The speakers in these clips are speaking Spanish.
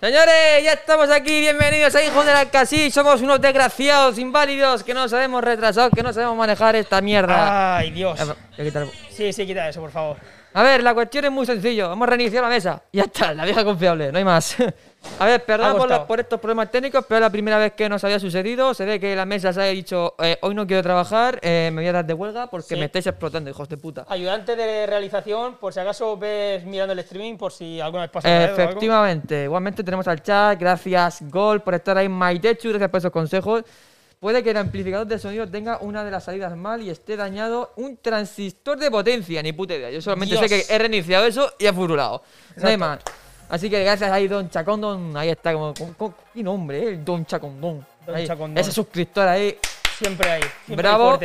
Señores, ya estamos aquí, bienvenidos a Hijos del Alcasí, somos unos desgraciados, inválidos, que no sabemos retrasar, que no sabemos manejar esta mierda. Ay, Dios. Quitar el- Sí, sí, quita eso, por favor. A ver, la cuestión es muy sencillo, vamos a reiniciar la mesa. Ya está, la vieja confiable, no hay más. A ver, perdón por, la- por estos problemas técnicos, pero es la primera vez que nos había sucedido. Se ve que la mesa se ha dicho, eh, hoy no quiero trabajar, eh, me voy a dar de huelga porque Sí. me estáis explotando, hijos de puta. Ayudante de realización, por si acaso ves mirando el streaming, por si alguna vez pasa algo. Efectivamente, igualmente tenemos al chat, gracias Gol por estar ahí, Maitechu, gracias por esos consejos. Puede que el amplificador de sonido tenga una de las salidas mal y esté dañado un transistor de potencia, ni puta idea. Yo solamente sé Dios. que he reiniciado eso y ha furulado. No hay más. Así que gracias ahí, Don Chacondon, ahí está como, como, qué nombre, eh, Don Chacondon. Don Ahí, Chacondón. Ese suscriptor ahí. Siempre ahí. Siempre Bravo.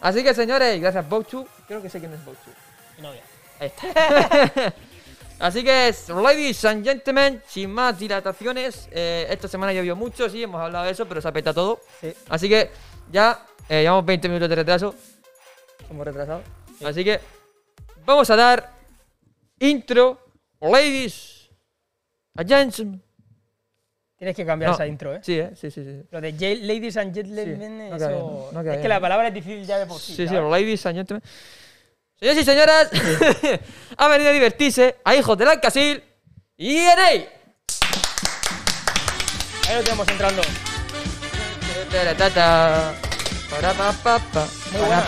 Así que señores, gracias Bochu. Creo que sé quién es Bochu. Mi novia. Ahí está. Así que, ladies and gentlemen, sin más dilataciones, eh, esta semana llovió mucho, sí, hemos hablado de eso, pero se ha petado todo. Sí. Así que ya eh, llevamos 20 minutos de retraso. Somos retrasados. Así que vamos a dar intro, ladies and gentlemen. Tienes que cambiar No. esa intro, ¿eh? Sí, eh, sí, sí, sí. Lo de J- Ladies and Gentlemen, Sí, eso. no es que la palabra es difícil ya de por sí. Sí, sí, ladies and gentlemen. Señores y señoras, ha venido a divertirse a hijos del Alcasil y en ahí. Ahí lo tenemos entrando. Muy buena.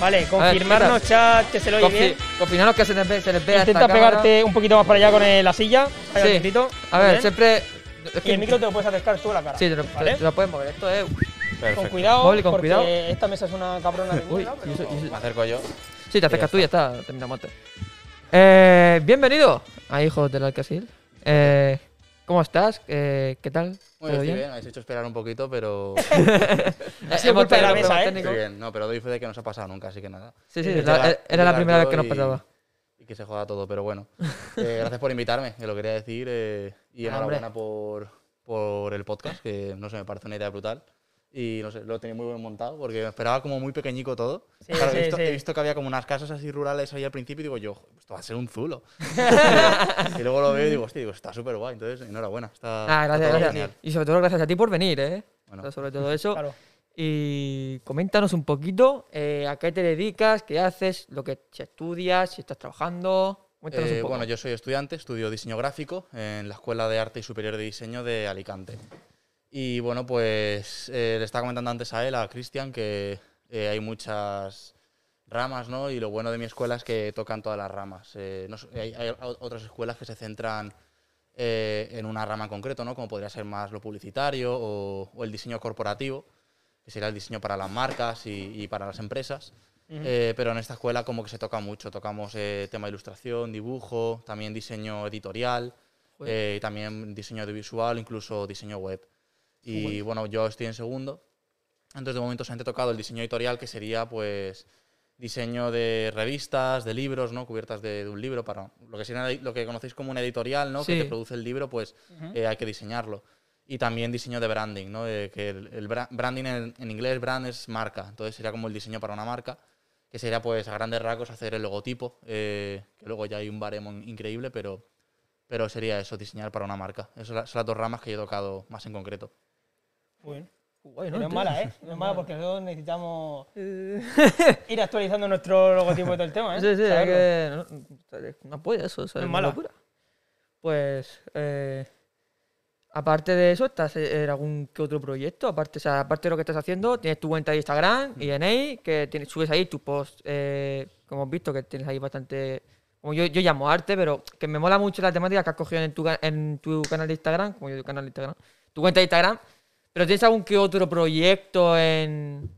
Vale, confirmarnos, chat, que se lo oye Confi- bien. Confinaros que se les ve, se les Intenta esta cámara. pegarte un poquito más para allá con la silla. Ahí Sí. A ver, bien. siempre. es Y el micro te lo puedes acercar tú a la cara. Sí, te lo, ¿vale? te lo puedes mover. Esto es. Con cuidado, con porque cuidado. esta mesa es una cabrona de Uy, mierda, y eso- pero- y eso- Me acerco yo. Sí, te acercas tú y ya está, terminamos antes. Eh, bienvenido a Hijos del Alcasil. Eh, ¿Cómo estás? Eh, ¿Qué tal? Muy ¿Todo bien, estoy bien? bien. Habéis hecho esperar un poquito, pero. Ha sido Hemos culpa de la tenido mesa, problemas ¿eh? bien. No, pero doy fe de que no os ha pasado nunca, así que nada. Sí, sí, la- Llegar- era la primera vez que nos pasaba. Y que se joda todo, pero bueno. Eh, gracias por invitarme, que lo quería decir. eh, y Ah, enhorabuena por, por el podcast, que no sé, me parece una idea brutal. Y no sé, lo tenía muy bien montado, porque me esperaba como muy pequeñico todo. Sí, Claro, sí, he, visto, sí. he visto que había como unas casas así rurales ahí al principio y digo yo, "Jo, esto va a ser un zulo. y luego lo veo y digo, hostia, digo, está súper guay. Entonces, enhorabuena. Está, Ah, está gracias, todo gracias. genial. Y sobre todo gracias a ti por venir, ¿eh? Bueno. O sea, sobre todo eso. Claro. Y coméntanos un poquito eh, a qué te dedicas, qué haces, lo que si estudias, si estás trabajando. Cuéntanos Eh, un poco. bueno, yo soy estudiante, estudio diseño gráfico en la Escuela de Arte y Superior de Diseño de Alicante. Y bueno, pues eh, le estaba comentando antes a él, a Cristian, que eh, hay muchas ramas, ¿no? Y lo bueno de mi escuela es que tocan todas las ramas. Eh, no hay, otras escuelas que se centran en una rama en concreto, ¿no? Como podría ser más lo publicitario o, o el diseño corporativo, que sería el diseño para las marcas y, y para las empresas. Pero en esta escuela como que se toca mucho. Tocamos tema de ilustración, dibujo, también diseño editorial, también diseño audiovisual, incluso diseño web. Y bueno, yo estoy en segundo. Entonces de momento se han tocado el diseño editorial, que sería pues diseño de revistas, de libros, ¿no? Cubiertas de, de un libro, para lo que, sería lo que conocéis como una editorial, ¿no? Sí. Que te produce el libro, pues eh, hay que diseñarlo. Y también diseño de branding, ¿no? Eh, que el, el bra- branding en, en inglés, brand es marca. Entonces sería como el diseño para una marca, que sería pues a grandes rasgos hacer el logotipo, eh, que luego ya hay un baremo increíble, pero, pero sería eso, diseñar para una marca. Esas son las dos ramas que yo he tocado más en concreto. Guay, No, es mala, ¿eh? No es mala porque luego necesitamos ir actualizando nuestro logotipo y todo el tema, ¿eh? Sí, sí, Saberlo. que. No, no puede eso, eso No es es mala. locura. Pues. eh, aparte de eso, ¿estás en algún que otro proyecto? Aparte, o sea, aparte de lo que estás haciendo, tienes tu cuenta de Instagram, INA, que tienes, subes ahí tus posts, eh, como hemos visto, que tienes ahí bastante. Como yo, yo llamo arte, pero que me mola mucho la temática que has cogido en tu, en tu canal de Instagram, como yo digo canal de Instagram, tu cuenta de Instagram. Pero tienes algún que otro proyecto en,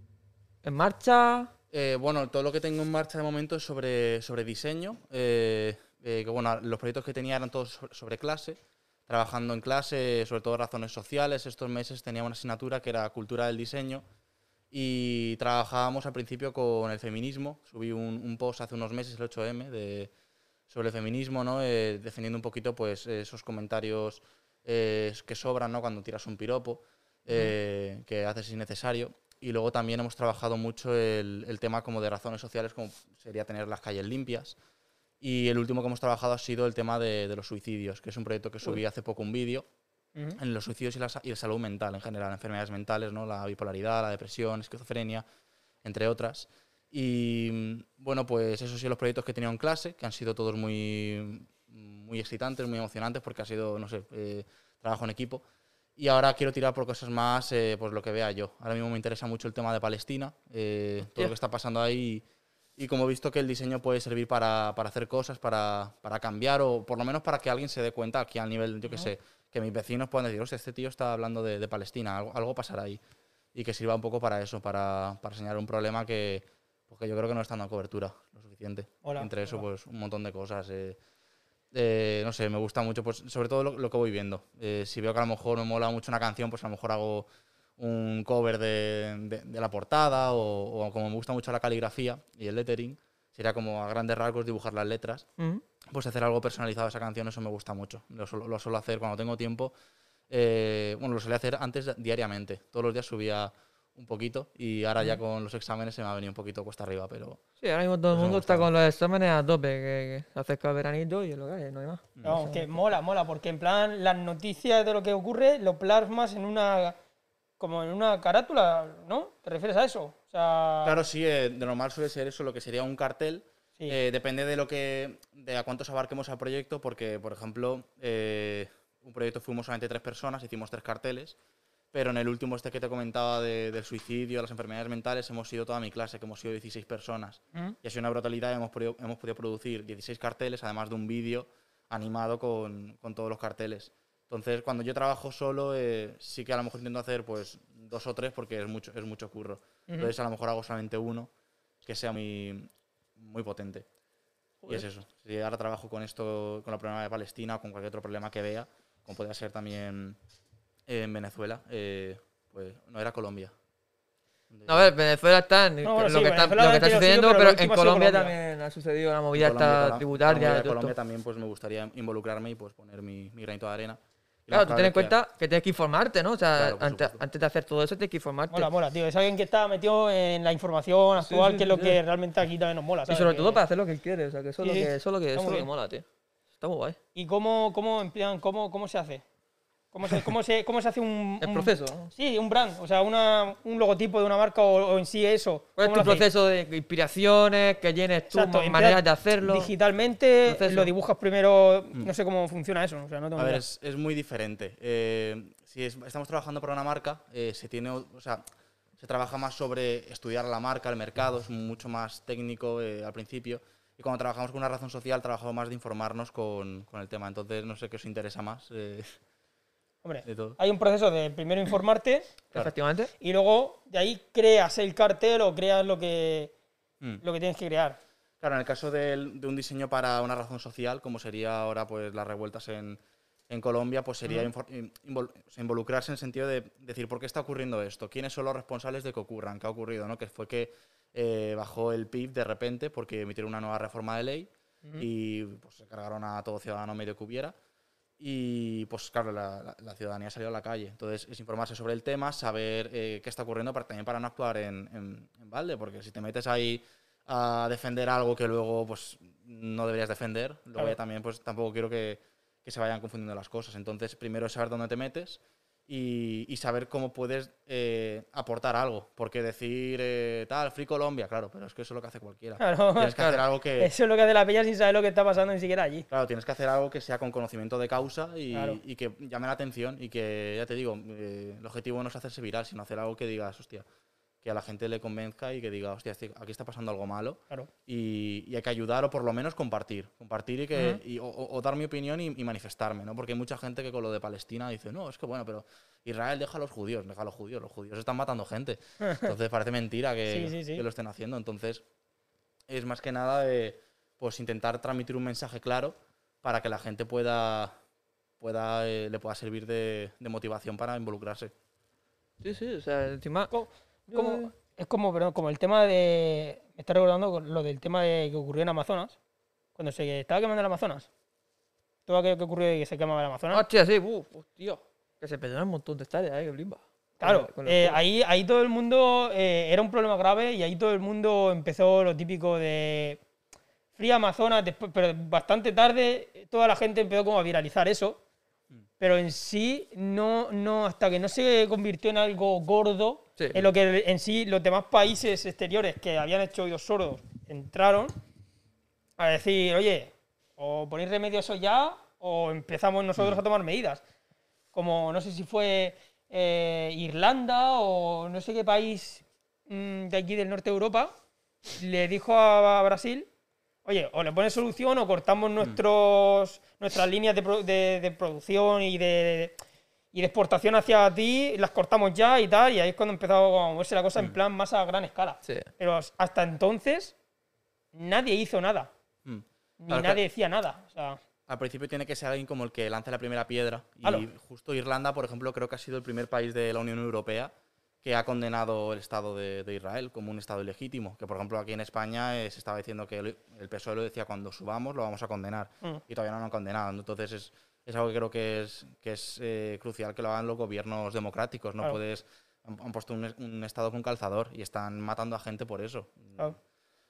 en marcha. Eh, bueno, todo lo que tengo en marcha de momento es sobre, sobre diseño. eh, eh, que bueno, los proyectos que tenía eran todos so- sobre clase, trabajando en clase, sobre todo razones sociales. Estos meses tenía una asignatura que era cultura del diseño y trabajábamos al principio con el feminismo. Subí un, un post hace unos meses, el 8M, de, sobre el feminismo, ¿no? Defendiendo un poquito pues, esos comentarios que sobran ¿no? cuando tiras un piropo, eh, que haces innecesario. Y luego también hemos trabajado mucho el, el tema como de razones sociales, como sería tener las calles limpias. Y el último que hemos trabajado ha sido el tema de, de los suicidios, que es un proyecto que subí hace poco un vídeo en los suicidios y la, sa- y la salud mental en general, enfermedades mentales, ¿no? la bipolaridad, la depresión, esquizofrenia, entre otras. Y bueno, pues esos son los proyectos que he tenido en clase, que han sido todos muy, muy excitantes, muy emocionantes, porque ha sido, no sé, eh, trabajo en equipo. Y ahora quiero tirar por cosas más, eh, pues lo que vea yo. Ahora mismo me interesa mucho el tema de Palestina, eh, todo lo que está pasando ahí. Y como he visto que el diseño puede servir para, para hacer cosas, para, para cambiar, o por lo menos para que alguien se dé cuenta aquí al nivel, yo que sé, que mis vecinos puedan decir, hostia, este tío está hablando de, de Palestina, algo, algo pasará ahí. Y que sirva un poco para eso, para, para señalar un problema que, pues que yo creo que no está dando cobertura lo suficiente. Hola, Entre eso, hola. pues un montón de cosas. eh, eh, no sé, me gusta mucho, pues sobre todo lo, lo que voy viendo. Eh, si veo que a lo mejor me mola mucho una canción, pues a lo mejor hago un cover de, de- de la portada o, o como me gusta mucho la caligrafía y el lettering, sería como a grandes rasgos dibujar las letras, Ujú. pues hacer algo personalizado a esa canción, eso me gusta mucho. Lo suelo, lo suelo hacer cuando tengo tiempo. eh, bueno, lo solía hacer antes diariamente. Todos los días subía un poquito y ahora ya con los exámenes se me ha venido un poquito cuesta arriba, pero Sí, ahora mismo todo el mundo está con los exámenes a tope, que, que se acerca el veranito y es lo que hay, no hay más. No, que mola, mola, porque en plan las noticias de lo que ocurre lo plasmas en una como en una carátula, ¿no? ¿Te refieres a eso? O sea, Claro, sí, eh, de normal suele ser eso, lo que sería un cartel. Sí. Eh, depende de lo que, de a cuántos abarquemos al proyecto, porque, por ejemplo, eh, un proyecto fuimos solamente tres personas, hicimos tres carteles, pero en el último este que te comentaba de- del suicidio, las enfermedades mentales, hemos sido toda mi clase, que hemos sido 16 personas. ¿Mm? Y ha sido una brutalidad, hemos podido, hemos podido producir 16 carteles, además de un vídeo animado con, con todos los carteles. Entonces, cuando yo trabajo solo, eh, sí que a lo mejor intento hacer pues dos o tres porque es mucho, es mucho curro. Entonces, a lo mejor hago solamente uno que sea muy, muy potente. Y es eso. Si ahora trabajo con esto, con el problema de Palestina o con cualquier otro problema que vea, como puede ser también en Venezuela, eh, pues no era Colombia. No, a ver, Venezuela está en No, bueno, lo, sí, que está, lo que está sucediendo, pero pero en Colombia Colombia. también ha sucedido la movida Colombia, tributaria. Colombia, y todo Colombia también pues me gustaría involucrarme y pues poner mi, mi granito de arena. Y Claro, tú ten en que- cuenta que tienes que informarte, ¿no? O sea, Claro, antes, antes de hacer todo eso tienes que informarte. Mola, mola, tío. Es alguien que está metido en la información actual, sí, que es lo sí, que sí. realmente aquí también nos mola. y ¿sabes? sobre Que- todo para hacer lo que él quiere, o sea, que eso es Sí, lo sí. que, eso es lo que, que mola, tío. Está muy guay. ¿Y cómo, cómo, en plan, cómo, cómo se hace? ¿Cómo se, cómo se, cómo se hace un, El un- proceso, ¿no? Sí, un brand, o sea, una, un logotipo de una marca o, o en sí eso. ¿Cuál es ¿Cómo tu hacéis? proceso de inspiraciones, que llenes tú, maneras de hacerlo? Digitalmente, Proceso. lo dibujas primero, no sé cómo funciona eso, o sea, no tengo A ver, es, es muy diferente. Eh, si es- estamos trabajando para una marca, eh, se tiene, o o sea, se trabaja más sobre estudiar la marca, el mercado, es mucho más técnico eh, al principio. Y cuando trabajamos con una razón social, trabajamos más de informarnos con, con el tema. Entonces, no sé qué os interesa más eh, Hombre, de todo. hay un proceso de primero informarte Efectivamente. y luego de ahí creas el cartel o creas lo que, Mm. lo que tienes que crear. Claro, en el caso del- de, un diseño para una razón social, como sería ahora pues las revueltas en, en Colombia, pues sería in- invol- involucrarse en el sentido de decir por qué está ocurriendo esto, quiénes son los responsables de que ocurran, qué ha ocurrido, ¿no? Que fue que eh, bajó el PIB de repente porque emitieron una nueva reforma de ley y pues, se cargaron a todo ciudadano medio que hubiera. Y pues claro, la, la- la ciudadanía salió a la calle. Entonces es informarse sobre el tema, saber eh, qué está ocurriendo, para, también para no actuar en, en- en balde, porque si te metes ahí a defender algo que luego pues no deberías defender, luego Claro. ya también pues tampoco quiero que, que se vayan confundiendo las cosas. Entonces primero es saber dónde te metes y, y saber cómo puedes eh, aportar algo, porque decir eh, tal, Free Colombia, claro, pero es que eso es lo que hace cualquiera. Claro, Tienes que hacer algo que... Eso es lo que hace la peña sin saber lo que está pasando ni siquiera allí. Claro, tienes que hacer algo que sea con conocimiento de causa y, Claro. y que llame la atención y que, ya te digo, eh, el objetivo no es hacerse viral, sino hacer algo que digas, hostia, que a la gente le convenzca y que diga, hostia, este- aquí está pasando algo malo Claro. y, y hay que ayudar o por lo menos compartir. Compartir y que, y- o, dar mi opinión y, y manifestarme, ¿no? Porque hay mucha gente que con lo de Palestina dice, no, es que bueno, pero Israel deja a los judíos, deja a los judíos, los judíos están matando gente. Entonces parece mentira que, Sí, sí, sí. que lo estén haciendo. Entonces es más que nada de, pues intentar transmitir un mensaje claro para que la gente pueda, pueda eh, le pueda servir de, de motivación para involucrarse. Sí, sí, o sea, encima. Como- es como, perdón, como el tema de. Me está recordando lo del tema de que ocurrió en Amazonas. Cuando se estaba quemando el Amazonas. Todo aquello que ocurrió de que se quemaba el Amazonas. Hostia, sí, uff, tío. Que se perdieron un montón de hectáreas, eh, que blimba. Claro, eh, ahí, ahí todo el mundo eh, era un problema grave y ahí todo el mundo empezó lo típico de Free Amazonas, después, pero bastante tarde, toda la gente empezó como a viralizar eso. Pero en sí, no, no, hasta que no se convirtió en algo gordo, Sí. en lo que en sí los demás países exteriores que habían hecho oídos sordos entraron a decir, oye, o ponéis remedio a eso ya, o empezamos nosotros a tomar medidas. Como no sé si fue eh, Irlanda o no sé qué país mm, de aquí del norte de Europa, le dijo a Brasil, oye, o le pones solución o cortamos nuestros, nuestras líneas de, de- de producción y de, y de exportación hacia ti, las cortamos ya y tal, y ahí es cuando empezó a moverse la cosa en plan más a gran escala. Sí. Pero hasta entonces nadie hizo nada, Mm. ni Claro nadie decía nada. O sea, Al principio tiene que ser alguien como el que lance la primera piedra. Y Claro. justo Irlanda, por ejemplo, creo que ha sido el primer país de la Unión Europea que ha condenado el Estado de, de Israel como un Estado ilegítimo. Que, por ejemplo, aquí en España eh, se estaba diciendo que el, el PSOE lo decía cuando subamos lo vamos a condenar. Mm. Y todavía no lo han condenado. Entonces es, es algo que creo que es, que es eh, crucial que lo hagan los gobiernos democráticos. No Claro. puedes... Han, han puesto un, un Estado con calzador y están matando a gente por eso. claro.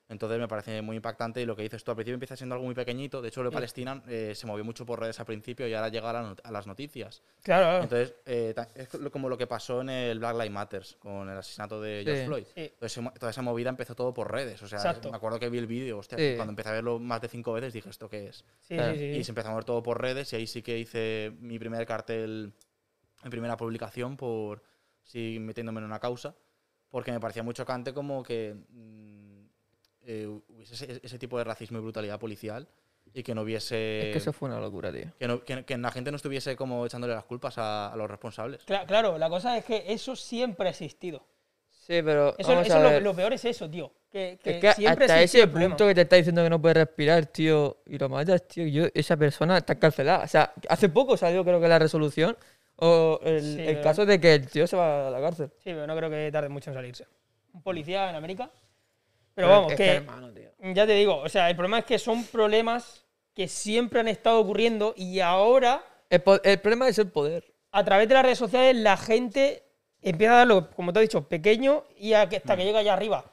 Entonces me parece muy impactante y lo que dices tú al principio empieza siendo algo muy pequeñito. De hecho, lo de Sí. Palestina eh, se movió mucho por redes al principio y ahora llega a, la not- a las noticias. claro. Entonces, eh, es como lo que pasó en el Black Lives Matter con el asesinato de George Sí. Floyd. Sí. Entonces, toda esa movida empezó todo por redes. O sea, Exacto. me acuerdo que vi el vídeo, hostia, Sí. cuando empecé a verlo más de cinco veces dije, ¿esto qué es? Sí, Claro. sí, sí, Y se empezó a mover todo por redes y ahí sí que hice mi primer cartel en primera publicación por sí metiéndome en una causa porque me parecía muy chocante como que mm, eh, hubiese ese, ese tipo de racismo y brutalidad policial y que no hubiese Es que eso fue una locura, tío. que, no- que- que la gente no estuviese como echándole las culpas a, a los responsables. Cla- Claro, la cosa es que eso siempre ha existido. Sí, pero Eso, vamos eso a lo, ver. lo peor es eso, tío. Que, que es que siempre hasta ha existido ese el problema. punto que te está diciendo que no puedes respirar, tío, y lo matas, tío, yo, esa persona está encarcelada. O sea, hace poco salió creo que la resolución o el, Sí, el caso de que el tío se va a la cárcel. Sí, pero no creo que tarde mucho en salirse. Un policía en América. Pero vamos, es que, hermano, tío. ya te digo, o sea, el problema es que son problemas que siempre han estado ocurriendo y ahora, El, el problema es el poder. a través de las redes sociales, la gente empieza a darlo, como te he dicho, pequeño y hasta que llega allá arriba.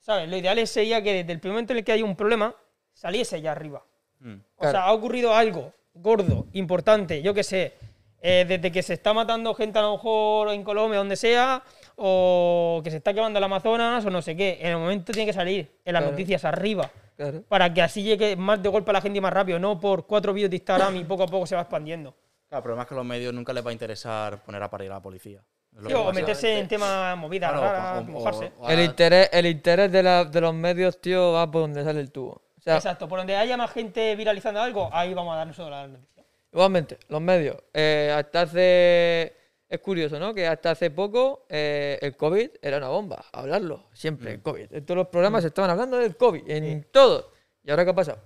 ¿Sabes? Lo ideal sería que desde el primer momento en el que hay un problema, saliese allá arriba. Mm. O Claro. sea, ha ocurrido algo gordo, importante, yo qué sé, eh, desde que se está matando gente a lo mejor en Colombia, donde sea, o que se está quemando el Amazonas, o no sé qué. En el momento tiene que salir en las Claro. noticias arriba, Claro. para que así llegue más de golpe a la gente y más rápido, no por cuatro vídeos de Instagram y poco a poco se va expandiendo. Claro, el problema es que a los medios nunca les va a interesar poner a parir a la policía. Sí, o meterse en temas movidas Claro, raras, o- o- mojarse. o El interés, el interés de, la- de los medios, tío, va por donde sale el tubo. O sea, Exacto, por donde haya más gente viralizando algo, ahí vamos a dar nosotros la noticia. igualmente, los medios. eh, hasta hace. Es curioso, ¿no? Que hasta hace poco eh, el COVID era una bomba. Hablarlo, siempre, el COVID. En todos los programas se estaban hablando del COVID, en todo. ¿Y ahora qué ha pasado?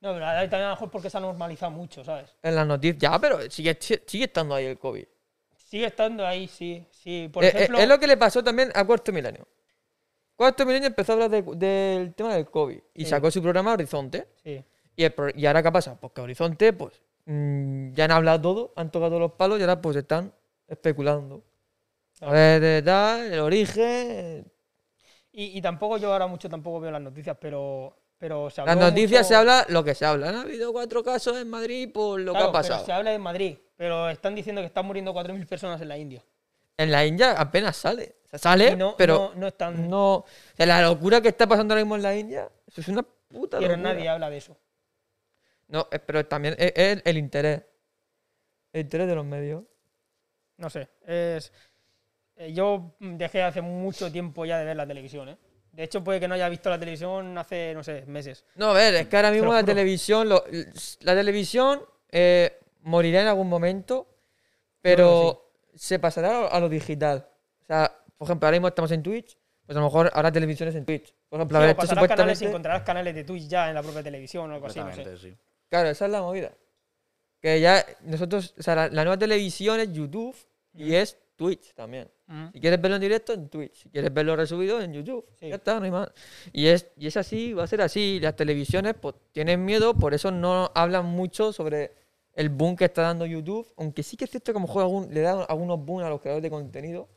No, pero ahí también a lo mejor porque se ha normalizado mucho, ¿sabes? En las noticias. Ya, pero sigue, sigue estando ahí el COVID. Sigue estando ahí, sí. sí. Por Eh, eh, ejemplo, es lo que le pasó también a Cuarto Milenio. Cuarto Milenio empezó a hablar de- del tema del COVID y Sí. sacó su programa Horizonte. sí. Y, el pro- y ahora qué pasa? Pues que Horizonte, pues mm, ya han hablado todo, han tocado todos los palos y ahora pues están especulando. A ver, de tal, el origen. Y, y tampoco yo ahora mucho tampoco veo las noticias, pero, pero se Las noticias mucho- se habla lo que se habla. Han habido cuatro casos en Madrid por lo Claro, que ha pero pasado. se habla de Madrid, pero están diciendo que están muriendo 4.000 personas en la India. En la India apenas sale. O sea, sale, no, pero no, no están. no. O sea, la locura que está pasando ahora mismo en la India, eso es una puta pero locura. nadie habla de eso. No, eh, pero también es, es el interés. El interés de los medios. No sé. Es. eh, Yo dejé hace mucho tiempo ya de ver la televisión, ¿eh? De hecho, puede que no haya visto la televisión hace, no sé, meses. No, a ver, es que ahora mismo la televisión, lo- la televisión eh, morirá en algún momento, pero se pasará a lo, a digital. O sea, por ejemplo, ahora mismo estamos en Twitch, pues a lo mejor ahora televisión es en Twitch. Por ejemplo, a Sí, ver, o esto canales y encontrarás canales de Twitch ya en la propia televisión o algo así, no sé. Sí. Claro, esa es la movida. Que ya nosotros, o sea, la, la nueva televisión es YouTube y es Twitch también. Mm. Si quieres verlo en directo, en Twitch. Si quieres verlo resubido, en YouTube. Sí. Ya está, no hay más. Y es, y es así, va a ser así. Las televisiones pues, tienen miedo, por eso no hablan mucho sobre el boom que está dando YouTube. Aunque sí que es cierto que a lo mejor algún- le dan algunos boom a los creadores de contenido.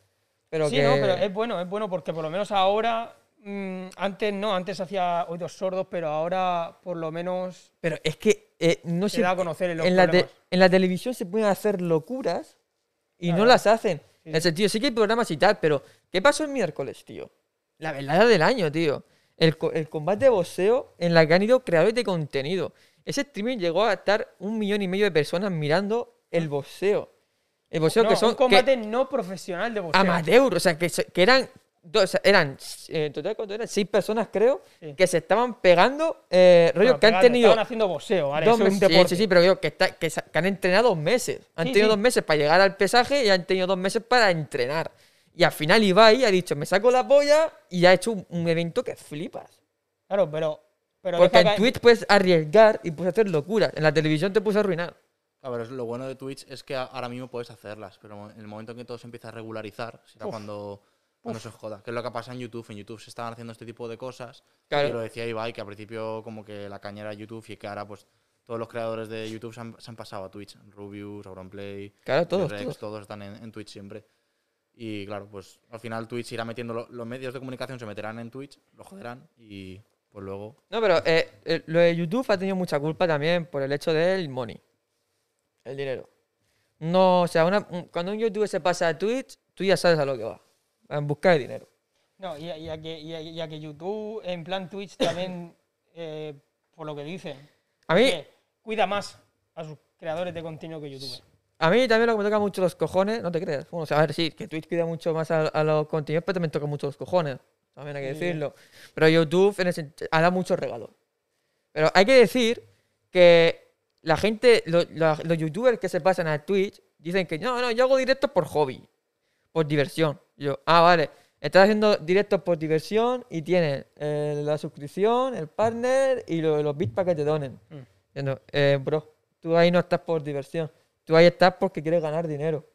Pero sí, que... no, pero es bueno, es bueno porque por lo menos ahora mm, antes no, antes hacía oídos sordos, pero ahora por lo menos Pero es que eh, no se se da a conocer los en la, te- problemas. en la televisión se pueden hacer locuras y no las hacen. Sí. En el sentido, sí que hay programas y tal, pero ¿qué pasó el miércoles, tío? La velada del año, tío. El, co- el combate de boxeo en la que han ido creadores de contenido. Ese streaming llegó a estar un millón y medio de personas mirando el boxeo. El boxeo No, que son un que- combate no profesional de boxeo. amateur, o sea, que, eran, o sea, eran eh, en total, ¿cuánto eran? Seis personas, creo, Sí. que se estaban pegando, eh, rollo, Bueno, que han pegando, tenido Estaban haciendo boxeo, ¿vale? dos Eso es un meses. Sí, deporte. sí, sí, pero digo que, está- que, que han entrenado dos meses. Han Sí, tenido sí. dos meses para llegar al pesaje y han tenido dos meses para entrenar. Y al final Ibai ha dicho, me saco la polla y ha hecho un, un evento que flipas. Claro, pero. pero Porque en que- Twitch puedes arriesgar y puedes hacer locuras. En la televisión te puedes arruinar. A ver, lo bueno de Twitch es que ahora mismo puedes hacerlas, pero en el momento en que todo se empieza a regularizar, será Uf. cuando, cuando se joda. Que es lo que pasa en YouTube. En YouTube se estaban haciendo este tipo de cosas. Claro. Y lo decía Ibai, que al principio como que la caña era YouTube y que ahora pues todos los creadores de YouTube se han, se han pasado a Twitch. Rubius, Auronplay, Claro, todos, Rex, todos. todos están en, en Twitch siempre. Y claro, pues al final Twitch irá metiendo, lo- los medios de comunicación se meterán en Twitch, lo joderán y pues luego... No, pero eh, eh, lo de YouTube ha tenido mucha culpa también por el hecho del money. El dinero. No, o sea, una- cuando un youtuber se pasa a Twitch, tú ya sabes a lo que va. En buscar el dinero. No, y, a- y a que, y a- y a que YouTube, en plan Twitch, también, eh, por lo que dicen, A mí, que cuida más a sus creadores de contenido que YouTube. A mí también lo que me toca mucho los cojones, no te creas. Bueno, o sea, a ver, sí, que Twitch cuida mucho más a, a los contenidos, pero también toca mucho los cojones. También hay que Sí. decirlo. Pero YouTube en ese, ha dado muchos regalos. Pero hay que decir que la gente, lo- la- los youtubers que se pasan a Twitch, dicen que no, no, yo hago directos por hobby, por diversión. Yo, ah, vale, estás haciendo directos por diversión y tienes eh, la suscripción, el partner y lo- los bits para que te donen. Mm. Diciendo, eh, bro, tú ahí no estás por diversión. Tú ahí estás porque quieres ganar dinero.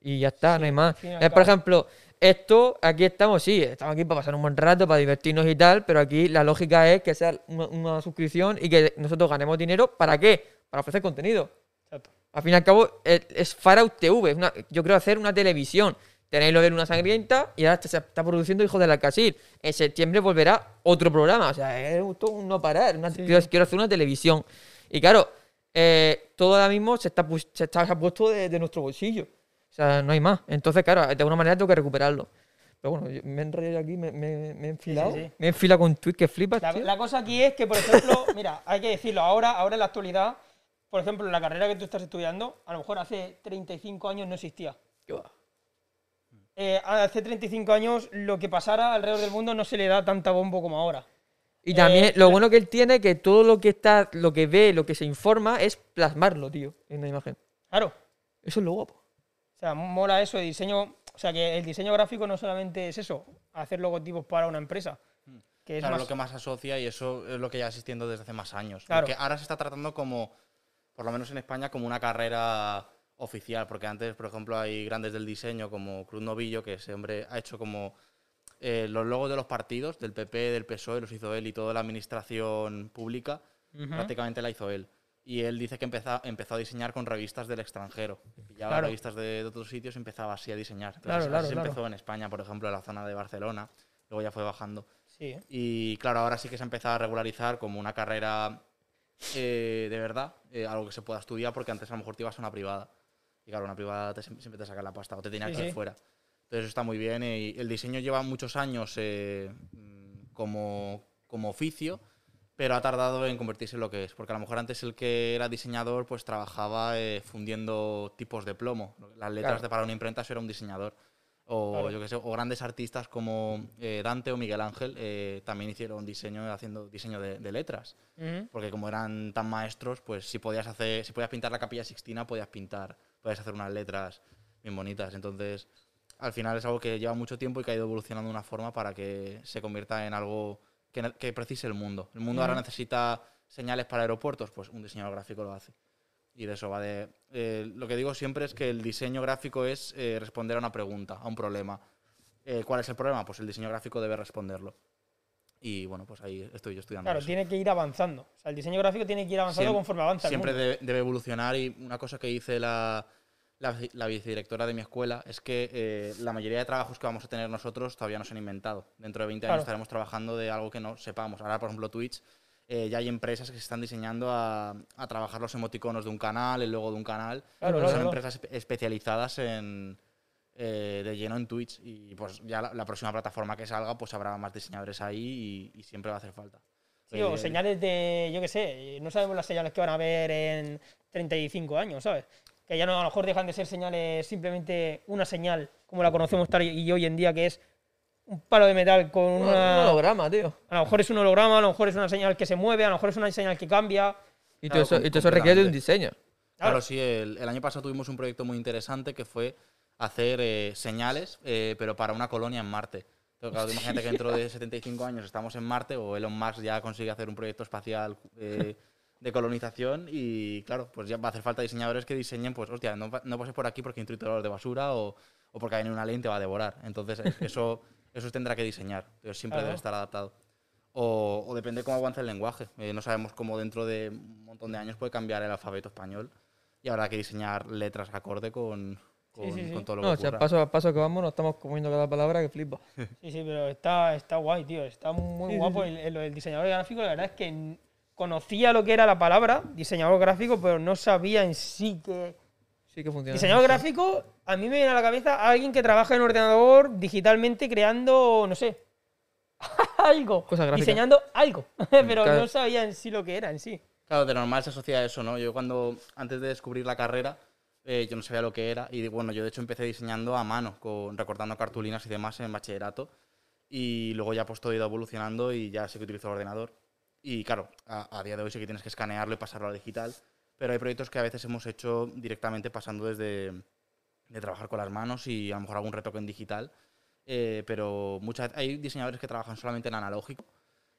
Y ya está, no hay más. al Eh, por ejemplo, esto, aquí estamos, sí, estamos aquí para pasar un buen rato, para divertirnos y tal, pero aquí la lógica es que sea una, una suscripción y que nosotros ganemos dinero. ¿Para qué? Para ofrecer contenido. Exacto. Al fin y al cabo, es, es TV. es una- yo creo hacer una televisión. Tenéis lo de Luna Sangrienta y ahora se está produciendo Hijos de la Casil. En septiembre volverá otro programa. O sea, es un no parar. una- Sí, quiero, hacer una televisión. Y claro, eh, todo ahora mismo se está, se está se ha puesto de, de nuestro bolsillo. O sea, no hay más. Entonces, claro, de alguna manera tengo que recuperarlo. Pero bueno, yo me he enrollado aquí, me, me- me he enfilado. sí. Me he enfilado con tweet que flipas, La, cosa aquí es que, por ejemplo, mira, hay que decirlo, ahora, ahora en la actualidad, por ejemplo, la carrera que tú estás estudiando, a lo mejor hace 35 años no existía. Va. Eh, hace 35 años lo que pasara alrededor del mundo no se le da tanta bombo como ahora. Y también Eh, lo la- bueno que él tiene que todo lo que está, lo que ve, lo que se informa es plasmarlo, tío, en una imagen. Claro. Eso es lo guapo. O sea, mola eso de diseño. O sea, que el diseño gráfico no solamente es eso, hacer logotipos para una empresa. Que es Claro, más- lo que más asocia y eso es lo que ya existiendo desde hace más años. Claro. Porque ahora se está tratando como, por lo menos en España, como una carrera oficial. Porque antes, por ejemplo, hay grandes del diseño como Cruz Novillo, que ese hombre ha hecho como eh, los logos de los partidos, del PP, del PSOE, los hizo él y toda la administración pública, Ujú. prácticamente la hizo él. Y él dice que empezó, empezó a diseñar con revistas del extranjero. Pillaba Claro. revistas de, de otros sitios y empezaba así a diseñar. Entonces, Claro, así claro, claro. empezó en España, por ejemplo, en la zona de Barcelona. Luego ya fue bajando. Sí, ¿eh? Y claro, ahora sí que se ha empezado a regularizar como una carrera eh, de verdad, eh, algo que se pueda estudiar, porque antes a lo mejor te ibas a una privada. Y claro, una privada te- siempre te saca la pasta o te tenía Sí, que ir fuera. Entonces está muy bien. Y el diseño lleva muchos años eh, como, como oficio, pero ha tardado en convertirse en lo que es. Porque a lo mejor antes el que era diseñador pues trabajaba eh, fundiendo tipos de plomo. Las letras Claro. de para una imprenta eso era un diseñador. O, Claro. yo qué sé, o grandes artistas como eh, Dante o Miguel Ángel eh, también hicieron diseño haciendo diseño de, de letras. Ujú. Porque como eran tan maestros, pues si podías hacer, si podías pintar la capilla Sixtina, podías pintar, podías hacer unas letras bien bonitas. Entonces, al final es algo que lleva mucho tiempo y que ha ido evolucionando de una forma para que se convierta en algo que, precise el mundo. El mundo ahora necesita señales para aeropuertos, pues un diseñador gráfico lo hace. Y de eso va de... eh, lo que digo siempre es que el diseño gráfico es eh, responder a una pregunta, a un problema. Eh, ¿Cuál es el problema? Pues el diseño gráfico debe responderlo. Y bueno, pues ahí estoy yo estudiando. Claro, eso. tiene que ir avanzando. O sea, el diseño gráfico tiene que ir avanzando Siem- conforme avanza. el Siempre mundo. debe, debe evolucionar y una cosa que dice la, la, vice- la vicedirectora de mi escuela, es que eh, la mayoría de trabajos que vamos a tener nosotros todavía no se han inventado. Dentro de 20 Claro. años estaremos trabajando de algo que no sepamos. Ahora, por ejemplo, Twitch, eh, ya hay empresas que se están diseñando a, a trabajar los emoticonos de un canal, el logo de un canal. Claro, Son claro, claro. empresas espe- especializadas en, eh, de lleno en Twitch. Y pues ya la, la próxima plataforma que salga, pues habrá más diseñadores ahí y, y siempre va a hacer falta. Sí, o Eh, señales de, yo qué sé, no sabemos las señales que van a haber en 35 años, ¿sabes? Que ya no, a lo mejor dejan de ser señales simplemente una señal, como la conocemos tal y hoy en día, que es un palo de metal con Un, una... un holograma, tío. A lo mejor es un holograma, a lo mejor es una señal que se mueve, a lo mejor es una señal que cambia. Y Claro, todo eso, com- y todo eso requiere de un diseño. Claro, sí, el, el año pasado tuvimos un proyecto muy interesante que fue hacer eh, señales, eh, pero para una colonia en Marte. Entonces, claro, imagínate que dentro de 75 años estamos en Marte o Elon Musk ya consigue hacer un proyecto espacial eh, de colonización y, claro, pues ya va a hacer falta diseñadores que diseñen, pues, hostia, no, no pases por aquí porque hay un triturador de basura o, o porque viene una ley y te va a devorar. Entonces, eh, eso, eso tendrá que diseñar, pero siempre Claro. debe estar adaptado. O, o depende cómo avance el lenguaje. Eh, no sabemos cómo dentro de un montón de años puede cambiar el alfabeto español y habrá que diseñar letras acorde con, con, sí, sí. con todo lo No, que o sea, ocurra. paso a paso que vamos, nos estamos comiendo cada palabra que flipa. Sí, sí, pero está, está guay, tío. Está muy Sí, sí, guapo el, diseñador gráfico. La verdad es que conocía lo que era la palabra diseñador gráfico, pero no sabía en sí que... Sí que funciona. Diseñador gráfico, a mí me viene a la cabeza alguien que trabaja en ordenador digitalmente creando, no sé, algo. Cosas gráficas. Diseñando algo. pero Claro. no sabía en sí lo que era en sí. Claro, de normal se asocia a eso, ¿no? Yo cuando, antes de descubrir la carrera, eh, yo no sabía lo que era y bueno, yo de hecho empecé diseñando a mano, con, recortando cartulinas y demás en bachillerato y luego ya pues todo ha ido evolucionando y ya sé que utilizo el ordenador y claro, a, a día de hoy sí que tienes que escanearlo y pasarlo a digital, pero hay proyectos que a veces hemos hecho directamente pasando desde de trabajar con las manos y a lo mejor algún retoque en digital, eh, pero muchas, hay diseñadores que trabajan solamente en analógico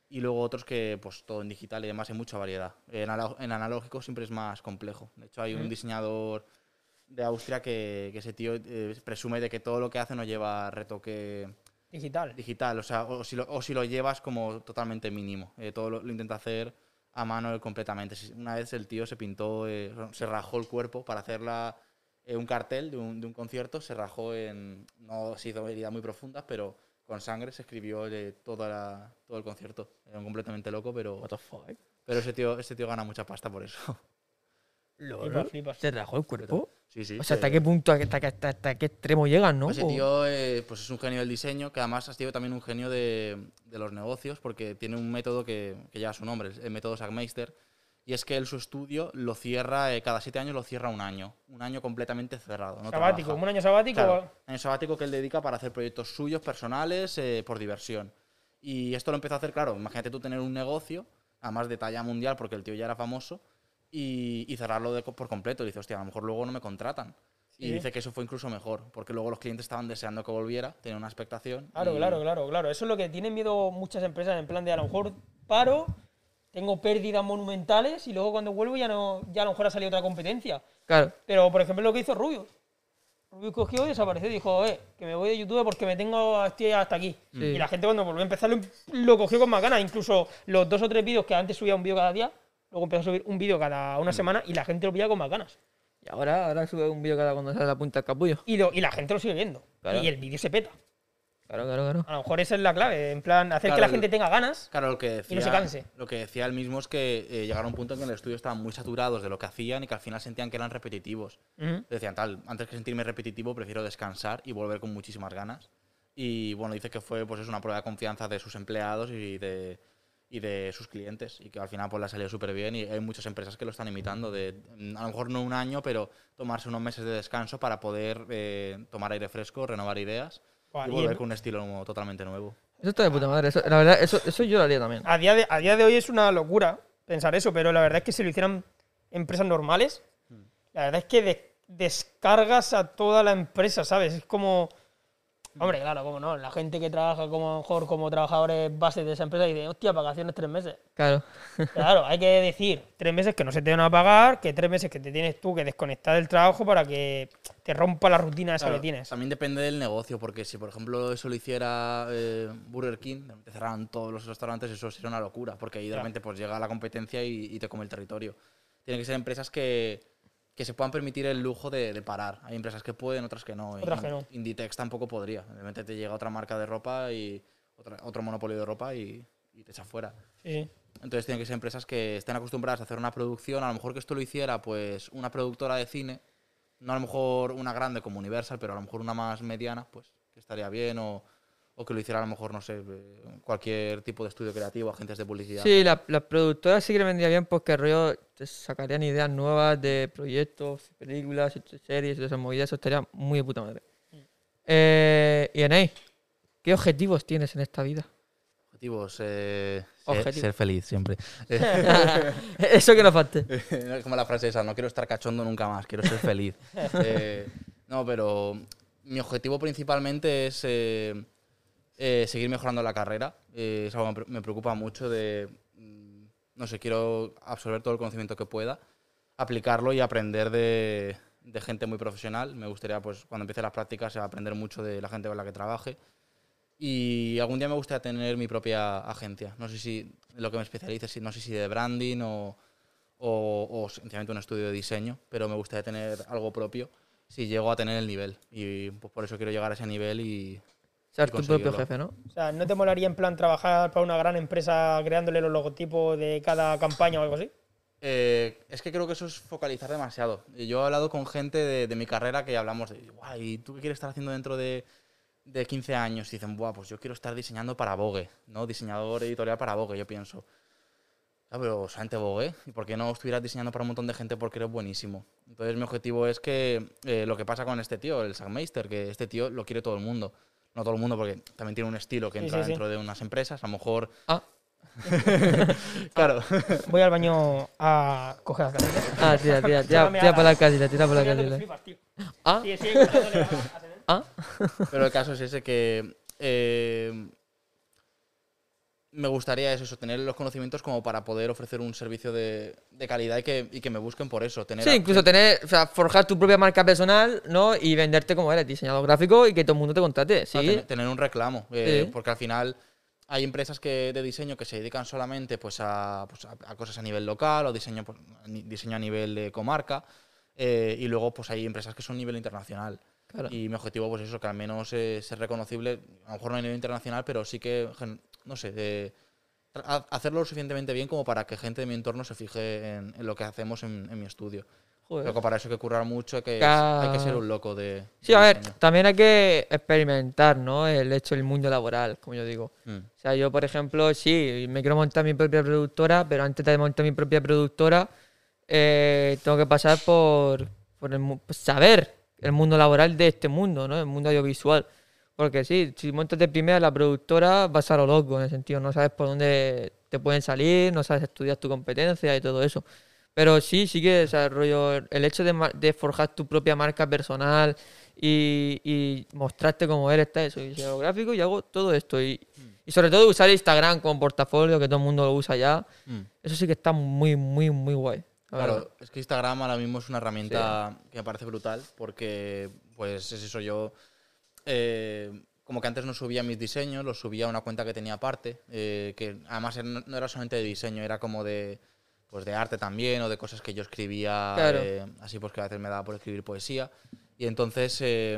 y luego otros que pues todo en digital y además hay mucha variedad. En, en analógico siempre es más complejo. De hecho hay un diseñador de Austria que, que ese tío eh, presume de que todo lo que hace no lleva retoque Digital. digital, o sea, o si lo, o si lo llevas como totalmente mínimo. Eh, todo lo, lo intenta hacer a mano completamente. Una vez el tío se pintó, eh, se rajó el cuerpo para hacer la- eh, un cartel de un, de un concierto, se rajó en, no se hizo heridas muy profundas, pero con sangre se escribió toda la- todo el concierto. Era un completamente loco, pero, What the fuck? pero ese, tío, ese tío gana mucha pasta por eso. Flipas, flipas. ¿Se rajó el cuerpo? Sí, sí. O sea, se- ¿hasta qué punto, hasta, qué- hasta, hasta qué extremo llegan, no? Pues ese tío eh, pues es un genio del diseño, que además ha sido también un genio de, de los negocios, porque tiene un método que, que lleva su nombre, el método Sackmeister, y es que él su estudio lo cierra, eh, cada siete años lo cierra un año, un año completamente cerrado. No sabático, trabaja. un año sabático. Claro, año sabático que él dedica para hacer proyectos suyos, personales, eh, por diversión. Y esto lo empezó a hacer, claro, imagínate tú tener un negocio, además de talla mundial, porque el tío ya era famoso, y, y cerrarlo de por completo. Y dice, hostia, a lo mejor luego no me contratan. Y Sí. dice que eso fue incluso mejor, porque luego los clientes estaban deseando que volviera, tenían una expectación. Claro, y- claro, claro, claro. Eso es lo que tienen miedo muchas empresas, en plan de a lo mejor paro, tengo pérdidas monumentales y luego cuando vuelvo ya no, ya a lo mejor ha salido otra competencia. Claro. Pero, por ejemplo, lo que hizo Rubius. Rubius cogió y desapareció y dijo, eh, que me voy de YouTube porque me tengo, estoy hasta aquí. Sí. Y la gente cuando volvió a empezar lo, lo cogió con más ganas. Incluso los dos o tres vídeos que antes subía un vídeo cada día, luego empezó a subir un vídeo cada una semana y la gente lo pilla con más ganas. Y ahora, ahora sube un vídeo cada cuando sale la punta del capullo. Y, lo- y la gente lo sigue viendo. Claro. Y el vídeo se peta. Claro, claro, claro. A lo mejor esa es la clave, en plan, hacer Claro, que la gente tenga ganas. Claro, lo que decía, se canse. Lo que decía él mismo es que eh, llegaron a un punto en que en el estudio estaban muy saturados de lo que hacían y que al final sentían que eran repetitivos. Ujú. Decían, tal, antes que sentirme repetitivo, prefiero descansar y volver con muchísimas ganas. Y bueno, dice que fue pues es una prueba de confianza de sus empleados y de, y de sus clientes. Y que al final pues le ha salido súper bien. Y hay muchas empresas que lo están imitando. De, a lo mejor no un año, pero tomarse unos meses de descanso para poder eh, tomar aire fresco, renovar ideas Buah, y volver con un estilo totalmente nuevo. Eso está de puta madre. Eso, la verdad, eso, eso yo lo haría también. A día, de, a día de hoy es una locura pensar eso, pero la verdad es que si lo hicieran empresas normales, la verdad es que de- descargas a toda la empresa, ¿sabes? Es como... Hombre, claro, cómo no. La gente que trabaja como mejor como trabajadores base de esa empresa y dice, hostia, vacaciones tres meses. Claro. Claro, hay que decir tres meses que no se te van a pagar, que tres meses que te tienes tú que desconectar del trabajo para que te rompa la rutina esa Claro, que tienes. También depende del negocio, porque si por ejemplo eso lo hiciera eh, Burger King, te cerraran todos los restaurantes, eso sería una locura, porque ahí de Claro. repente pues llega la competencia y, y te come el territorio. Tienen que ser empresas que, que se puedan permitir el lujo de, de parar. Hay empresas que pueden, otras que no. Otras que no. Inditex tampoco podría. De repente te llega otra marca de ropa y otra- otro monopolio de ropa y, y te echa fuera. Sí, sí. Entonces tienen que ser empresas que estén acostumbradas a hacer una producción. A lo mejor que esto lo hiciera pues una productora de cine, no a lo mejor una grande como Universal, pero a lo mejor una más mediana, pues que estaría bien. O, o que lo hiciera a lo mejor, no sé, eh, cualquier tipo de estudio creativo, agentes de publicidad. Sí, la- las productoras sí que le vendría bien porque rollo te sacarían ideas nuevas de proyectos, películas, series, de esas movidas, eso estaría muy de puta madre. Eh, y Enei, ¿qué objetivos tienes en esta vida? Objetivos, eh, ser feliz siempre. eso que no falte. es como la frase esa, no quiero estar cachondo nunca más, quiero ser feliz. Eh, no, pero mi objetivo principalmente es eh, eh, seguir mejorando la carrera. Eh, es algo que me pre- me preocupa mucho de, mm, no sé, quiero absorber todo el conocimiento que pueda, aplicarlo y aprender de, de gente muy profesional. Me gustaría, pues, cuando empiece las prácticas, aprender mucho de la gente con la que trabaje. Y algún día me gustaría tener mi propia agencia. No sé si lo que me especialice, si, no sé si de branding o, o, o sencillamente un estudio de diseño, pero me gustaría tener algo propio si llego a tener el nivel. Y pues por eso quiero llegar a ese nivel y... Ser y tu propio conseguirlo. jefe, ¿no? O sea, ¿no te molaría en plan trabajar para una gran empresa creándole los logotipos de cada campaña o algo así? Eh, es que creo que eso es focalizar demasiado. Y Yo he hablado con gente de, de mi carrera que hablamos de, guay, ¿y tú qué quieres estar haciendo dentro de, de 15 años? Y dicen, Buah, pues yo quiero estar diseñando para Vogue, ¿no? Diseñador editorial para Vogue, yo pienso. Ah, pero solamente Vogue, ¿y por qué no estuvieras diseñando para un montón de gente porque eres buenísimo? Entonces mi objetivo es que eh, lo que pasa con este tío, el Sackmeister, que este tío lo quiere todo el mundo. No todo el mundo porque también tiene un estilo que entra sí, sí. dentro de unas empresas, a lo mejor... Ah, Claro. Voy al baño a coger las galletas. ah tira, tira, tira, tira a por la- casita, tira por la casita. Ah, Senén. ah. Pero el caso es ese que eh, me gustaría eso, eso, tener los conocimientos como para poder ofrecer un servicio de, de calidad y que, y que me busquen por eso. Tener Sí, incluso tener, o sea, forjar tu propia marca personal, ¿no? Y venderte como eres, diseñador gráfico y que todo el mundo te contrate, sea, sí. tener, tener un reclamo. eh, Sí. Porque al final hay empresas que, de diseño que se dedican solamente pues, a, pues, a- a cosas a nivel local o diseño, pues, diseño a nivel de comarca. eh, y luego pues hay empresas que son a nivel internacional. Claro. Y mi objetivo, pues eso, que al menos eh, ser reconocible, a lo mejor no a nivel internacional, pero sí que, no sé, de hacerlo lo suficientemente bien como para que gente de mi entorno se fije en, en lo que hacemos en, en mi estudio. Joder. Creo que para eso hay que currar mucho, hay que, Ca- hay que ser un loco de. Sí, de a ver, diseño. también hay que experimentar, ¿no? El hecho del mundo laboral, como yo digo. Mm. O sea, yo, por ejemplo, sí, me quiero montar mi propia productora, pero antes de montar mi propia productora, eh, tengo que pasar por, por el pues, saber el mundo laboral de este mundo, ¿no? El mundo audiovisual. Porque sí, si montas de primera la productora, vas a lo loco, en el sentido, no sabes por dónde te pueden salir, no sabes estudiar tu competencia y todo eso. Pero sí, sí que, o sea, rollo, el hecho de, de forjar tu propia marca personal y, y mostrarte cómo eres, tal, soy diseñador gráfico y hago todo esto. Y, y sobre todo usar Instagram como portafolio, que todo el mundo lo usa ya. Mm. Eso sí que está muy, muy, muy guay. verdad. Claro, es que Instagram ahora mismo es una herramienta que me parece brutal porque, pues, es eso, yo eh, como que antes no subía mis diseños, los subía a una cuenta que tenía aparte, eh, que además no era solamente de diseño, era como de, pues, de arte también o de cosas que yo escribía, Claro. eh, así pues que a veces me daba por escribir poesía. Y entonces, eh,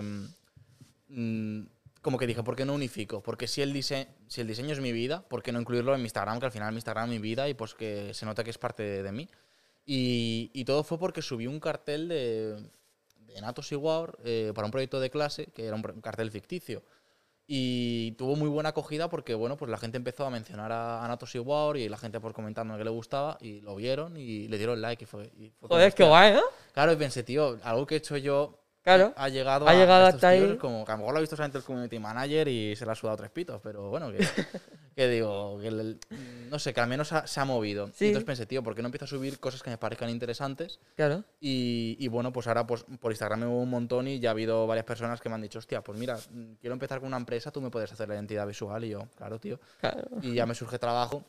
mm, como que dije, ¿por qué no unifico? Porque si el, dise si el diseño es mi vida, ¿por qué no incluirlo en mi Instagram? Que al final mi Instagram es mi vida y pues que se nota que es parte de, de mí. Y, y todo fue porque subí un cartel de, de Natos y War eh, para un proyecto de clase, que era un, cartel ficticio. Y tuvo muy buena acogida porque, bueno, pues la gente empezó a mencionar a, a Natos y War y la gente por comentando que le gustaba y lo vieron y le dieron like y fue... y fue Joder, qué guay, ¿no? Claro, y pensé, tío, algo que he hecho yo Claro. ha llegado, Ha llegado a hasta ahí. Como que a lo mejor lo ha visto solamente el community manager y se le ha sudado tres pitos, pero bueno, que, que digo, que el- no sé, que al menos ha- se ha movido. Sí. Entonces pensé, tío, ¿por qué no empiezo a subir cosas que me parezcan interesantes? Claro. Y, y bueno, pues ahora pues, por Instagram me hubo un montón y ya ha habido varias personas que me han dicho, hostia, pues mira, mm, quiero empezar con una empresa, tú me puedes hacer la identidad visual. Y yo, claro, tío. claro. Y ya me surge trabajo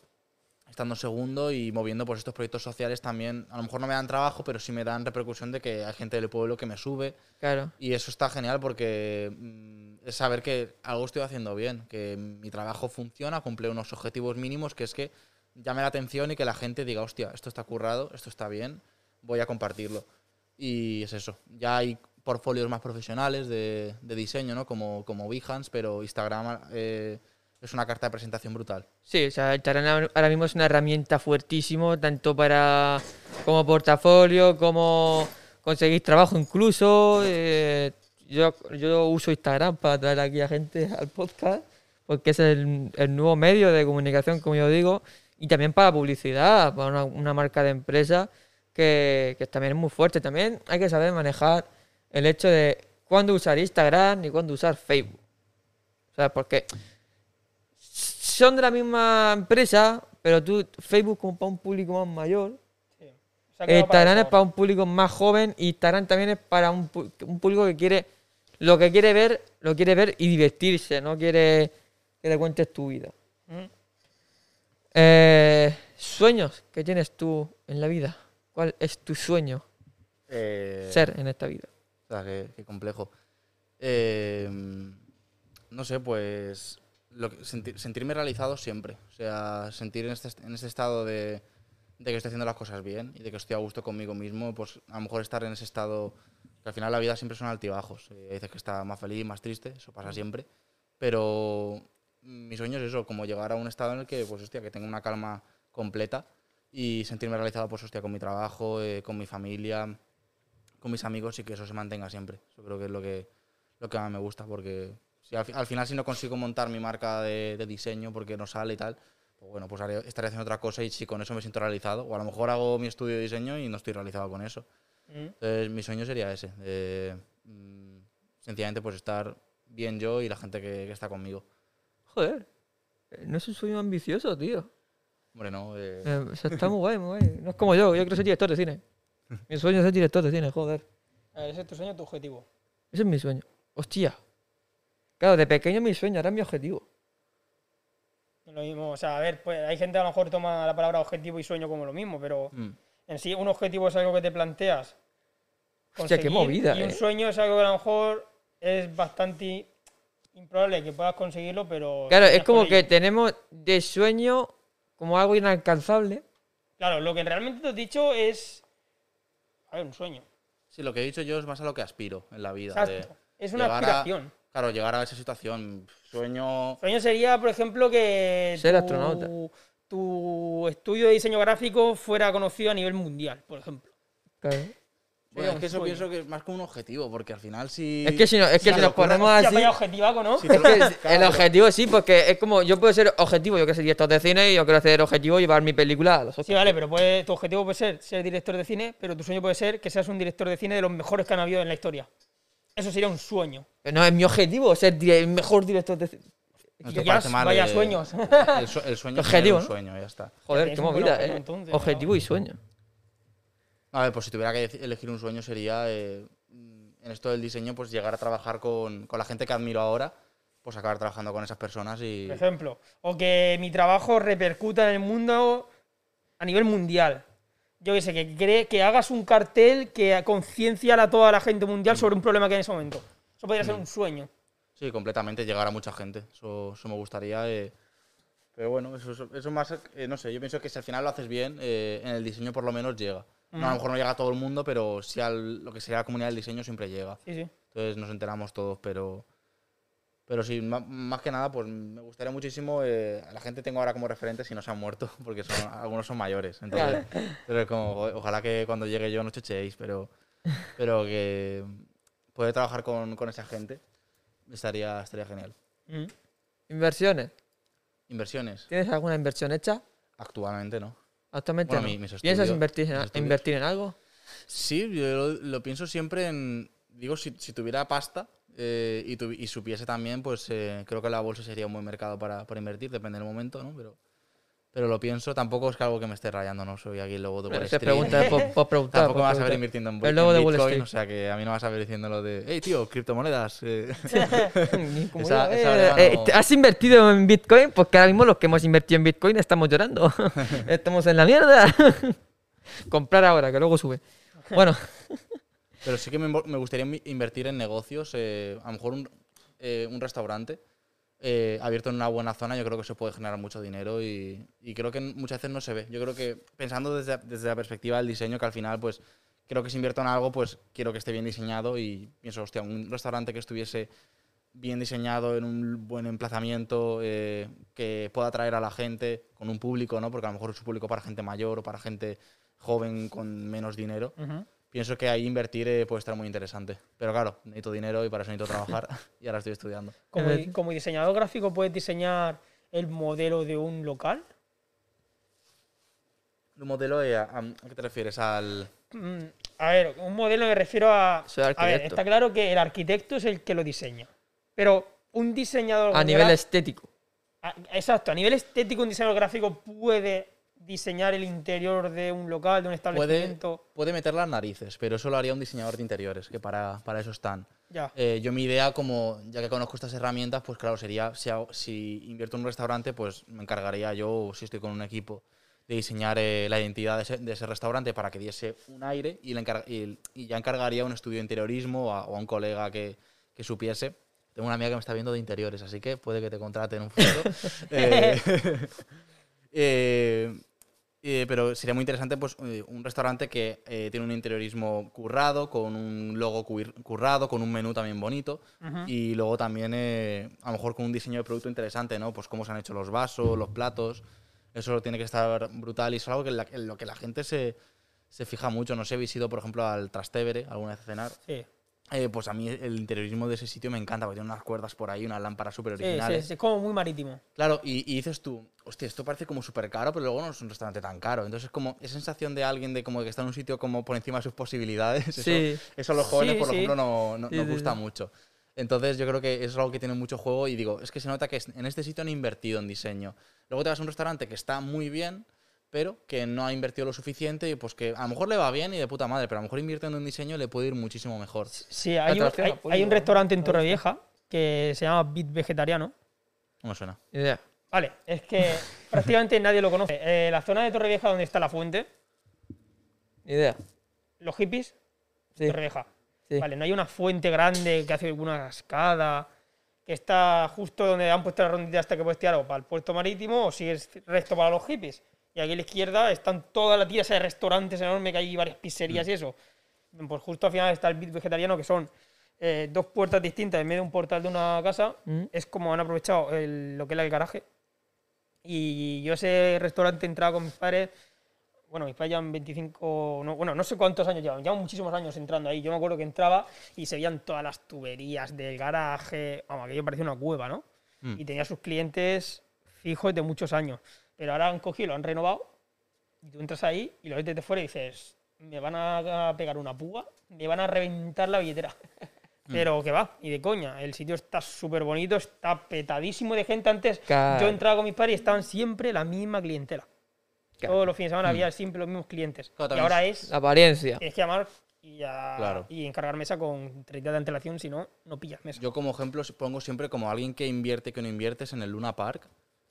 estando segundo y moviendo pues estos proyectos sociales también. A lo mejor no me dan trabajo, pero sí me dan repercusión de que hay gente del pueblo que me sube. Claro. Y eso está genial porque mm, es saber que algo estoy haciendo bien, que mi trabajo funciona, cumple unos objetivos mínimos, que es que llame la atención y que la gente diga, hostia, esto está currado, esto está bien, voy a compartirlo. Y es eso. Ya hay portfolios más profesionales de, de diseño, ¿no? Como, como Behance, pero Instagram eh, es una carta de presentación brutal. Sí, o sea, Instagram ahora- ahora mismo es una herramienta fuertísimo, tanto para como portafolio, como conseguir trabajo incluso. eh, yo, yo uso Instagram para traer aquí a gente al podcast, porque es el, el nuevo medio de comunicación, como yo digo, y también para publicidad, para una, una marca de empresa que, que también es muy fuerte. También hay que saber manejar el hecho de cuándo usar Instagram y cuándo usar Facebook. O sea, porque son de la misma empresa, pero tú, Facebook como para un público más mayor, Sí. Quedado Instagram es para un público más joven y Instagram también es para un, público que quiere, lo que quiere ver, lo quiere ver y divertirse, no quiere que le cuentes tu vida. Mm. Eh, sueños que tienes tú en la vida. ¿Cuál es tu sueño Eh, ser en esta vida? O sea, qué, qué complejo. Eh, no sé, pues lo que- sentir- sentirme realizado siempre. O sea, sentir en este, en este estado de, de que estoy haciendo las cosas bien y de que estoy a gusto conmigo mismo, pues a lo mejor estar en ese estado, que al final la vida siempre son altibajos. Eh, hay veces que está más feliz, más triste, eso pasa siempre. Pero mi sueño es eso, como llegar a un estado en el que, pues hostia, que tenga una calma completa y sentirme realizado, pues hostia, con mi trabajo, eh, con mi familia, con mis amigos y que eso se mantenga siempre. Eso creo que es lo que, lo que más me gusta, porque si al, fi- al final si no consigo montar mi marca de, de diseño porque no sale y tal, pues bueno, pues haré- estaré haciendo otra cosa y si con eso me siento realizado, o a lo mejor hago mi estudio de diseño y no estoy realizado con eso. Mm. Entonces mi sueño sería ese, mm, sencillamente pues estar bien yo y la gente que, que está conmigo. Joder, eh, no es un sueño ambicioso, tío. Hombre, no, eh, Eh, o sea, está muy guay, muy guay. No es como yo, yo quiero ser director de cine. Mi sueño es ser director de cine, joder. Ver, ese es tu sueño, tu objetivo. Ese es mi sueño. Hostia. Claro, de pequeño mi sueño, ahora es mi objetivo. Lo mismo, o sea, a ver, pues hay gente que a lo mejor toma la palabra objetivo y sueño como lo mismo, pero mm, en sí un objetivo es algo que te planteas. Hostia, qué movida, Y un eh. sueño es algo que a lo mejor es bastante improbable que puedas conseguirlo, pero. Claro, es como que tenemos de sueño como algo inalcanzable. Claro, lo que realmente te he dicho es. A ver, un sueño. sí, lo que he dicho yo es más a lo que aspiro en la vida. de Exacto. Es una a- aspiración. Claro, llegar a esa situación, sueño... Sueño sería, por ejemplo, que Ser tu, astronauta. tu estudio de diseño gráfico fuera conocido a nivel mundial, por ejemplo. Claro. Bueno, es que eso pienso que es más como un objetivo, porque al final si... Es que si, no, es que si nos ponemos así. ¿no? si Es que el objetivo sí, porque es como yo puedo ser objetivo, yo que ser director de cine y yo quiero hacer objetivo y llevar mi película a los Sí, vale, pero puede, tu objetivo puede ser ser director de cine, pero tu sueño puede ser que seas un director de cine de los mejores que han habido en la historia. Eso sería un sueño. No, es mi objetivo ser el mejor director de cine. no Y te ya, mal, vaya eh, sueños. El, su- el sueño es Objetivo, tener un ¿no? sueño, ya está. Joder, qué movida, objetivo, eh. entonces, objetivo y sueño. A ver, pues si tuviera que elegir un sueño sería, eh, en esto del diseño, pues llegar a trabajar con, con la gente que admiro ahora, pues acabar trabajando con esas personas y... por ejemplo. O que mi trabajo repercuta en el mundo a nivel mundial. Yo que sé, que, cree, que hagas un cartel que conciencia a toda la gente mundial sobre un problema que hay en ese momento. Eso podría ser un sueño. Sí, completamente, llegar a mucha gente. Eso, eso me gustaría. eh, Pero bueno, eso, eso, eso más, eh, no sé, yo pienso que si al final lo haces bien, eh, en el diseño por lo menos llega. No, a lo mejor no llega a todo el mundo, pero sí a lo que sería la comunidad del diseño siempre llega. Sí, sí. Entonces nos enteramos todos, pero... Pero sí, más que nada, pues me gustaría muchísimo. eh, a la gente tengo ahora como referentes si no se han muerto, porque son, algunos son mayores. Entonces, pero es como, "Joder, ojalá que cuando llegue yo no chocheéis, pero, pero que poder trabajar con, con esa gente estaría, estaría genial. Mm. Inversiones. Inversiones, ¿Tienes alguna inversión hecha? actualmente no. Actualmente Bueno, no. mi- mis ¿Piensas estudios- invertir mis en, invertir en algo? Sí, yo lo, lo pienso siempre en. Digo, si, si tuviera pasta eh, y, tuvi- y supiese también, pues eh, creo que la bolsa sería un buen mercado para, para invertir, depende del momento, ¿no? Pero, pero lo pienso, tampoco es que algo que me esté rayando, ¿no? Soy aquí el lobo de Wall Street. pregunta por, por preguntar. Tampoco por me vas a ver invirtiendo en, El en lobo de Wall Bitcoin, Street. o sea que a mí no vas a ver diciendo lo de, hey tío, criptomonedas. eh". Esa- esa eh, eh, no- ¿Has invertido en Bitcoin? Porque ahora mismo los que hemos invertido en Bitcoin estamos llorando. estamos en la mierda. Comprar ahora, que luego sube. Bueno, Pero sí que me, gustaría invertir en negocios, eh, a lo mejor un, eh, restaurante eh, abierto en una buena zona, yo creo que se puede generar mucho dinero y, creo que muchas veces no se ve. Yo creo que pensando desde, desde la perspectiva del diseño, que al final, pues, creo que si invierto en algo, pues quiero que esté bien diseñado y pienso, hostia, un restaurante que estuviese bien diseñado, en un buen emplazamiento, que pueda atraer a la gente, con un público, ¿no? Porque a lo mejor es un público para gente mayor o para gente joven con menos dinero. Ujú. Pienso que ahí invertir eh, puede estar muy interesante. Pero claro, necesito dinero y para eso necesito trabajar y ahora estoy estudiando. Como, di- como diseñador gráfico, ¿puedes diseñar el modelo de un local? ¿Un modelo eh, a, a- a qué te refieres? Al... Mm, A ver, un modelo me refiero a. Soy A ver, está claro que el arquitecto es el que lo diseña. Pero un diseñador. A nivel gra- estético. a- Exacto, a nivel estético, un diseñador gráfico puede diseñar el interior de un local, de un Puede, establecimiento. puede meter las narices, pero eso lo haría un diseñador de interiores, que para, para eso están. Ya. Eh, yo mi idea, como ya que conozco estas herramientas, pues claro, sería, si, hago- si invierto en un restaurante, pues me encargaría yo, si estoy con un equipo, de diseñar eh, la identidad de ese, de ese restaurante para que diese un aire y, y, y ya encargaría un estudio de interiorismo a- o a un colega que, que supiese. Tengo una amiga que me está viendo de interiores, así que puede que te contrate en un futuro. Eh, eh, pero sería muy interesante pues, eh, un restaurante que eh, tiene un interiorismo currado, con un logo currado, con un menú también bonito Ujú. y luego también eh, a lo mejor con un diseño de producto interesante, ¿no? Pues cómo se han hecho los vasos, los platos, eso tiene que estar brutal y es algo que en, la- en lo que la gente se, se fija mucho. No sé, habéis ido, por ejemplo, al Trastevere alguna vez a cenar. Sí. Eh, pues a mí el interiorismo de ese sitio me encanta, porque tiene unas cuerdas por ahí, unas lámparas súper sí, originales. sí, es como muy marítimo. Claro, y, y dices tú, hostia, esto parece como súper caro, pero luego no es un restaurante tan caro. Entonces es como esa sensación de alguien de como que está en un sitio como por encima de sus posibilidades. Eso, Sí. eso a los jóvenes, por ejemplo, no, no- sí, gusta mucho. Entonces yo creo que es algo que tiene mucho juego y digo, es que se nota que en este sitio han invertido en diseño. Luego te vas a un restaurante que está muy bien, pero que no ha invertido lo suficiente y pues que a lo mejor le va bien y de puta madre, pero a lo mejor invirtiendo en diseño le puede ir muchísimo mejor. Sí, hay un, hay, apoyo, hay un ¿no? restaurante en. Torrevieja que se llama Bit Vegetariano. No me suena. Idea. Vale, es que prácticamente nadie lo conoce. Eh, la zona de Torrevieja donde está la fuente, Idea. los hippies, Sí. Torrevieja. sí. Vale, no hay una fuente grande que hace alguna cascada, que está justo donde han puesto la rondita hasta que puedes tirar o para el puerto marítimo o si es recto para los hippies. Y aquí a la izquierda están todas las tiras de restaurantes enormes que hay varias pizzerías y eso. Pues justo al final está el bit vegetariano que son eh, dos puertas distintas en medio de un portal de una casa. Mm. Es como han aprovechado el- lo que es el garaje. Y yo ese restaurante entraba con mis padres. Bueno, mis padres llevan 25, no, bueno, no sé cuántos años llevan, llevan muchísimos años entrando ahí. Yo me acuerdo que entraba y se veían todas las tuberías del garaje. Vamos, aquello parecía una cueva, ¿no? Mm. Y tenía sus clientes fijos de muchos años. Pero ahora han cogido, lo han renovado. Y tú entras ahí y lo ves desde fuera y dices, me van a pegar una púa, me van a reventar la billetera. Pero que va, y de coña. El sitio está súper bonito, está petadísimo de gente. Antes Claro. yo entraba con mis padres y estaban siempre la misma clientela. Claro. Todos los fines de semana había siempre los mismos clientes. Claro, y ahora es- La apariencia. tienes que llamar y, Claro. y encargar mesa con 30 de antelación, si no, no pillas mesa. Yo como ejemplo pongo siempre como alguien que invierte que no inviertes en el Luna Park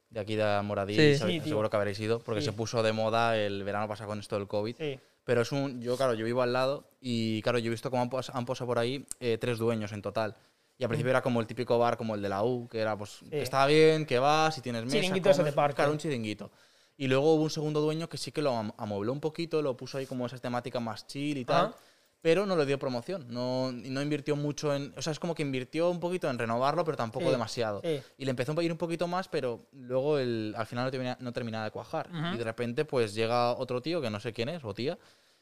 de aquí de Moradí, Sí. Sí, seguro que habréis ido, porque Sí. se puso de moda el verano pasado con esto del COVID. Sí. Pero es un, yo claro, yo vivo al lado y claro, yo he visto cómo han, pos- han posado por ahí eh, tres dueños en total. Y al principio era como el típico bar como el de la U, que era pues que estaba bien, que vas y tienes mesa, Chiringuito ese de comes, parque. claro, un chiringuito. Y luego hubo un segundo dueño que sí que lo am- amobló un poquito, lo puso ahí como esa temática más chill y tal. Pero no le dio promoción, no, no invirtió mucho en... O sea, es como que invirtió un poquito en renovarlo, pero tampoco demasiado. Y le empezó a ir un poquito más, pero luego el, al final no termina- no terminaba de cuajar. Y de repente pues llega otro tío, que no sé quién es, o tía,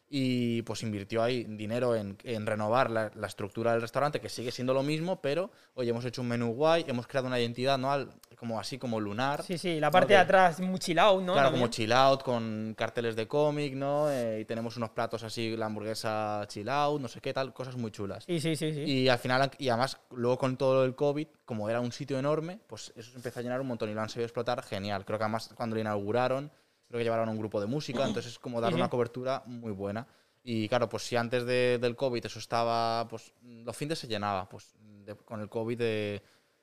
y pues invirtió ahí dinero en, en renovar la, la estructura del restaurante, que sigue siendo lo mismo, pero oye, hemos hecho un menú guay, hemos creado una identidad ¿no? Al- como así como lunar. Sí, sí, la ¿no? parte Que- de atrás muy chill out, ¿no? Claro, También. como chill out, con carteles de cómic, ¿no? Eh, y tenemos unos platos así, la hamburguesa chill out, no sé qué tal, cosas muy chulas. Sí, sí, sí, sí. Y al final, y además, luego con todo el COVID, como era un sitio enorme, pues eso se empezó a llenar un montón y lo han sabido explotar genial. Creo que además cuando lo inauguraron, creo que llevaron un grupo de música, entonces es como dar una cobertura muy buena. Y claro, pues si antes de- del COVID eso estaba, pues los fines se llenaba, pues de- con el COVID de,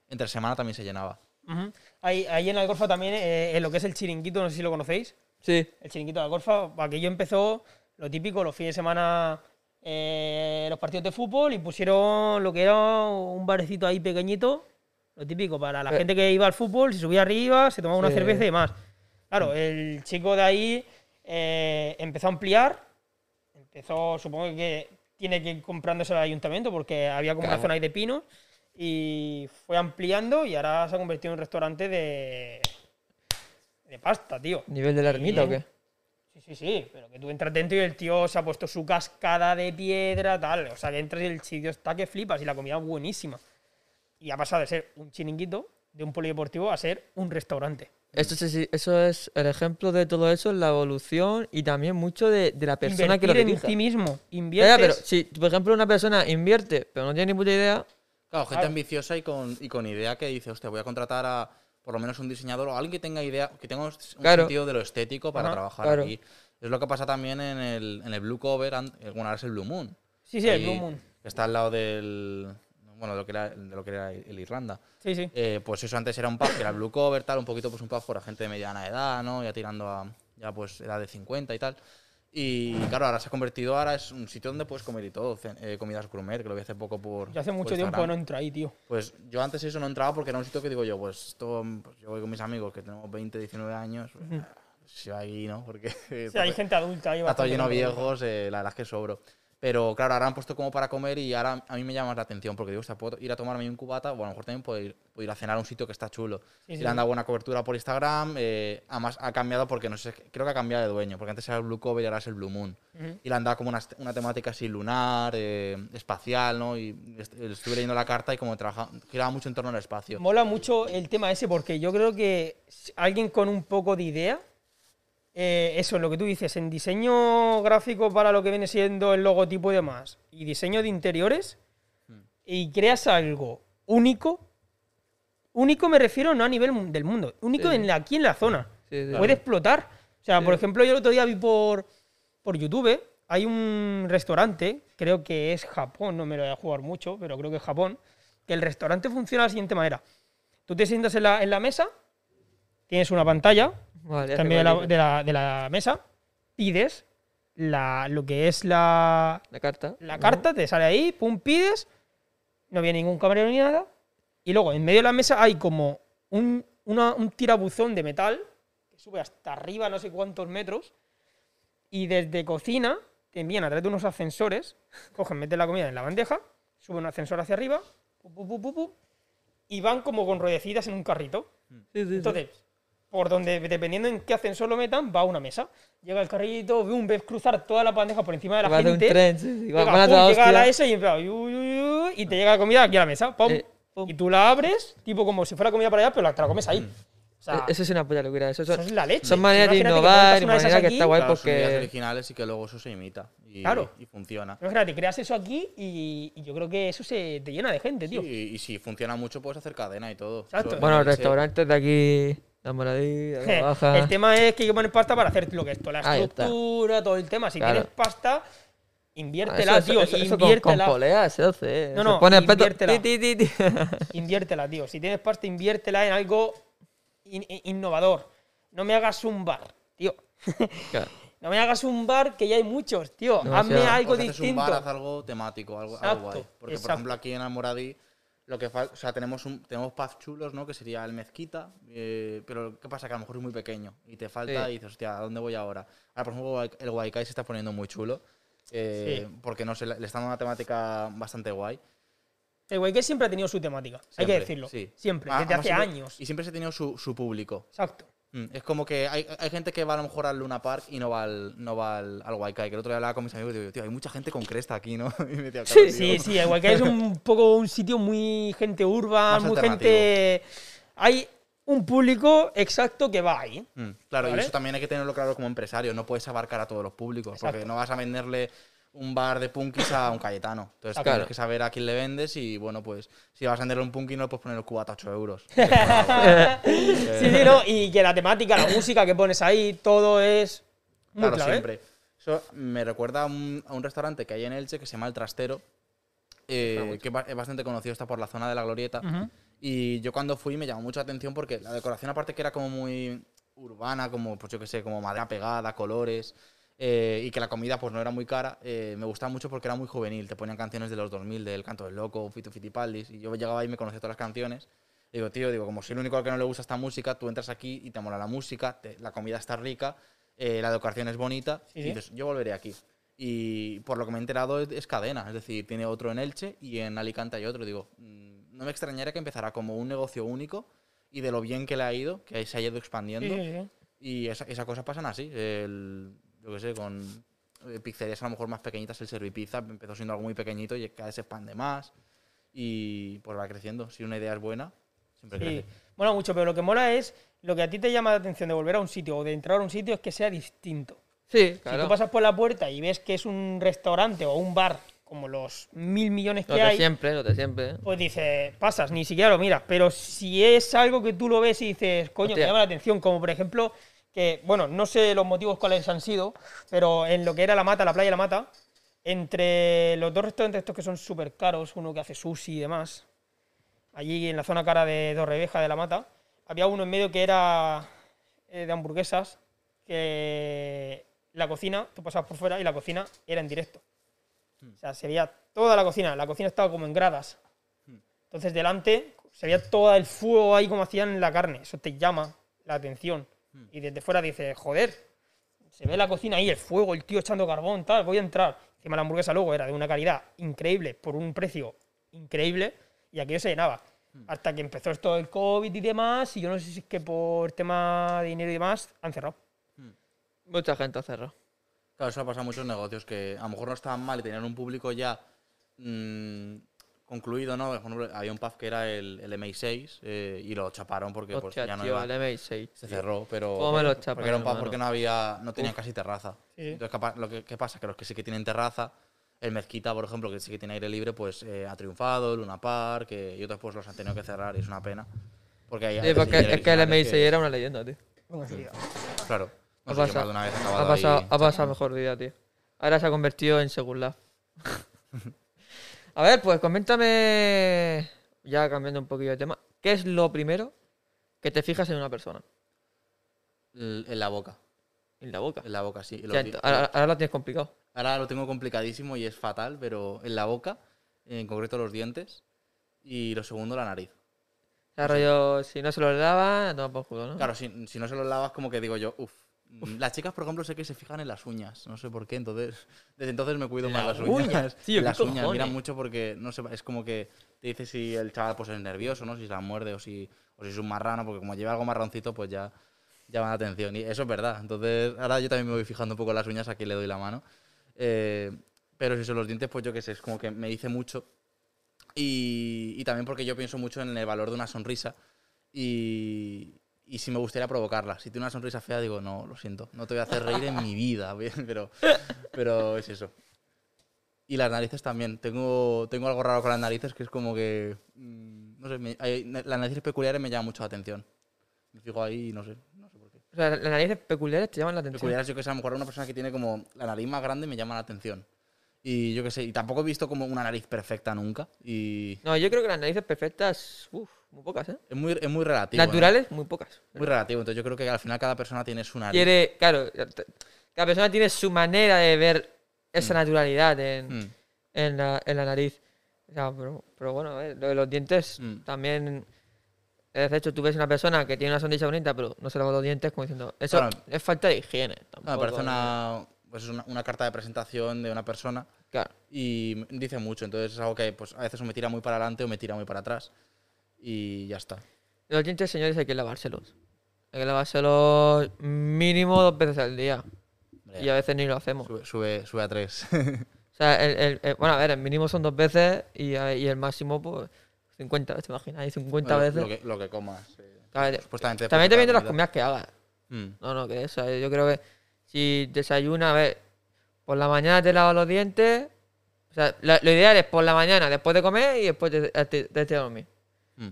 entre semana también se llenaba. Ujú. ahí, ahí en Algorfa también, eh, en lo que es el chiringuito, no sé si lo conocéis. Sí. El chiringuito de Algorfa, aquello empezó lo típico, los fines de semana, eh, los partidos de fútbol y pusieron lo que era un barecito ahí pequeñito, lo típico, para la Eh. gente que iba al fútbol, se subía arriba, se tomaba una cerveza y demás. Claro, el chico de ahí eh, empezó a ampliar, empezó, supongo que tiene que ir comprándose el ayuntamiento porque había como una zona ahí de pinos y fue ampliando y ahora se ha convertido en un restaurante de, de pasta, tío. ¿Nivel de la ermita o qué? Sí, sí, sí, pero que tú entras dentro y el tío se ha puesto su cascada de piedra, tal. O sea, que entras y el sitio está que flipas y la comida es buenísima. Y ha pasado de ser un chiringuito, de un polideportivo, a ser un restaurante. Eso, es el ejemplo de todo eso, es la evolución y también mucho de, de la persona que lo Invertir en dirige. ti mismo. Inviertes. ya, pero si, por ejemplo, una persona invierte, pero no tiene ni puta idea, Claro, gente Claro. ambiciosa y con, y con idea que dice, hostia, voy a contratar a por lo menos un diseñador o alguien que tenga idea, que tenga un Claro. sentido de lo estético para Ajá, trabajar claro. aquí. Es lo que pasa también en el, en el Blue Cover, bueno, ahora es el Blue Moon. Sí, sí, el Blue Moon. que Está al lado del. Bueno, de lo que era, de lo que era el Irlanda. Sí, sí. Eh, pues eso antes era un pub que era Blue Cover, tal, un poquito pues un pub para gente de mediana edad, ¿no? Ya tirando a ya pues edad de 50 y tal. Y claro, ahora se ha convertido, ahora es un sitio donde puedes comer y todo, eh, comidas gourmet, que lo vi hace poco por. Yo hace mucho tiempo Instagram. no entro ahí, tío. Pues yo antes eso no entraba porque era un sitio que digo yo, pues esto, pues yo voy con mis amigos que tenemos 20, 19 años, pues, si va ahí, ¿no? Porque Sí, hay gente adulta ahí. está todo lleno de viejos, eh, la verdad es que sobro. Pero claro, ahora han puesto como para comer y ahora a mí me llama más la atención porque digo, o sea, puedo ir a tomarme un cubata o a lo mejor también puedo ir, puedo ir a cenar a un sitio que está chulo. Sí, y sí. le han dado buena cobertura por Instagram, eh, además ha cambiado porque no sé, creo que ha cambiado de dueño, porque antes era el Blue Cover y ahora es el Blue Moon. Ujú. Y le han dado como una, una temática así lunar, eh, espacial, ¿no? Y est- estuve leyendo la carta y como trabaja, giraba mucho en torno al espacio. Mola mucho el tema ese porque yo creo que alguien con un poco de idea, eh, eso es lo que tú dices, en diseño gráfico para lo que viene siendo el logotipo y demás, y diseño de interiores, y creas algo único, único me refiero no a nivel del mundo, único Sí. en la- aquí en la zona. Sí, sí. Puede explotar. O sea, por ejemplo, yo el otro día vi por, por YouTube, hay un restaurante, creo que es Japón, no me lo voy a jugar mucho, pero creo que es Japón, que el restaurante funciona de la siguiente manera. Tú te sientas en la, en la mesa, tienes una pantalla, Vale, sé también de la, de la- de la mesa, pides la, lo que es la, La carta. la carta, te sale ahí, pum, pides, no viene ningún camarero ni nada, y luego en medio de la mesa hay como un, una- un tirabuzón de metal que sube hasta arriba no sé cuántos metros, y desde cocina te envían a través de unos ascensores, cogen, meten la comida en la bandeja, suben un ascensor hacia arriba, pu, pu, pu, pu, pu, y van como con ruedecitas en un carrito. Sí, sí, sí. Por donde, dependiendo en qué ascensor lo metan, va a una mesa. Llega el carrito, boom, ves cruzar toda la bandeja por encima de la Va a hacer un gente. tren, sí, sí. Llega, Va- a pum, toda llega a la esa y, empieza, uy, uy, uy, y te llega la comida aquí a la mesa. pum. Eh, pum. Y tú la abres, tipo como si fuera comida para allá, pero la- te la comes ahí. O sea, E- Eso es una puta locura. Eso son, eso es la leche. son maneras de innovar y de maneras que está guay Claro, son ideas porque. originales y que luego eso se imita y, Claro. y funciona. Imagínate, creas eso aquí y, y yo creo que eso se te llena de gente, tío. Sí, y, si funciona mucho puedes hacer cadena y todo. Exacto. Bueno, restaurantes de aquí, la moradilla, la baja. El tema es que hay que poner pasta para hacer lo que es toda la Ahí está. estructura, todo el tema. Si Claro. tienes pasta, Ah, inviértela, eso, tío. eso, eso con, con inviértela. polea se hace. No, se no, pone el peto. inviértela. ti, ti, ti, ti. Inviértela, tío. Si tienes pasta, inviértela en algo in- in- innovador. No me hagas un bar, tío. Claro. No me hagas un bar que ya hay muchos, tío. No, Hazme algo O si haces un bar, haz algo temático, algo, algo Exacto, guay. Porque, por exacto. ejemplo, aquí en Almoradí, lo que falta, o sea, tenemos, un, tenemos pubs chulos, ¿no? Que sería el Mezquita, eh, pero ¿qué pasa? Que a lo mejor es muy pequeño y te falta Sí. y dices, hostia, ¿a dónde voy ahora? Ahora, por ejemplo, el Guaycay se está poniendo muy chulo, eh, porque no sé, le está dando una temática bastante guay. El que siempre ha tenido su temática. hay que decirlo. sí. Siempre, Ah, desde hace siempre- años. Y siempre se ha tenido su, su público. Exacto. Mm, Es como que hay, hay gente que va a lo mejor al Luna Park y no va al, no va al, al Guaycay. Que el otro día hablaba con mis amigos y digo, tío, hay mucha gente con cresta aquí, ¿no? Y me decía, "Claro, tío". Sí, sí, el Guaycay es un poco un sitio muy gente urban, Más muy gente. Hay un público exacto que va ahí. Mm, claro, ¿Vale? y eso también hay que tenerlo claro como empresario. No puedes abarcar a todos los públicos, porque no vas a venderle un bar de punkis a un Cayetano. Entonces Exacto. tienes Claro. que saber a quién le vendes y, bueno, pues si vas a venderle un punky no le puedes poner el cubata a 8 euros. sí, sí, ¿no? Y que la temática, la música que pones ahí, todo es muy claro, clave. siempre. Eso me recuerda a un, a un restaurante que hay en Elche que se llama El Trastero, eh, que es bastante conocido, está por la zona de la Glorieta. Y yo cuando fui me llamó mucho la atención porque la decoración aparte que era como muy urbana, como pues yo que sé, como madera pegada, colores, eh, y que la comida pues no era muy cara, eh, me gustaba mucho porque era muy juvenil, te ponían canciones de los 2000, del Canto del Loco, Fito Fitipaldis, y yo llegaba ahí y me conocía todas las canciones. Y digo, tío, digo, como soy el único al que no le gusta esta música, tú entras aquí y te mola la música, te- la comida está rica, eh, la decoración es bonita, Sí, y dices, yo volveré aquí. Y por lo que me he enterado es, es cadena, es decir, tiene otro en Elche y en Alicante hay otro. Digo, mm, no me extrañaría que empezara como un negocio único y de lo bien que le ha ido, que se ha ido expandiendo. Sí. Y esa- esas cosas pasan así. El, yo qué sé, con eh, pizzerías a lo mejor más pequeñitas, el Servipizza empezó siendo algo muy pequeñito y cada vez se expande más. Y pues va creciendo. Si una idea es buena, siempre Sí, crece. mola mucho, pero lo que mola es lo que a ti te llama la atención de volver a un sitio o de entrar a un sitio es que sea distinto. Sí, Si claro. tú pasas por la puerta y ves que es un restaurante o un bar como los mil millones Lo que de hay, siempre, lo de siempre. ¿eh? pues dices, pasas, ni siquiera lo miras. Pero si es algo que tú lo ves y dices, coño, me Hostia. llama la atención, como por ejemplo, que, bueno, no sé los motivos cuáles han sido, pero en lo que era la mata, la playa la mata, entre los dos restaurantes estos que son súper caros, uno que hace sushi y demás, allí en la zona cara de Torreveja de la mata, había uno en medio que era eh, de hamburguesas, que la cocina, tú pasabas por fuera y la cocina era en directo. O sea, se veía toda la cocina. La cocina estaba como en gradas. Entonces, delante se veía todo el fuego ahí como hacían la carne. Eso te llama la atención. Y desde fuera dices, joder, se ve la cocina ahí, el fuego, el tío echando carbón, tal, voy a entrar. Encima la hamburguesa luego era de una calidad increíble, por un precio increíble, y aquello se llenaba. Hasta que empezó esto del COVID y demás, y yo no sé si es que por tema de dinero y demás han cerrado. Mucha gente ha cerrado. Claro, eso ha pasado en muchos negocios que a lo mejor no estaban mal y tenían un público ya mm, concluido, ¿no? Por ejemplo, había un pub que era el, el MI6 eh, y lo chaparon porque pues, ya no tío, iba. el MI6. Se cerró, pero. ¿Cómo me lo porque chapan, era un pub hermano? porque no había. no tenían casi terraza. Sí. Entonces, lo que ¿qué pasa? Que los que sí que tienen terraza, el Mezquita, por ejemplo, que sí que tiene aire libre, pues eh, ha triunfado, Luna Park, que- y otros pues los han tenido que cerrar y es una pena. Porque hay Sí, porque es que el originales MI6 era una leyenda, tío. Claro. No Ha pasado, una vez ha pasado, ahí ha pasado mejor vida, tío. Ahora se ha convertido en Second Life. A ver, pues coméntame, ya cambiando un poquillo de tema, ¿qué es lo primero que te fijas en una persona? l- en la boca. En la boca. En la boca, sí. Ahora, ahora lo tienes complicado. Ahora lo tengo complicadísimo y es fatal, pero en la boca, en concreto los dientes, y lo segundo la nariz. O sea, rollo, si no se lo lavan, a tomar por culo, ¿no? Claro, si, si no se los lavas, como que digo yo, uff. Las chicas, por ejemplo, sé que se fijan en las uñas, no sé por qué, entonces desde entonces me cuido más Las las uñas. uñas, tío, En ¿qué las uñas, cojones? miran mucho porque no sé, es como que te dice si el chaval pues es nervioso, ¿no? Si se la muerde o si, o si es un marrano, porque como lleva algo marroncito, pues ya llama la atención. Y eso es verdad. Entonces, ahora yo también me voy fijando un poco en las uñas, aquí le doy la mano. Eh, pero si son los dientes, pues yo qué sé, es como que me dice mucho. Y, y también porque yo pienso mucho en el valor de una sonrisa. Y, y si me gustaría provocarla. Si tiene una sonrisa fea, digo, no, lo siento, no te voy a hacer reír en mi vida. Pero, pero es eso. Y las narices también. Tengo, tengo algo raro con las narices que es como que. mm, No sé, me- hay- las narices peculiares me llaman mucho la atención. Me fijo ahí y no sé, no sé por qué. O sea, las narices peculiares te llaman la atención. Peculiares, yo que sé, a lo mejor una persona que tiene como la nariz más grande me llama la atención. Y yo que sé, y tampoco he visto como una nariz perfecta nunca. Y No, yo creo que las narices perfectas, uff, muy pocas, ¿eh? es muy, es muy relativo. ¿no? Naturales, muy pocas. Muy relativo. Entonces yo creo que al final cada persona tiene su nariz. Quiere, claro, cada persona tiene su manera de ver esa naturalidad en, Mm. en, la, en la nariz. O sea, pero, pero bueno, ver, lo de los dientes Mm. también. eh, De hecho, tú ves una persona que tiene una sonrisa bonita, pero no se lava los dientes, como diciendo. Eso Claro. es falta de higiene. Me tampoco, parece una, pues es una, una carta de presentación de una persona Claro. y dice mucho. Entonces es algo que pues, a veces o me tira muy para adelante o me tira muy para atrás. Y ya está. Los dientes, señores, hay que lavárselos. Hay que lavárselos mínimo dos veces al día. Hombre, Y a veces ni lo hacemos. sube, sube, sube a tres. O sea, el, el- el- bueno, a ver, el mínimo son dos veces y, y el máximo, pues, 50 veces, ¿te imaginas? Hay 50 Bueno, veces. Lo que, lo que comas. Claro, Supuestamente También depende de las comidas que hagas. Mm. No, no, que eso. eh, Yo creo que si desayunas, a ver, por la mañana te lavas los dientes. O sea, lo, lo ideal es por la mañana, después de comer y después de, de, de- de dormir. Mm.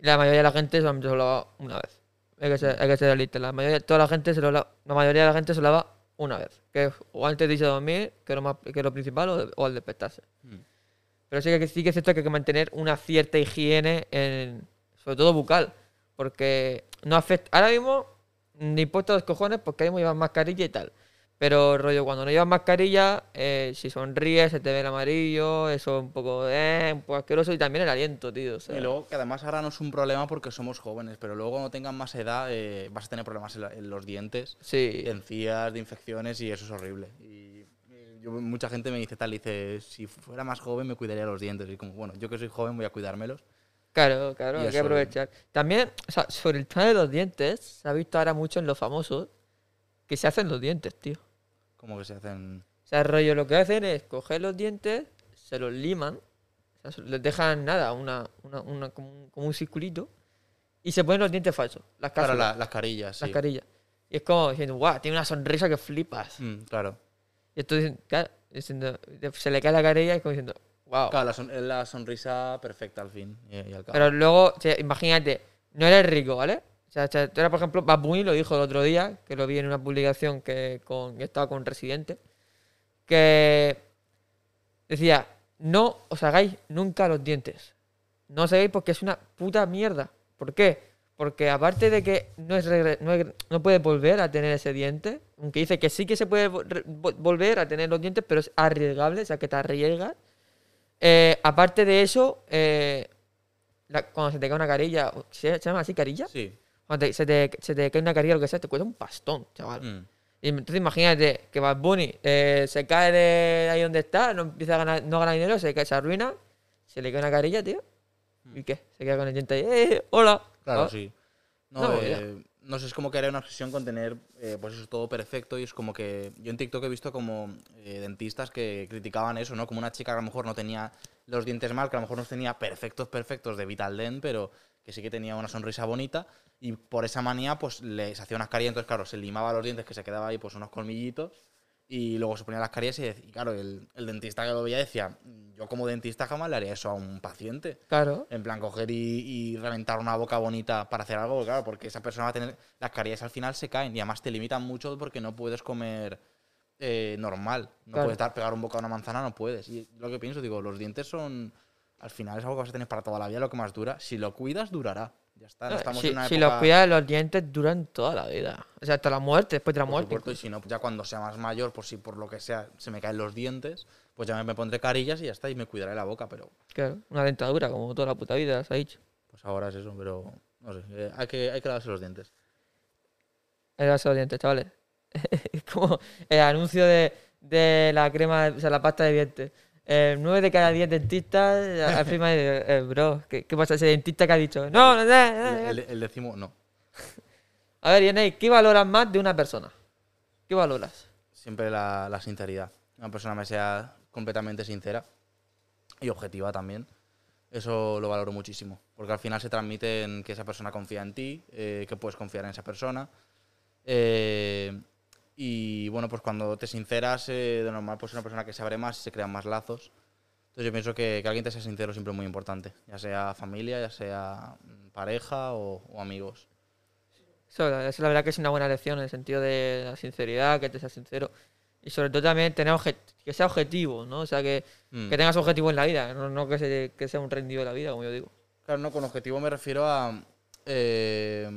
La mayoría de la gente solamente se lo lava una vez. Hay que ser, hay que ser realista. La mayoría, toda la gente se lo lava, la mayoría de la gente se lo lava una vez. Que es o antes de irse a dormir, que es lo, más, que es lo principal, o al despertarse. Mm. Pero sí que, sí que es cierto que hay que mantener una cierta higiene, en, sobre todo bucal. Porque no afecta. Ahora mismo, ni puesto los cojones porque ahora mismo llevas mascarilla y tal. Pero rollo, cuando no llevas mascarilla, eh, si sonríes, se te ve el amarillo, eso es un poco, eh, un poco asqueroso y también el aliento, tío. o sea. Y luego, que además ahora no es un problema porque somos jóvenes, pero luego cuando tengan más edad eh, vas a tener problemas en, la- en los dientes, sí. encías, de infecciones y eso es horrible. Y, yo- mucha gente me dice tal, dice, si fuera más joven me cuidaría los dientes. Y como, bueno, yo que soy joven voy a cuidármelos. Claro, claro, Y hay que aprovechar. También, o sea, sobre el tema de los dientes, se ha visto ahora mucho en los famosos que se hacen los dientes, tío. Como que se hacen... O sea, el rollo lo que hacen es coger los dientes, se los liman, o sea, se- les dejan nada, una, una, una- como, un, como un circulito, y se ponen los dientes falsos, las Claro, la- las carillas, sí. las carillas. Y es como diciendo, guau, tiene una sonrisa que flipas. Mm, claro. Y entonces, claro, diciendo, se le cae la carilla y es como diciendo, wow. Claro, la, son- es la sonrisa perfecta al fin y, y al cabo. Pero luego, o sea, imagínate, no eres rico, ¿vale? O sea, o sea, tú eras, por ejemplo, Bad Bunny lo dijo el otro día, que lo vi en una publicación que, con, que estaba con Residente, que decía, no os hagáis nunca los dientes. No os hagáis porque es una puta mierda. ¿Por qué? Porque aparte de que no, es no, es- no puedes volver a tener ese diente, aunque dice que sí que se puede volver a tener los dientes, pero es arriesgable, o sea, que te arriesgas. Eh, aparte de eso, eh, la- cuando se te cae una carilla, ¿se, se llama así carilla? Sí. Cuando te- se, te, se te cae una carilla, lo que sea, te cuesta un pastón, chaval. Mm. Y entonces imagínate que Bad Bunny eh, se cae de ahí donde está, no empieza a ganar, no gana dinero, se, cae, se arruina, se le cae una carilla, tío. ¿Y qué? Se queda con el diente ahí, ¡eh! ¡Hola! Claro, Ah, sí. No, No, eh, no sé, es como que era una obsesión con tener, eh, pues eso, todo perfecto y es como que yo en TikTok he visto como eh, dentistas que criticaban eso, ¿no? Como una chica que a lo mejor no tenía los dientes mal, que a lo mejor no tenía perfectos, perfectos de Vital Dent, pero que sí que tenía una sonrisa bonita y por esa manía pues les hacía unas carillas, entonces claro, se limaba los dientes que se quedaba ahí pues unos colmillitos y luego se ponía las carillas y, y claro, el, el dentista que lo veía decía, yo como dentista jamás le haría eso a un paciente. Claro. En plan, coger y, y reventar una boca bonita para hacer algo, claro, porque esa persona va a tener. Las caries al final se caen y además te limitan mucho porque no puedes comer eh, normal. No Claro. puedes dar, pegar un bocado a una manzana, no puedes. Y lo que pienso, digo, los dientes son. Al final es algo que vas a tener para toda la vida, lo que más dura. Si lo cuidas, durará. Ya está. No estamos si en una si época. los cuidas, los dientes duran toda la vida. O sea, hasta la muerte, después de la por muerte. supuesto, y si no, ya cuando sea más mayor, por si por lo que sea se me caen los dientes, pues ya me, me pondré carillas y ya está, y me cuidaré la boca, pero Claro, una dentadura, como toda la puta vida, se ha dicho. pues ahora es eso, pero no sé, eh, hay, que, hay que lavarse los dientes. Hay que lavarse los dientes, chavales. es como el anuncio de, de la crema, o sea, la pasta de dientes. Eh, 9 de cada 10 dentistas, al eh, bro, ¿qué, ¿qué pasa ese dentista que ha dicho? No, no, no, no. El, el- décimo, no. A ver, Yanei, ¿qué valoras más de una persona? ¿Qué valoras? Siempre la, la sinceridad. Una persona me sea completamente sincera y objetiva también. Eso lo valoro muchísimo. Porque al final se transmite en que esa persona confía en ti, eh, que puedes confiar en esa persona. Eh, y bueno, pues cuando te sinceras, eh, de normal, pues una persona que se abre más y se crean más lazos. Entonces yo pienso que, que alguien te sea sincero siempre es muy importante. Ya sea familia, ya sea mm, pareja o, o amigos. Eso, la- eso la verdad que es una buena lección en el sentido de la sinceridad, que te seas sincero. Y sobre todo también tener que sea objetivo, ¿no? O sea, que, Mm. que tengas objetivo en la vida, no, no que, se- que sea un rendido de la vida, como yo digo. Claro, no, con objetivo me refiero a eh,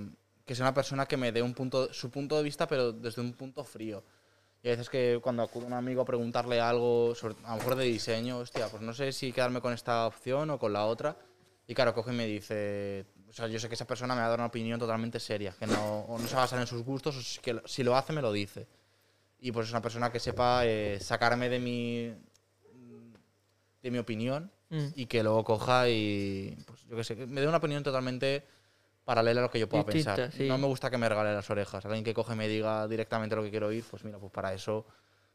que sea una persona que me dé un punto, su punto de vista, pero desde un punto frío. Y a veces que cuando acude un amigo a preguntarle algo, sobre- a lo mejor de diseño, hostia, pues no sé si quedarme con esta opción o con la otra. Y claro, coge y me dice, o sea, yo sé que esa persona me va a dar una opinión totalmente seria, que no, o no se va a basar en sus gustos, o si- que lo- si lo hace, me lo dice. Y pues es una persona que sepa eh, sacarme de mi, de mi opinión Mm. y que luego coja y, pues yo qué sé, me dé una opinión totalmente paralela a lo que yo pueda Distinta, pensar. sí. No me gusta que me regale las orejas. Alguien que coge y me diga directamente lo que quiero oír, pues mira, pues para eso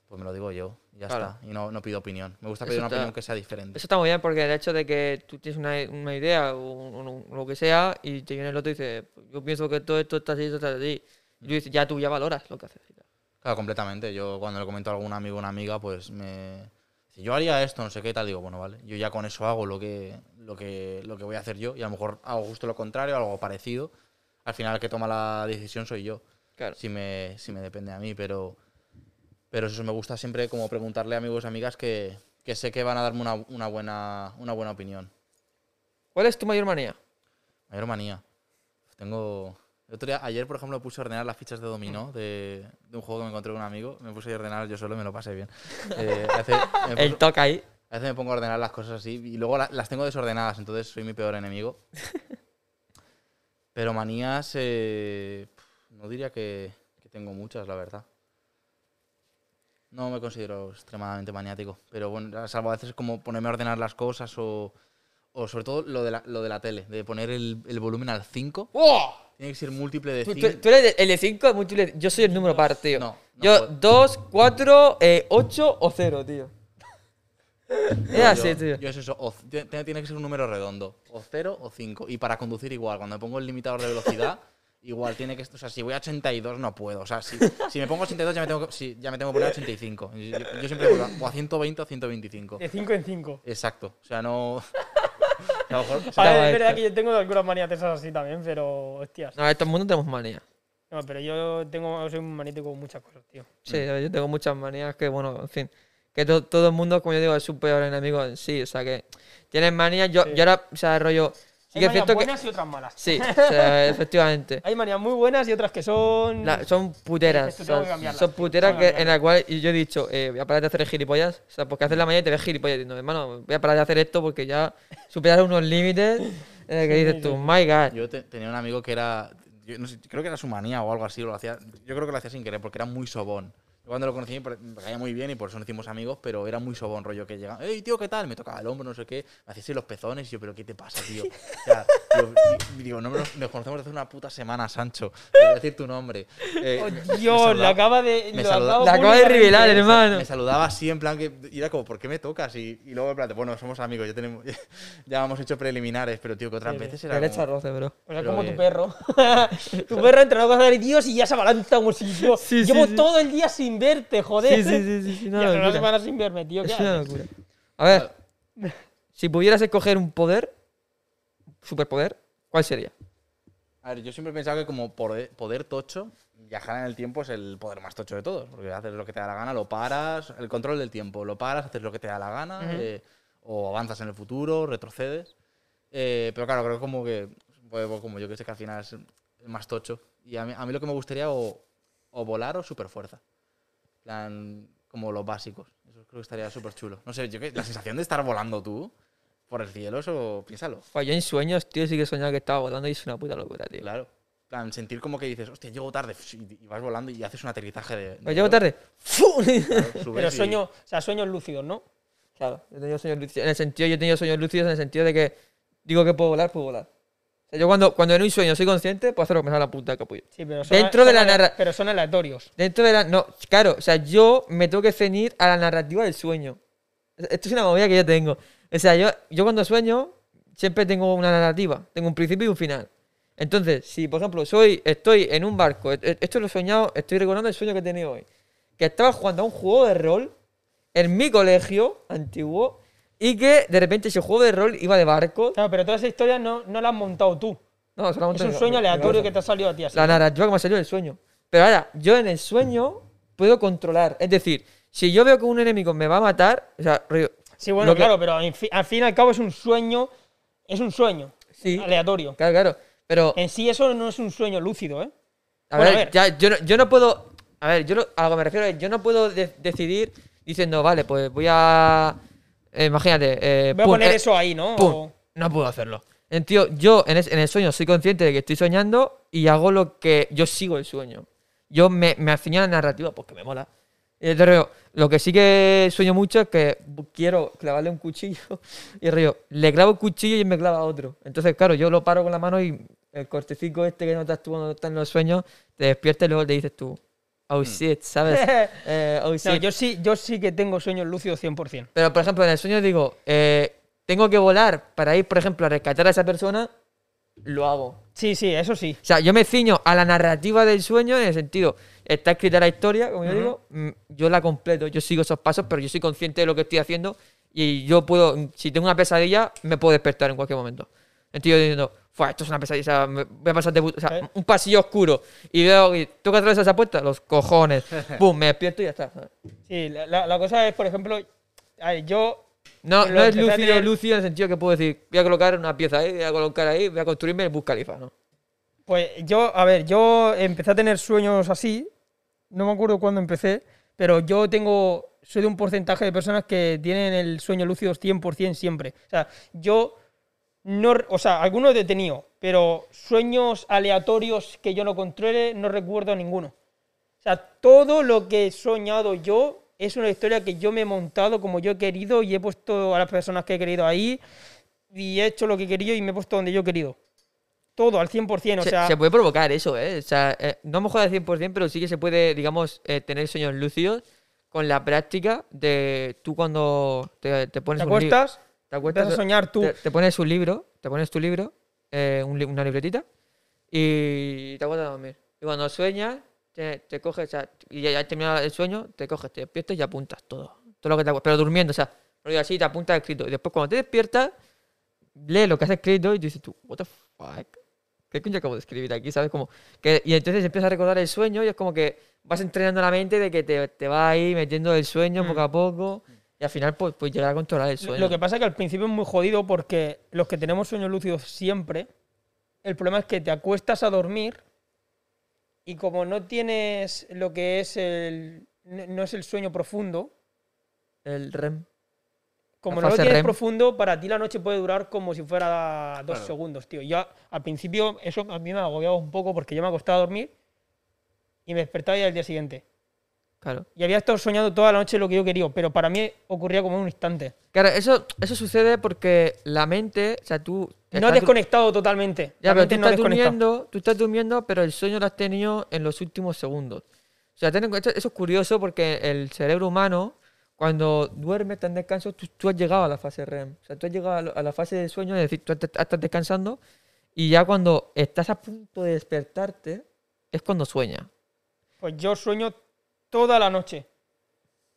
pues me lo digo yo ya Claro. está. Y no, no pido opinión. Me gusta Eso pedir una está- opinión que sea diferente. Eso está muy bien porque el hecho de que tú tienes una, una idea o, un- o lo que sea y te viene el otro y dice, "Pues yo pienso que todo esto está así, esto está así. Y tú dices, ya tú ya valoras lo que haces. Claro, completamente. Yo cuando le comento a algún amigo o una amiga, pues me... Si yo haría esto, no sé qué tal, digo, bueno, vale. Yo ya con eso hago lo que, lo que, lo que voy a hacer yo y a lo mejor hago justo lo contrario, algo parecido. Al final el que toma la decisión soy yo. Claro. si me, si me depende a mí, pero, pero eso me gusta siempre como preguntarle a amigos y amigas que, que sé que van a darme una, una buena, una buena opinión. ¿Cuál es tu mayor manía? Mayor manía. Tengo... el otro día- ayer, por ejemplo, puse a ordenar las fichas de dominó de, de un juego que me encontré con un amigo. Me puse a ordenar yo solo y me lo pasé bien. Eh, El toque ahí. a veces me pongo a ordenar las cosas así y luego la- las tengo desordenadas, entonces soy mi peor enemigo. Pero manías, eh, no diría que, que tengo muchas, la verdad. No me considero extremadamente maniático. Pero bueno, salvo a veces como ponerme a ordenar las cosas o, o sobre todo lo de la, lo de la tele, de poner el, el volumen al 5. ¡Oh! Tiene que ser múltiple de Tú, 5. tú- tú eres el de 5, múltiple. Yo soy el número par, tío. No, no yo, puedo. 2, 4, 8 o 0, tío. Es así, tío. Yo es eso, o tiene, tiene que ser un número redondo, o 0 o 5. Y para conducir igual, cuando me pongo el limitador de velocidad, igual tiene que, o sea, si voy a 82 no puedo, o sea, si, si me pongo a 82 ya me tengo que, sí, ya me tengo que poner a 85. Yo, yo siempre voy a- o a 120 o 125. De 5 en 5. Exacto, o sea, no... a lo mejor- A ver, es verdad que yo tengo algunas manías de esas así también, pero hostias. No, en todo el mundo tenemos manías. No, pero yo tengo, soy un maniático con muchas cosas, tío. Sí, yo tengo muchas manías que, bueno, en fin. Que to- todo el mundo, como yo digo, es su peor enemigo en sí. O sea, que tienes manías. Yo, Sí. yo ahora, o sea, rollo. Sí Hay que es manías cierto que. buenas y otras malas. Sí, o sea, efectivamente. Hay manías muy buenas y otras que son. La- son puteras. Esto o tengo sea, que cambiarlas, son tío, puteras tengo que que, en la cual y yo he dicho, eh, voy a parar de hacer gilipollas. O sea, porque haces la mañana y te ves gilipollas. Diciendo, hermano, voy a parar de hacer esto porque ya superaron unos límites que Sí, dices tú, sí. my god. Yo te- tenía un amigo que era. yo no sé, creo que era su manía o algo así. Lo hacía, yo creo que lo hacía sin querer porque era muy sobón. Yo cuando lo conocí me caía muy bien y por eso nos hicimos amigos, pero era muy sobón, rollo que llegaba. ¡Ey, tío, qué tal! Me tocaba el hombro, no sé qué. Me hacía así los pezones y yo, ¿pero qué te pasa, tío? O sea, tío, y- y digo, no nos, nos conocemos desde hace una puta semana, Sancho. Te voy a decir tu nombre. Eh, Oh, me Dios, le saludaba- acaba de. me lo saluda- acabo La acaba de revelar, hermano. me saludaba así en plan que y era como ¿por qué me tocas? Y, y luego en plan bueno somos amigos ya tenemos ya hemos hecho preliminares pero tío que otras Sí, veces era le como, roce, bro. Pero como que- tu perro. tu perro entra a casa de Dios y ya se abalanza como si yo. Sí, sí, Llevo sí. todo el día sin verte, joder. Sí, sí, sí, sí, sí, Y una semana sin verme, tío. ¿qué Es una locura. A ver, si pudieras escoger un poder, superpoder, ¿cuál sería? a ver yo siempre he pensado que como poder, poder tocho viajar en el tiempo es el poder más tocho de todos porque haces lo que te da la gana lo paras el control del tiempo lo paras haces lo que te da la gana Ujú. eh, o avanzas en el futuro retrocedes Eh, pero claro creo como que pues, como yo que sé que al final es el más tocho y a mí, a mí lo que me gustaría o, o volar o super fuerza plan como los básicos eso creo que estaría súper chulo no sé yo que la sensación de estar volando tú por el cielo eso piénsalo Pues yo en sueños, tío, sí que he soñado que estaba volando y es una puta locura, tío. Claro. En plan, sentir como que dices, hostia, llego tarde y vas volando y haces un aterrizaje de. de Pues llego tarde. ¡Fu! Claro, subes Pero y- sueño, o sea, sueños lúcidos, ¿no? Claro, yo he tenido sueños lúcidos. En el sentido, yo he tenido sueños lúcidos en el sentido de que digo que puedo volar, puedo volar. O sea, yo cuando, cuando en un sueño soy consciente, puedo hacer lo que me sale la puta de capullo. Sí, pero son, Dentro de son la ale- narra- Pero son aleatorios. Dentro de la. No, claro, o sea, yo me tengo que ceñir a la narrativa del sueño. Esto es una movida que yo tengo. O sea, yo, yo cuando sueño, siempre tengo una narrativa. Tengo un principio y un final. Entonces, si por ejemplo soy, estoy en un barco, e- e- esto lo he soñado, estoy recordando el sueño que he tenido hoy. Que estaba jugando a un juego de rol en mi colegio antiguo y que de repente ese juego de rol iba de barco. Claro, pero toda esa historia no, no la has montado tú. No, solamente Es un sueño aleatorio que te ha salido a ti así. La narrativa que me ha salido del sueño. Pero ahora, yo en el sueño puedo controlar. Es decir, si yo veo que un enemigo me va a matar, o sea, Sí, bueno, que- claro, pero en fi- al fin y al cabo es un sueño. Es un sueño. Sí. Aleatorio. claro, claro. Pero, En sí, eso no es un sueño lúcido, ¿eh? a, bueno, ver, a ver. Ya, yo, no, yo no puedo. A ver, yo a lo que me refiero es, yo no puedo de- decidir diciendo, vale, pues voy a. eh, imagínate. eh, Voy a poner eh, eso ahí, ¿no? pum. No puedo hacerlo. En tío, yo en, es- en el sueño soy consciente de que estoy soñando y hago lo que. Yo sigo el sueño. Yo me, me afiño a la narrativa porque me mola. Y entonces, lo que sí que sueño mucho es que quiero clavarle un cuchillo y rollo, le clavo el cuchillo y él me clava otro. Entonces, claro, yo lo paro con la mano y el cortecico este que notas tú cuando estás en los sueños, te despiertas y luego te dices tú, oh shit, ¿sabes? Eh, oh No, shit. yo sí, yo sí que tengo sueños lúcidos 100%. Pero, por ejemplo, en el sueño digo, eh, tengo que volar para ir, por ejemplo, a rescatar a esa persona, lo hago. Sí, sí, eso sí. O sea, yo me ciño a la narrativa del sueño en el sentido, está escrita la historia, como yo Ujú. digo, mm, yo la completo, yo sigo esos pasos, pero yo soy consciente de lo que estoy haciendo y yo puedo, mm, si tengo una pesadilla, me puedo despertar en cualquier momento. Yo diciendo, "Fua, esto es una pesadilla, voy a pasar de puta- o sea, ¿Eh? un pasillo oscuro y veo que tengo que atravesar esa puerta, los cojones, pum, me despierto y ya está. Sí, la, cosa es, por ejemplo, yo. No, es lúcido, tener- lúcido en el sentido que puedo decir, voy a colocar una pieza ahí, voy a colocar ahí, voy a construirme el Bus Khalifa, ¿no? Pues yo, a ver, yo empecé a tener sueños así. No me acuerdo cuándo empecé, pero yo tengo. Soy de un porcentaje de personas que tienen el sueño lúcido 100% siempre. O sea, yo. No, o sea, algunos he tenido, pero sueños aleatorios que yo no controle, no recuerdo ninguno. O sea, todo lo que he soñado yo es una historia que yo me he montado como yo he querido y he puesto a las personas que he querido ahí y he hecho lo que he querido y me he puesto donde yo he querido. Todo, al 100%, o se, sea... se puede provocar eso, ¿eh? O sea, eh, no mejor al 100%, pero sí que se puede, digamos, eh, tener sueños lúcidos con la práctica de tú cuando te, te pones ¿Te acuestas? Te Empiezas a soñar tú. Te, te pones un libro, te pones tu libro, eh, un una libretita, y te acuestas a dormir. Y cuando sueñas, te, te coges, o sea, y ya, has terminado el sueño, te coges, te despiertas y apuntas todo. Todo lo que te acuerdas, pero durmiendo, o sea, rollo así, te apuntas escrito. Y después cuando te despiertas, lees lo que has escrito y dices tú, what the fuck. ¿Qué coño acabo de escribir aquí? ¿Sabes? Como que, y entonces empiezas a recordar el sueño y es como que vas entrenando la mente de que te, te va ahí metiendo el sueño Mm. poco a poco y al final pues, pues llegar a controlar el sueño. Lo que pasa es que al principio es muy jodido porque los que tenemos sueños lúcidos siempre, el problema es que te acuestas a dormir y como no tienes lo que es el... no es el sueño profundo, El REM. como La no lo tienes REM. profundo, para ti la noche puede durar como si fuera dos Claro. segundos, tío. Yo al principio eso a mí me agobiaba un poco porque yo me acostaba a dormir y me despertaba ya el día siguiente. Claro. Y había estado soñando toda la noche lo que yo quería, pero para mí ocurría como en un instante. Claro, eso, eso sucede porque la mente, o sea, tú... No estás dur- desconectado totalmente. Ya, pero tú no estás durmiendo, tú estás durmiendo, pero el sueño lo has tenido en los últimos segundos. O sea, ten en cuenta- eso es curioso porque el cerebro humano, cuando duerme, está en descanso, tú, tú has llegado a la fase REM. O sea, tú has llegado a, la fase de sueño, es decir, tú estás estás descansando y ya cuando estás a punto de despertarte, es cuando sueñas. Pues yo sueño toda la noche.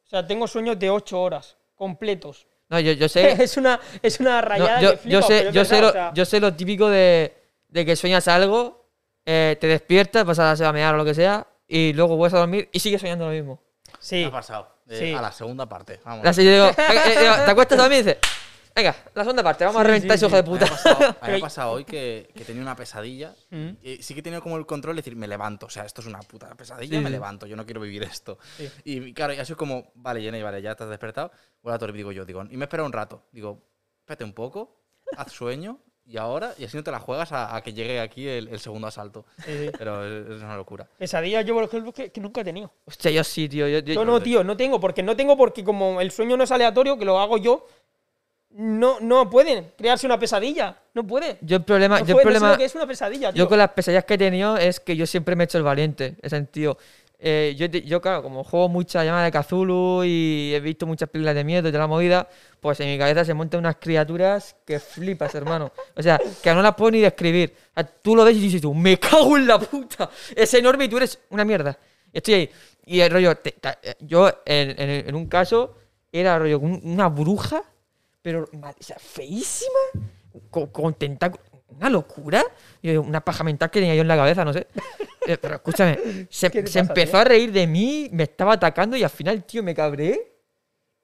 O sea, tengo sueños de 8 horas completos. No, yo, yo sé... es, una, es una No, rayada yo, que yo sé, yo, sé lo, o sea, yo sé lo típico de, de que sueñas algo, eh, te despiertas, vas a a mear o lo que sea, y luego vuelves a dormir y sigues soñando lo mismo. Sí. Me ha pasado. Eh, Sí. A la segunda parte. Vamos. Así yo digo, eh, eh, te acuestas dormir y dices, venga, la segunda parte, vamos a reventar sí, ese hijo de puta. me ha pasado, a mí me Pero- ha pasado hoy que, que tenía una pesadilla. Mm. Y sí que he tenido como el control de decir, me levanto. O sea, esto es una puta pesadilla, Sí, me levanto. Yo no quiero vivir esto. Sí. Y claro, y así como, vale, Jenny, vale, ya te has despertado. Vuelvo a dormir, digo yo. Digo, y me espera un rato. Digo, espérate un poco, haz sueño. Y ahora, y así no te la juegas a, a que llegue aquí el, el segundo asalto. Sí, sí. Pero es, es una locura. Pesadillas yo, por ejemplo, que, que nunca he tenido. Hostia, yo sí, tío. Yo, yo- Yo no, tío, no tengo, porque no tengo porque como el sueño no es aleatorio, que lo hago yo, no, no pueden crearse una pesadilla. No puede. yo el problema, No yo el problema, que es una pesadilla, tío. yo con las pesadillas que he tenido es que yo siempre me he hecho el valiente, en ese sentido. Eh, yo, yo, claro, como juego mucha llamada de Cthulhu y he visto muchas películas de miedo y de la movida, pues en mi cabeza se montan unas criaturas que flipas, hermano. O sea, que no las puedo ni describir. O sea, tú lo ves y dices tú, me cago en la puta. Es enorme y tú eres una mierda. Estoy ahí. Y el rollo, te- eh, yo en, en- en un caso era rollo un- una bruja, pero o sea, feísima, con, con tentáculos. Una locura. Una paja mental que tenía yo en la cabeza, no sé. Eh, pero escúchame, se, ¿Qué te se pasa, empezó tío? a reír de mí, me estaba atacando y al final, tío, me cabré.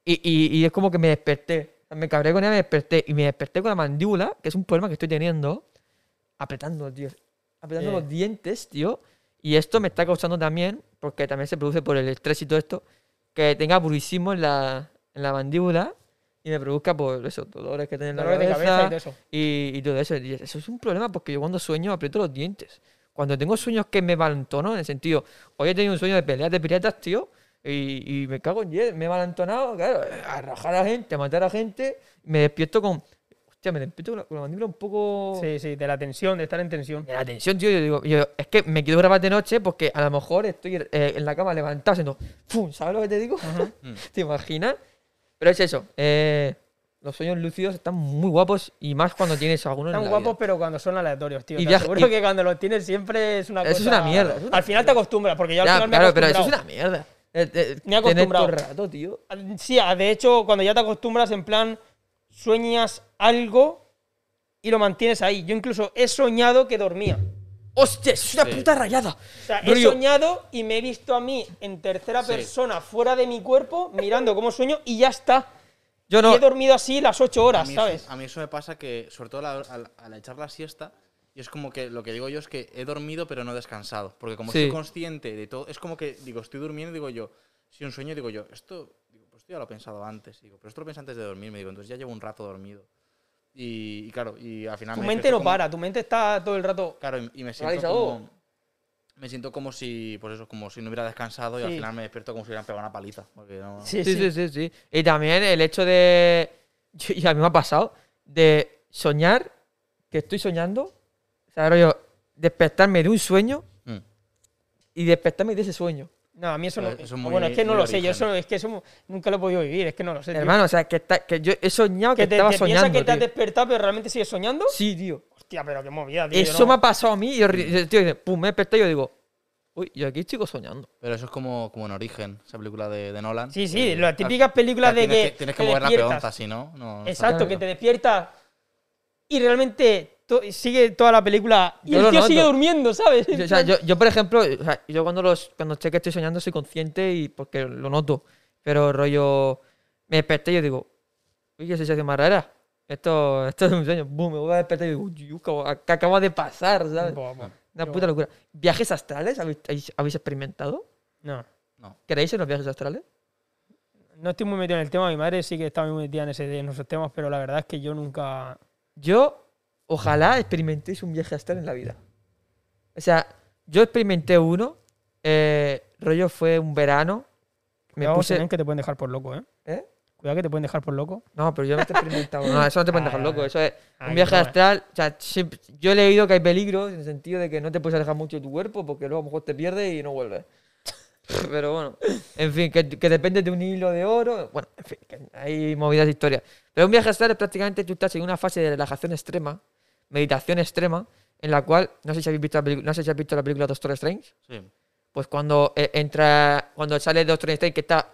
Y, y- y es como que me desperté. Me cabré con ella, me desperté. Y me desperté con la mandíbula, que es un problema que estoy teniendo, apretando, tío. Apretando Eh. los dientes, tío. Y esto me está causando también, porque también se produce por el estrés y todo esto, que tenga bruxismo en la, en la mandíbula y me produzca, por eso, dolores que tengo en la Dolores de cabeza, cabeza y todo eso. y, y todo eso. Y eso es un problema porque yo cuando sueño aprieto los dientes. Cuando tengo sueños que me valentono, en el sentido, hoy he tenido un sueño de peleas de piratas, tío, y, y me cago en 10, me he valentonado, claro, a rajar a gente, a matar a gente, me despierto con. Hostia, me despierto con la, con la mandíbula un poco. Sí, sí, de la tensión, de estar en tensión. De la tensión, tío, yo digo, yo, es que me quiero grabar de noche porque a lo mejor estoy eh, en la cama levantado haciendo ¡Fum! ¿Sabes lo que te digo? ¿Te imaginas? Pero es eso, eh, los sueños lúcidos están muy guapos y más cuando tienes algunos en Están la guapos, vida. pero cuando son aleatorios, tío. Y te aseguro y- que cuando los tienes siempre es una Eso cosa... es una mierda, es una al final te acostumbras, porque yo al Ya, final me he claro, pero eso es una mierda. Eh, eh, Me he todo acostumbrado. el rato, tío. Sí, de hecho, cuando ya te acostumbras, en plan, sueñas algo y lo mantienes ahí. Yo incluso he soñado que dormía. ¡Hostia! Es una Sí. puta rayada. O sea, he Rollo, soñado y me he visto a mí en tercera Sí. persona, fuera de mi cuerpo, mirando cómo sueño y ya está. Yo Y no. he dormido así las ocho horas, mí, ¿sabes? Eso, a mí eso me pasa que, sobre todo al, al- al echar la siesta, y es como que lo que digo yo es que he dormido pero no he descansado. Porque como Sí. soy consciente de todo, es como que digo, estoy durmiendo y digo yo, si un sueño digo yo, esto, digo, pues esto ya lo he pensado antes, digo, pero esto lo pensé antes de dormir, me digo, entonces ya llevo un rato dormido. Y, y claro, y al final Tu me mente no como- para, tu mente está todo el rato. Claro, y, y me siento como... me siento como si, pues eso, como si no hubiera descansado y al final me despierto como si hubieran pegado una paliza. No... Sí, Sí, sí. sí, sí. Y también el hecho de. yo- y a mí me ha pasado. De soñar que estoy soñando. O sea, rollo, despertarme de un sueño Mm. y despertarme de ese sueño. No, a mí eso no. Eso muy- bueno, es que no lo sé. Yo eso, es que eso nunca lo he podido vivir. Es que no lo sé. tío. Hermano, o sea, que, está- que yo he soñado que, que te, estaba te piensas soñando. que te has tío. despertado, pero realmente sigues soñando. Sí, tío. Hostia, pero qué movida, tío. Eso no- me ha pasado a mí y yo, tío, pum, me he despertado y yo digo, uy, yo aquí sigo soñando. Pero eso es como, como en Origen, esa película de, de Nolan. Sí, sí, que- las típicas películas o sea, de tienes que. Tienes que mover la peonza, si no, no. Exacto, que te despiertas y realmente to- sigue toda la película y Yo el tío noto. sigue durmiendo, ¿sabes? Yo, o sea, yo, yo, por ejemplo, o sea, yo cuando, los, cuando sé que estoy soñando soy consciente y porque lo noto. Pero rollo, me desperté y yo digo, uy, qué sensación más rara. Esto, esto es un sueño. Boom, me voy a despertar y digo, uy, ¿qué acaba de pasar? ¿sabes? Una puta locura. ¿Viajes astrales habéis, habéis- experimentado? No, No. ¿Queréis en los viajes astrales? no estoy muy metido en el tema. Mi madre sí que está muy metida en, ese, en esos temas, pero la verdad es que yo nunca. Yo, ojalá experimentéis un viaje astral en la vida. O sea, yo experimenté uno, eh, rollo fue un verano. Me Cuidado, puse... Que te pueden dejar por loco, ¿eh? ¿Eh? Cuidado que te pueden dejar por loco. No, pero yo no te he experimentado. No, eso no te pueden dejar Ay, loco. Eso es ay, un viaje broma. astral. O sea, yo he leído que hay peligros en el sentido de que no te puedes alejar mucho de tu cuerpo porque luego a lo mejor te pierdes y no vuelves. Pero bueno, en fin, que, que depende de un hilo de oro. Bueno, en fin, que hay movidas de historia. Pero un viaje astral es prácticamente tú estás en una fase de relajación extrema, meditación extrema, en la cual, no sé si habéis visto la, no sé si has visto la película Doctor Strange, Sí. pues cuando eh, entra, cuando sale Doctor Strange que está,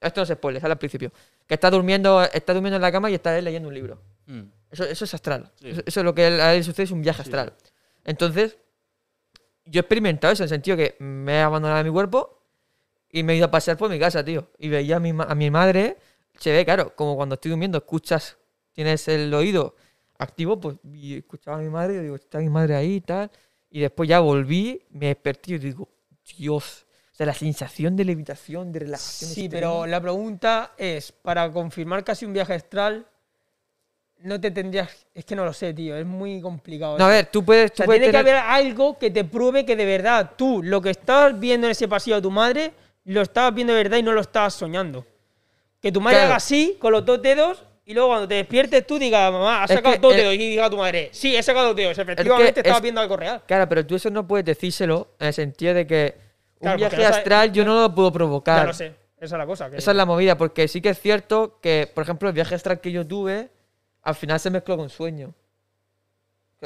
esto no es spoiler, sale al principio, que está durmiendo, está durmiendo en la cama y está él leyendo un libro. Mm. Eso, eso es astral. Sí. Eso, eso es lo que a él sucede, es un viaje astral. Entonces, yo he experimentado eso en el sentido que me he abandonado de mi cuerpo y me he ido a pasear por mi casa, tío. Y veía a mi, a mi madre, se ve, claro, como cuando estoy durmiendo, escuchas, tienes el oído activo, pues y escuchaba a mi madre y digo, está mi madre ahí y tal. Y después ya volví, me desperté y digo, Dios. O sea, la sensación de levitación, de relajación. Sí, extrema. pero la pregunta es: para confirmar casi un viaje astral, no te tendrías. Es que no lo sé, tío. Es muy complicado. No, a ver, tú puedes. O tú sea, puedes tiene que tener- haber algo que te pruebe que de verdad tú lo que estás viendo en ese pasillo de tu madre lo estabas viendo de verdad y no lo estabas soñando. Que tu madre Claro. haga así con los dos dedos y luego cuando te despiertes tú digas, mamá, has Es sacado que dos el- dedos y diga a tu madre, sí, he sacado dos dedos. Efectivamente es- estabas viendo algo real. Claro, pero tú eso no puedes decírselo en el sentido de que un Claro, porque viaje no astral yo no lo puedo provocar. Ya lo sé. Esa es la cosa. que- Esa es la movida, porque sí que es cierto que, por ejemplo, el viaje astral que yo tuve, al final se mezcló con sueño.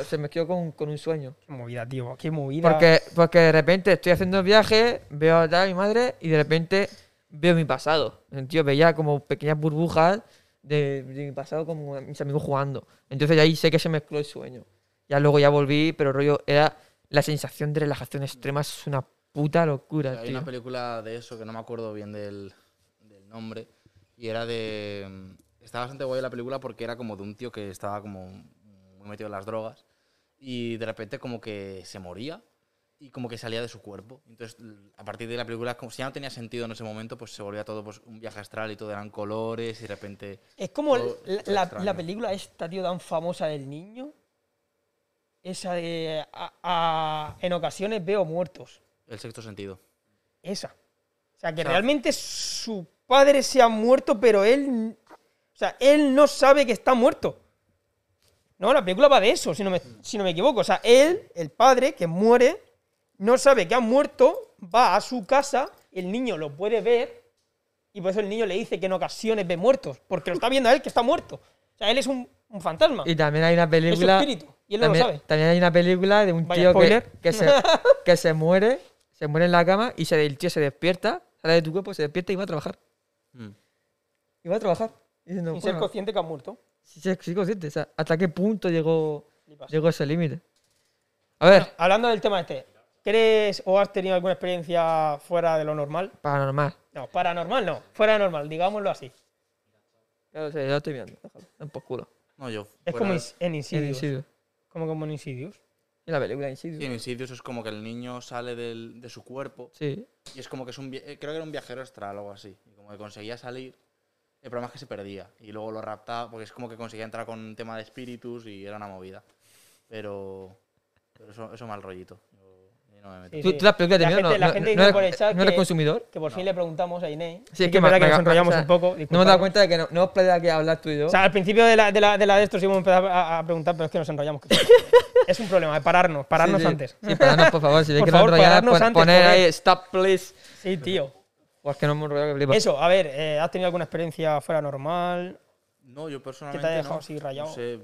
Se mezcló con, con un sueño. Qué movida, tío. Qué movida. Porque, porque de repente estoy haciendo el viaje, veo a mi madre y de repente veo mi pasado. Tío, veía como pequeñas burbujas de, de mi pasado como mis amigos jugando. Entonces ahí sé que se mezcló el sueño. Ya luego ya volví, pero rollo, era la sensación de relajación extrema, es una puta locura, Hay tío. una película de eso que no me acuerdo bien del, del nombre. Y era de. mm, Estaba bastante guay la película porque era como de un tío que estaba como muy metido en las drogas. Y de repente como que se moría y como que salía de su cuerpo. Entonces, a partir de la película, como si ya no tenía sentido en ese momento, pues se volvía todo pues, un viaje astral y todo eran colores y de repente. Es como Todo la, la- la película esta, tío, tan famosa del niño. Esa de. a- a- en ocasiones veo muertos. El sexto sentido. Esa. O sea, que O sea- realmente su padre se ha muerto, pero él. O sea, él no sabe que está muerto. No, la película va de eso, si no me, si no me equivoco. O sea, él, el padre que muere, no sabe que ha muerto, va a su casa, el niño lo puede ver, y por eso el niño le dice que en ocasiones ve muertos, porque lo está viendo a él que está muerto. O sea, él es un, un fantasma. Y también hay una es su película. espíritu, y él no lo sabe. también hay una película de un Vaya tío que, se, que se muere, se muere en la cama y se, el tío se despierta, sale de tu cuerpo, se despierta y va a trabajar. Mm. Y va a trabajar. Y diciendo, ser bueno, consciente que ha muerto. Sí, sí, sí, consciente. O sea, ¿hasta qué punto llegó, llegó ese límite? A ver, Hablando del tema este, ¿crees o has tenido alguna experiencia fuera de lo normal? paranormal. No, paranormal no, fuera de normal, digámoslo así. Ya lo sé, ya lo estoy viendo. Déjalo. En por culo. No, yo. Es como ins- en En Insidious. Insidious. Como como en Insidious. En la película Insidious. Sí, en Insidious es como que el niño sale del- de su cuerpo Sí. y es como que es un. eh, Creo que era un viajero astral o algo así. Y como que conseguía salir. El problema es que se perdía. Y luego lo raptaba porque es como que conseguía entrar con un tema de espíritus y era una movida. Pero. Pero eso, eso mal rollito. Yo- no me meto. Sí, ¿Tú, tú las películas de La gente- no, la no- gente no dice por el chat eres que- consumidor? Que por fin le preguntamos a Inés. Sí, es que verdad que me- nos me- enrollamos o sea, un poco. No me he dado cuenta de que no, no hemos aquí hablar tú y yo. O sea, al principio de la de, la, de, la de esto sí hemos empezado a, a preguntar, pero es que nos enrollamos. es un problema, pararnos, pararnos Sí, sí. antes. Sí, pararnos, por favor. Si veis Por que nos favor, enrollar, pon- antes, poner ahí, stop, please. Sí, tío. Pues que no hemos enrollado que flipas. Eso, a ver, eh, ¿has tenido alguna experiencia fuera normal? No, yo personalmente. ¿Qué te ha dejado no. así rayado? No sé,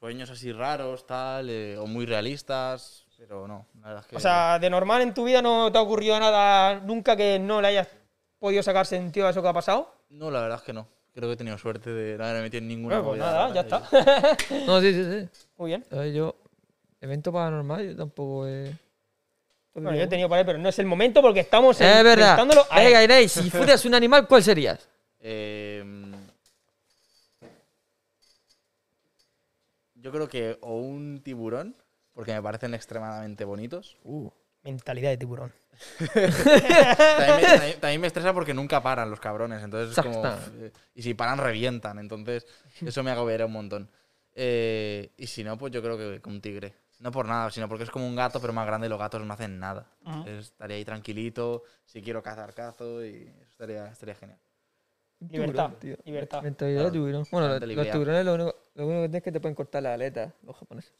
sueños así raros, tal, eh, o muy realistas, pero no. La verdad es que. O sea, de normal en tu vida no te ha ocurrido nada nunca que no le hayas podido sacar sentido a eso que ha pasado. No, la verdad es que no. Creo que he tenido suerte de no haberme metido en ninguna. Bueno, pues nada, ya está. No, sí, sí, sí. Muy bien. A ver, yo. Evento paranormal, yo tampoco he. Bueno, yo he tenido por ahí, pero no es el momento porque estamos Es verdad. enfrentándolo a él. Venga, Inés, si fueras un animal, ¿cuál serías? Eh, yo creo que o un tiburón, porque me parecen extremadamente bonitos. Mentalidad de tiburón. También me, también- también me estresa porque nunca paran los cabrones, entonces es como... Eh, Y si paran, revientan, entonces eso me agobiaría un montón. Eh, y si no, pues yo creo que con un tigre. No por nada, sino porque es como un gato, pero más grande y los gatos no hacen nada. Entonces, estaría ahí tranquilito, si quiero cazar, cazo y eso estaría, estaría genial. Libertad, Tiburón, tío. libertad. Mentalidad de tiburón. Bueno, los, tiburones lo único, lo único que tienes es que te pueden cortar la aleta, los japoneses.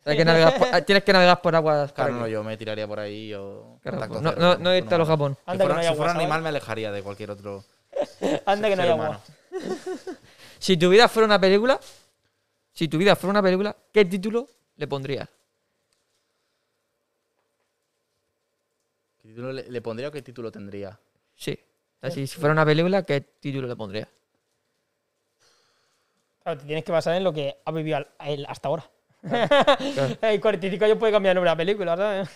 O sea, que por- ah, tienes que navegar por aguas. Claro, no, yo me tiraría por ahí o... claro, contacto no, cero no, no irte a los. Japón. Si fuera, no si fuera animal me alejaría de cualquier otro Anda que no hay ser agua. Si tu vida fuera una película, si tu vida fuera una película, ¿qué título le pondrías? ¿Qué título le, le pondría o qué título tendría? Sí. O sea, si, si fuera una película, ¿qué título le pondrías? Claro, te tienes que basar en lo que ha vivido él hasta ahora. En 45 años puede cambiar el nombre de la película, ¿sabes?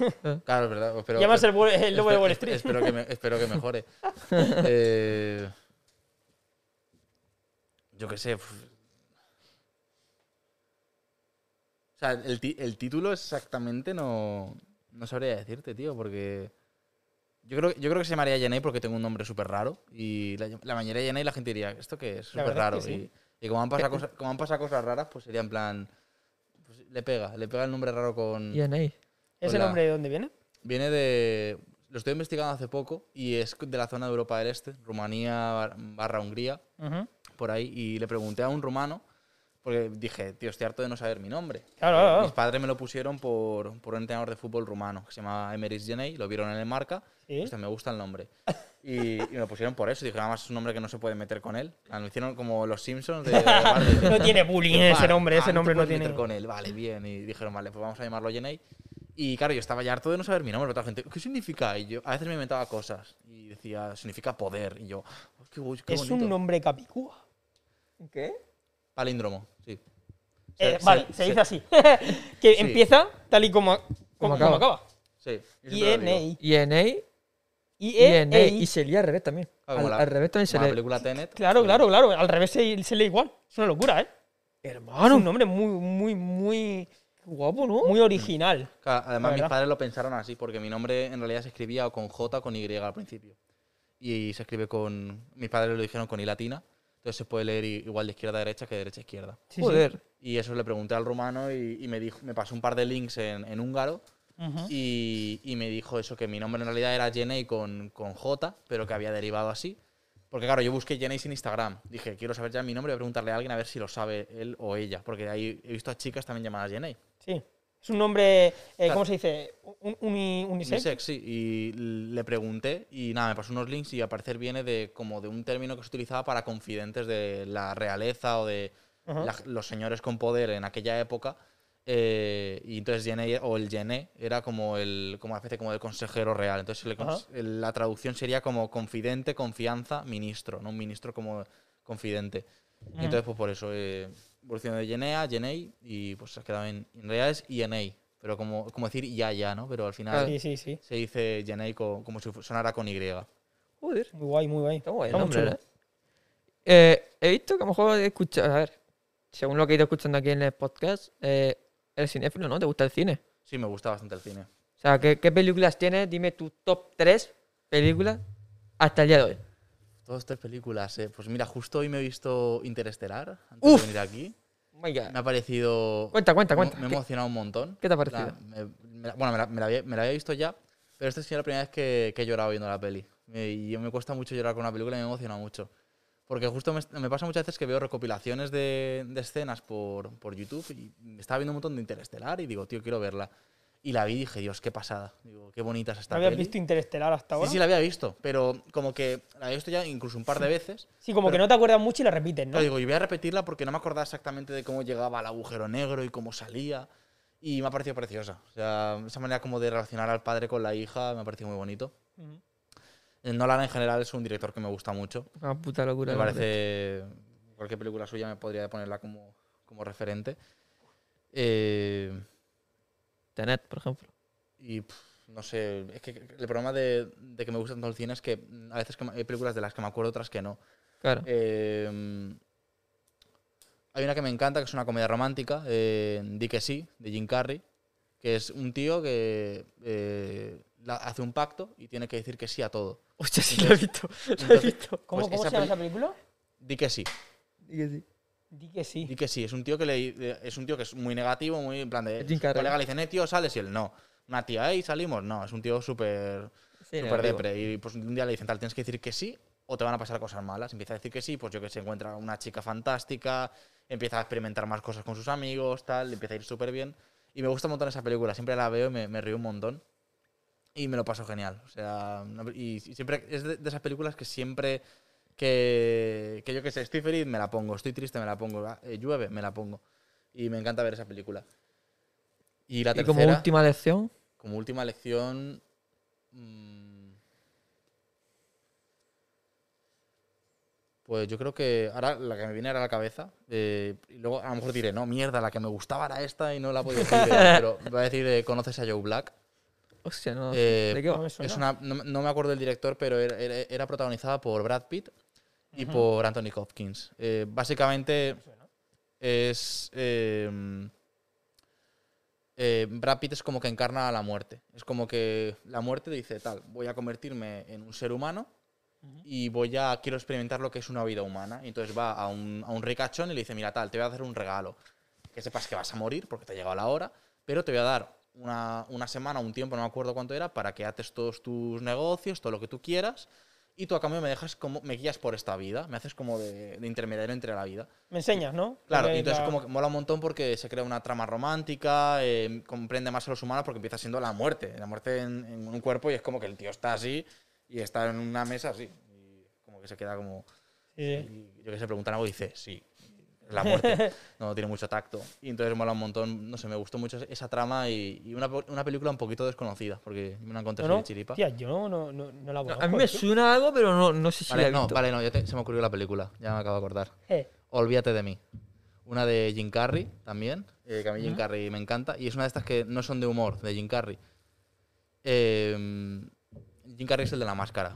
Claro, es verdad. Pero, Llamas el, el lobo de espero- Wall Street. Espero que, me- espero que mejore. Eh, yo qué sé. O sea, el, el título exactamente no, no sabría decirte, tío, porque... Yo creo, yo creo que se llamaría Jenny porque tengo un nombre súper raro. Y la, la llamaría Jenny y la gente diría, ¿esto qué es? La Súper raro. es que sí. Y, y como, han pasado cosas, como han pasado cosas raras, pues sería en plan... pues le pega, le pega el nombre raro con... Y en ahí. ¿Ese Hola. nombre de dónde viene? Viene de. Lo estoy investigando hace poco y es de la zona de Europa del Este, Rumanía bar- barra Hungría, por ahí. Y le pregunté a un rumano, porque dije, tío, estoy harto de no saber mi nombre. Claro, claro. Mis padres me lo pusieron por, por un entrenador de fútbol rumano que se llama Emeris Genei, lo vieron en el marca. Sí. Me gusta el nombre. Y, y me lo pusieron por eso. Dije, nada más es un nombre que no se puede meter con él. Ah, Lo hicieron como los Simpsons de. Barney. No tiene bullying ese nombre, ah, ese te nombre no puedes tiene. meter con él, vale, bien. Y dijeron, vale, pues vamos a llamarlo Jenny. Y claro, yo estaba ya harto de no saber mi nombre, pero otra gente, ¿qué significa? Y yo a veces me inventaba cosas y decía, significa poder. Y yo, "Oh, qué, guay, qué Es bonito. un nombre capicúa. ¿Qué? Palíndromo, sí. Eh, Se- vale, se- dice así. que Sí. empieza tal y como, como, Como como acaba. acaba. Sí. lo digo. I-N-I. Y se lía al revés también. Ah, Al, la- al revés también se Como la lee. película Tenet. Claro, claro, claro. Al revés se, se lee igual. Es una locura, ¿eh? Es Hermano. un nombre muy, muy, muy, Guapo, ¿no? muy original. Claro, además, mis padres lo pensaron así, porque mi nombre en realidad se escribía con J o con Y al principio. Y se escribe con. Mis padres lo dijeron con I latina. Entonces se puede leer i- igual de izquierda a derecha que de derecha a izquierda. Sí, sí. Joder. Y eso le pregunté al rumano y, y me dijo, me pasó un par de links en, en húngaro y, y me dijo eso, que mi nombre en realidad era Jenny con, con J, pero que había derivado así. Porque claro, yo busqué Jenny sin Instagram. Dije, quiero saber ya mi nombre, voy a preguntarle a alguien a ver si lo sabe él o ella. Porque ahí he visto a chicas también llamadas Jenny. Sí. Es un nombre, eh, Claro. ¿cómo se dice? Un, uni- unisex. Unisex, sí. Y le pregunté y nada, me pasó unos links y al parecer viene de como de un término que se utilizaba para confidentes de la realeza o de Ajá. la- los señores con poder en aquella época. eh, y entonces Gené, o el Gené era como el como una especie como del consejero real. Entonces Ajá. el- la traducción sería como confidente, confianza, ministro, no un ministro como confidente. Y entonces pues por eso eh, evolución de Genea, Genei y pues se ha quedado en, en realidad es INEI, pero como, como decir ya ya, ¿no? Pero al final Sí, sí, sí. se dice Genei co- como si sonara con Y. Joder. Muy guay, muy guay. Está guay el nombre, chulo. ¿eh? Eh, He visto que a lo mejor he escuchado. A ver, según lo que he ido escuchando aquí en el podcast, eh, eres cinéfilo, ¿no? ¿Te gusta el cine? Sí, me gusta bastante el cine. O sea, ¿qué, qué películas tienes? Dime tu top 3 películas hasta el día de hoy. Todas tres películas, eh. Pues mira, justo hoy me he visto Interestelar antes Uf. de venir aquí. Oh my God. Me ha parecido. Cuenta, cuenta, me- cuenta. Me, ha ¿Qué, emocionado un montón. qué te ha La- parecido? me, me la- bueno, me la, me la había, me la había visto ya, pero esta sido la primera vez que, que he llorado viendo la peli. Me- y me cuesta mucho llorar con una película y me emociona mucho. Porque justo me, me pasa muchas veces que veo recopilaciones de, de escenas por, por YouTube y me estaba viendo un montón de Interestelar y digo, tío, quiero verla. Y la vi y dije, Dios, qué pasada. Digo, qué bonita es esta ¿No habías peli. visto Interestelar hasta ahora? Sí, sí, la había visto, pero como que la había visto ya incluso un par de veces. Sí, como que no te acuerdas mucho y la repites, ¿no? Pero digo, y voy a repetirla porque no me acordaba exactamente de cómo llegaba al agujero negro y cómo salía. Y me ha parecido preciosa. O sea, esa manera como de relacionar al padre con la hija me ha parecido muy bonito. Ujú. Eh, Nolan en general es un director que me gusta mucho. Una puta locura. Me parece. Cualquier película suya me podría ponerla como, como referente. Eh, Tenet, por ejemplo. y pff, no sé, es que el problema de, de que me gusta tanto el cine es que a veces que hay películas de las que me acuerdo, otras que no. Claro. Eh, hay una que me encanta, que es una comedia romántica, eh, Di que sí, de Jim Carrey, que es un tío que eh, la- hace un pacto y tiene que decir que sí a todo. Hostia, sí lo he visto. Lo he visto. ¿Cómo, Pues cómo se llama esa película? Di que sí. Y que sí. Di que sí. Di que sí, es un tío que le, es un tío que es muy negativo, muy en plan de colega le dicen, eh, tío, sales y él no. Una tía, hey, salimos, no, es un tío súper Sí, súper depre. Y pues un día le dicen, tal, tienes que decir que sí o te van a pasar cosas malas. Empieza a decir que sí, pues yo que se encuentra una chica fantástica, empieza a experimentar más cosas con sus amigos, tal, empieza a ir súper bien. Y me gusta un montón esa película, siempre la veo y me, me río un montón. Y me lo paso genial. O sea, y siempre es de, de esas películas que siempre que, que yo que sé, estoy feliz, me la pongo, estoy triste, me la pongo, ah, eh, llueve, me la pongo. Y me encanta ver esa película. Y la Y tercera, como última lección, como última lección. mm, Pues yo creo que ahora la que me viene ahora a la cabeza, eh, y luego a lo mejor diré, no, mierda, la que me gustaba era esta y no la puedo decir, pero voy a decir, eh, ¿conoces a Joe Black? hostia, no. Eh, ¿De qué va? Es una, no, me- no me acuerdo del director, pero era, era- era protagonizada por Brad Pitt y por Anthony Hopkins. Eh, básicamente es... eh, eh, Brad Pitt es como que encarna a la muerte. Es como que la muerte dice, tal, voy a convertirme en un ser humano y voy a, quiero experimentar lo que es una vida humana. Y entonces va a un, a un ricachón y le dice, mira, tal, te voy a hacer un regalo. Que sepas que vas a morir porque te ha llegado la hora, pero te voy a dar una, una semana, un tiempo, no me acuerdo cuánto era, para que haces todos tus negocios, todo lo que tú quieras. Y tú a cambio me dejas como, me guías por esta vida, me haces como de, de intermediario entre la vida. Me enseñas, ¿no? Claro, y entonces la- como que mola un montón porque se crea una trama romántica, eh, comprende más a los humanos porque empieza siendo la muerte, la muerte en, en un cuerpo y es como que el tío está así y está en una mesa así. Y como que se queda como... Sí. Y yo que se preguntan algo y dice, sí, la muerte. no tiene mucho tacto. Y entonces mola un montón, no sé, me gustó mucho esa trama y, y una, una película un poquito desconocida porque me la encontré ¿No, no? de chiripa. Tía, yo no, no, no, no la No, conozco. a mí me suena algo, pero no, no sé si la Vale, he no, visto. vale, no, ya te- se me ocurrió la película, ya me acabo de acordar. Eh, Olvídate de mí. Una de Jim Carrey también, eh, que a mí Jim Carrey me encanta. Y es una de estas que no son de humor, de Jim Carrey. Eh, Jim Carrey es el de la máscara.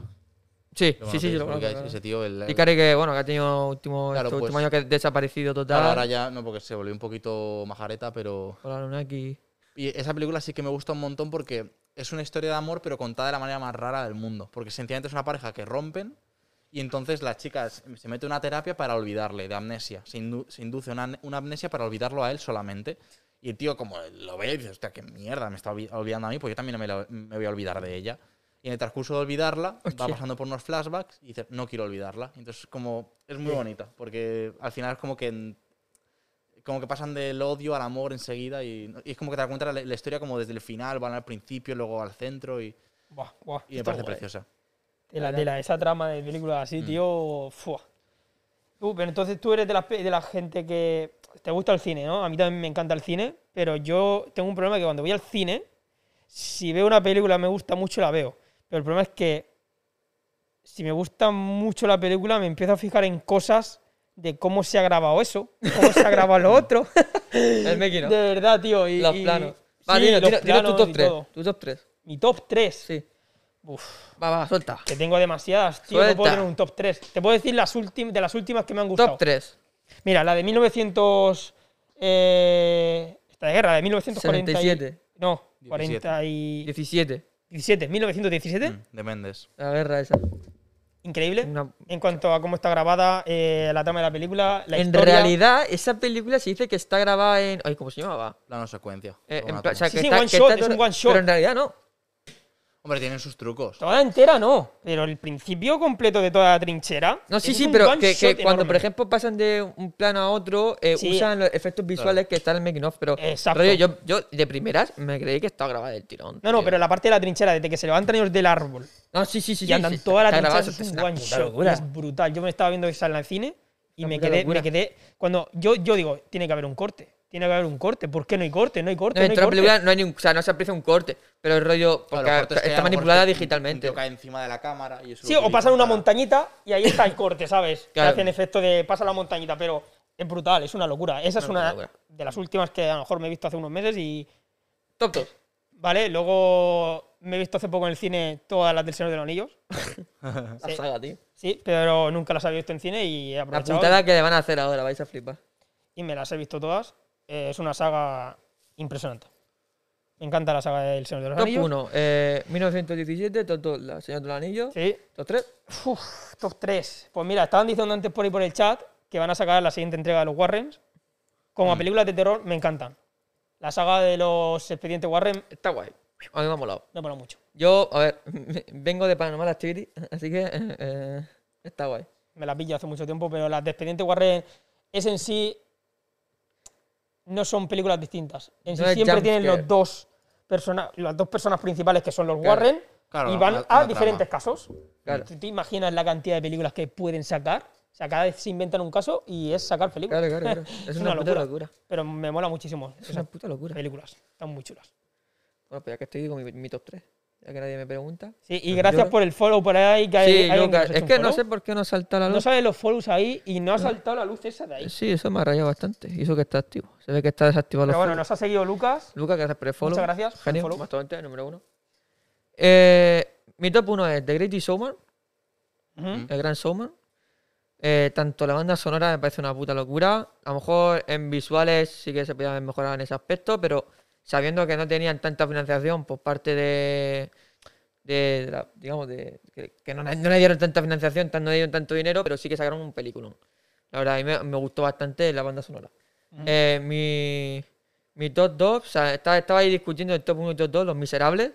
Sí, Lo sí, sí, lo conozco. Ese tío, el, el- Y Cari que, bueno, que ha tenido último, Claro, este pues- último año que ha desaparecido total. claro, ahora ya, no, porque se volvió un poquito majareta, pero... Con la Anunnaki. Y esa película sí que me gusta un montón porque es una historia de amor, pero contada de la manera más rara del mundo. Porque sencillamente es una pareja que rompen y entonces la chica se mete una terapia para olvidarle, de amnesia. Se, indu- se induce una, una amnesia para olvidarlo a él solamente. Y el tío, como lo ve, dice, hostia, qué mierda, me está olvi- olvidando a mí, pues yo también me, la- me voy a olvidar de ella. Y en el transcurso de olvidarla, va pasando por unos flashbacks y dice, no quiero olvidarla. Entonces, como, es muy bonita, porque al final es como que como que pasan del odio al amor enseguida y, y es como que te das cuenta la, la historia como desde el final, van al principio, luego al centro y, buah, buah, y me parece guay. preciosa. Tela, tela, esa trama de película así, Mm. tío. Fua. Uh, pero entonces tú eres de la, de la gente que te gusta el cine, ¿no? A mí también me encanta el cine, pero yo tengo un problema que cuando voy al cine, si veo una película me gusta mucho, la veo. Pero el problema es que si me gusta mucho la película, me empiezo a fijar en cosas de cómo se ha grabado eso, cómo se ha grabado lo otro. El making of. De verdad, tío. Y, Los y- planos. Sí, Va, dilo, los dilo- dilo tu planos top y 3. todo. Tu top 3. Mi top 3. Sí. Uf. Va, va, suelta. Que tengo demasiadas, tío. No puedo Suelta. tener un top 3. Te puedo decir las últimas, de las últimas que me han gustado. Top 3. Mira, la de 1900. Eh, esta de guerra, la de 1940. y- 77. No, 17. 40 y. 17. 17, 1917. Mm, de Méndez. La guerra esa. increíble. Una- En cuanto a cómo está grabada eh, la trama de la película, la en historia. realidad, esa película se dice que está grabada en. Ay, ¿cómo se llamaba? Plano secuencia. Eh, Todo en una pla- o sea, toma. que Sí, sí, está- one que shot, está es un one shot. Pero en realidad no. Hombre, tienen sus trucos. Toda entera no, pero el principio completo de toda la trinchera. No, sí, sí, pero que, cuando, por ejemplo, pasan de un plano a otro, eh, Sí. usan los efectos visuales que están en el making of. Pero Exacto. rollo, yo, yo de primeras me creí que estaba grabada del tirón. No, no, pero la parte de la trinchera, desde que se levantan ellos del árbol No, sí, sí, sí. y sí, andan sí, toda la trinchera, grabado, eso es un una one shot. Es brutal. Yo me estaba viendo esa en el cine y me quedé, me quedé. Cuando yo, yo digo, tiene que haber un corte. Tiene que haber un corte. ¿Por qué no hay corte? No hay corte. No, No, en hay toda la corte. película no hay ni o sea, no se aprecia un corte, pero el rollo porque Claro, está manipulada digitalmente. Cae encima de la cámara y eso Sí, o pasan una para- montañita y ahí está el corte, ¿sabes? Claro. Que hacen efecto de pasa la montañita, pero es brutal, es una locura. Esa es Una una de las últimas que a lo mejor me he visto hace unos meses y. Top 2. Vale, luego me he visto hace poco en el cine todas las del Señor de los Anillos. La Sí. saga, tío. Sí, pero nunca las había visto en cine y he La aprovechado putada que le van a hacer ahora, vais a flipar. y me las he visto todas. Eh, es una saga impresionante. Me encanta la saga del Señor de los Top Anillos. 1, eh, 1917, top 2, La Señora de los Anillos. Sí. Top 3, Uf, top 3. Pues mira, estaban diciendo antes por ahí por el chat que van a sacar la siguiente entrega de los Warrens. Como a películas de terror, me encantan. La saga de los expedientes Warren está guay. A mí me ha molado. me mola mucho. Yo, a ver, vengo de Paranormal Activity, así que eh, eh, está guay. Me la pillo hace mucho tiempo, pero las de expedientes Warren es en sí. No son películas distintas. En sí No es siempre tienen los dos persona- las dos personas principales que son los Claro. Warren Claro, y van una- a una diferentes casos. Claro. ¿Tú te imaginas la cantidad de películas que pueden sacar? O sea, cada vez se inventan un caso y es sacar películas. Claro, claro, claro. Es, una, puta locura. Pero me mola muchísimo Es una puta locura. películas. Están muy chulas. Bueno, pues ya que estoy con mi, mi top 3, ya que nadie me pregunta. Sí, y gracias Yo- por el follow por ahí. Que hay, Sí, hay ha es que no sé por qué no salta la No luz. sabes los follows ahí y no ha saltado la luz esa de ahí. Sí, eso me ha rayado bastante. Y eso que está activo. Se ve que está desactivado Pero los bueno, follows. nos ha seguido Lucas. Lucas, gracias por el follow. Muchas gracias Genio, follow. bastante, número uno. Eh, mi top 1 es The Greatest Showman. El Gran Showman. Eh, tanto la banda sonora me parece una puta locura. A lo mejor en visuales sí que se podía mejorado en ese aspecto, pero sabiendo que no tenían tanta financiación por parte de. de, la- digamos, de. que, que no, no le dieron tanta financiación, tan- no le dieron tanto dinero, pero sí que sacaron un película. La verdad, a mí me, me gustó bastante la banda sonora. Eh, mi, mi top 2, o sea, estaba, estaba ahí discutiendo el top 1 y top 2, Los Miserables.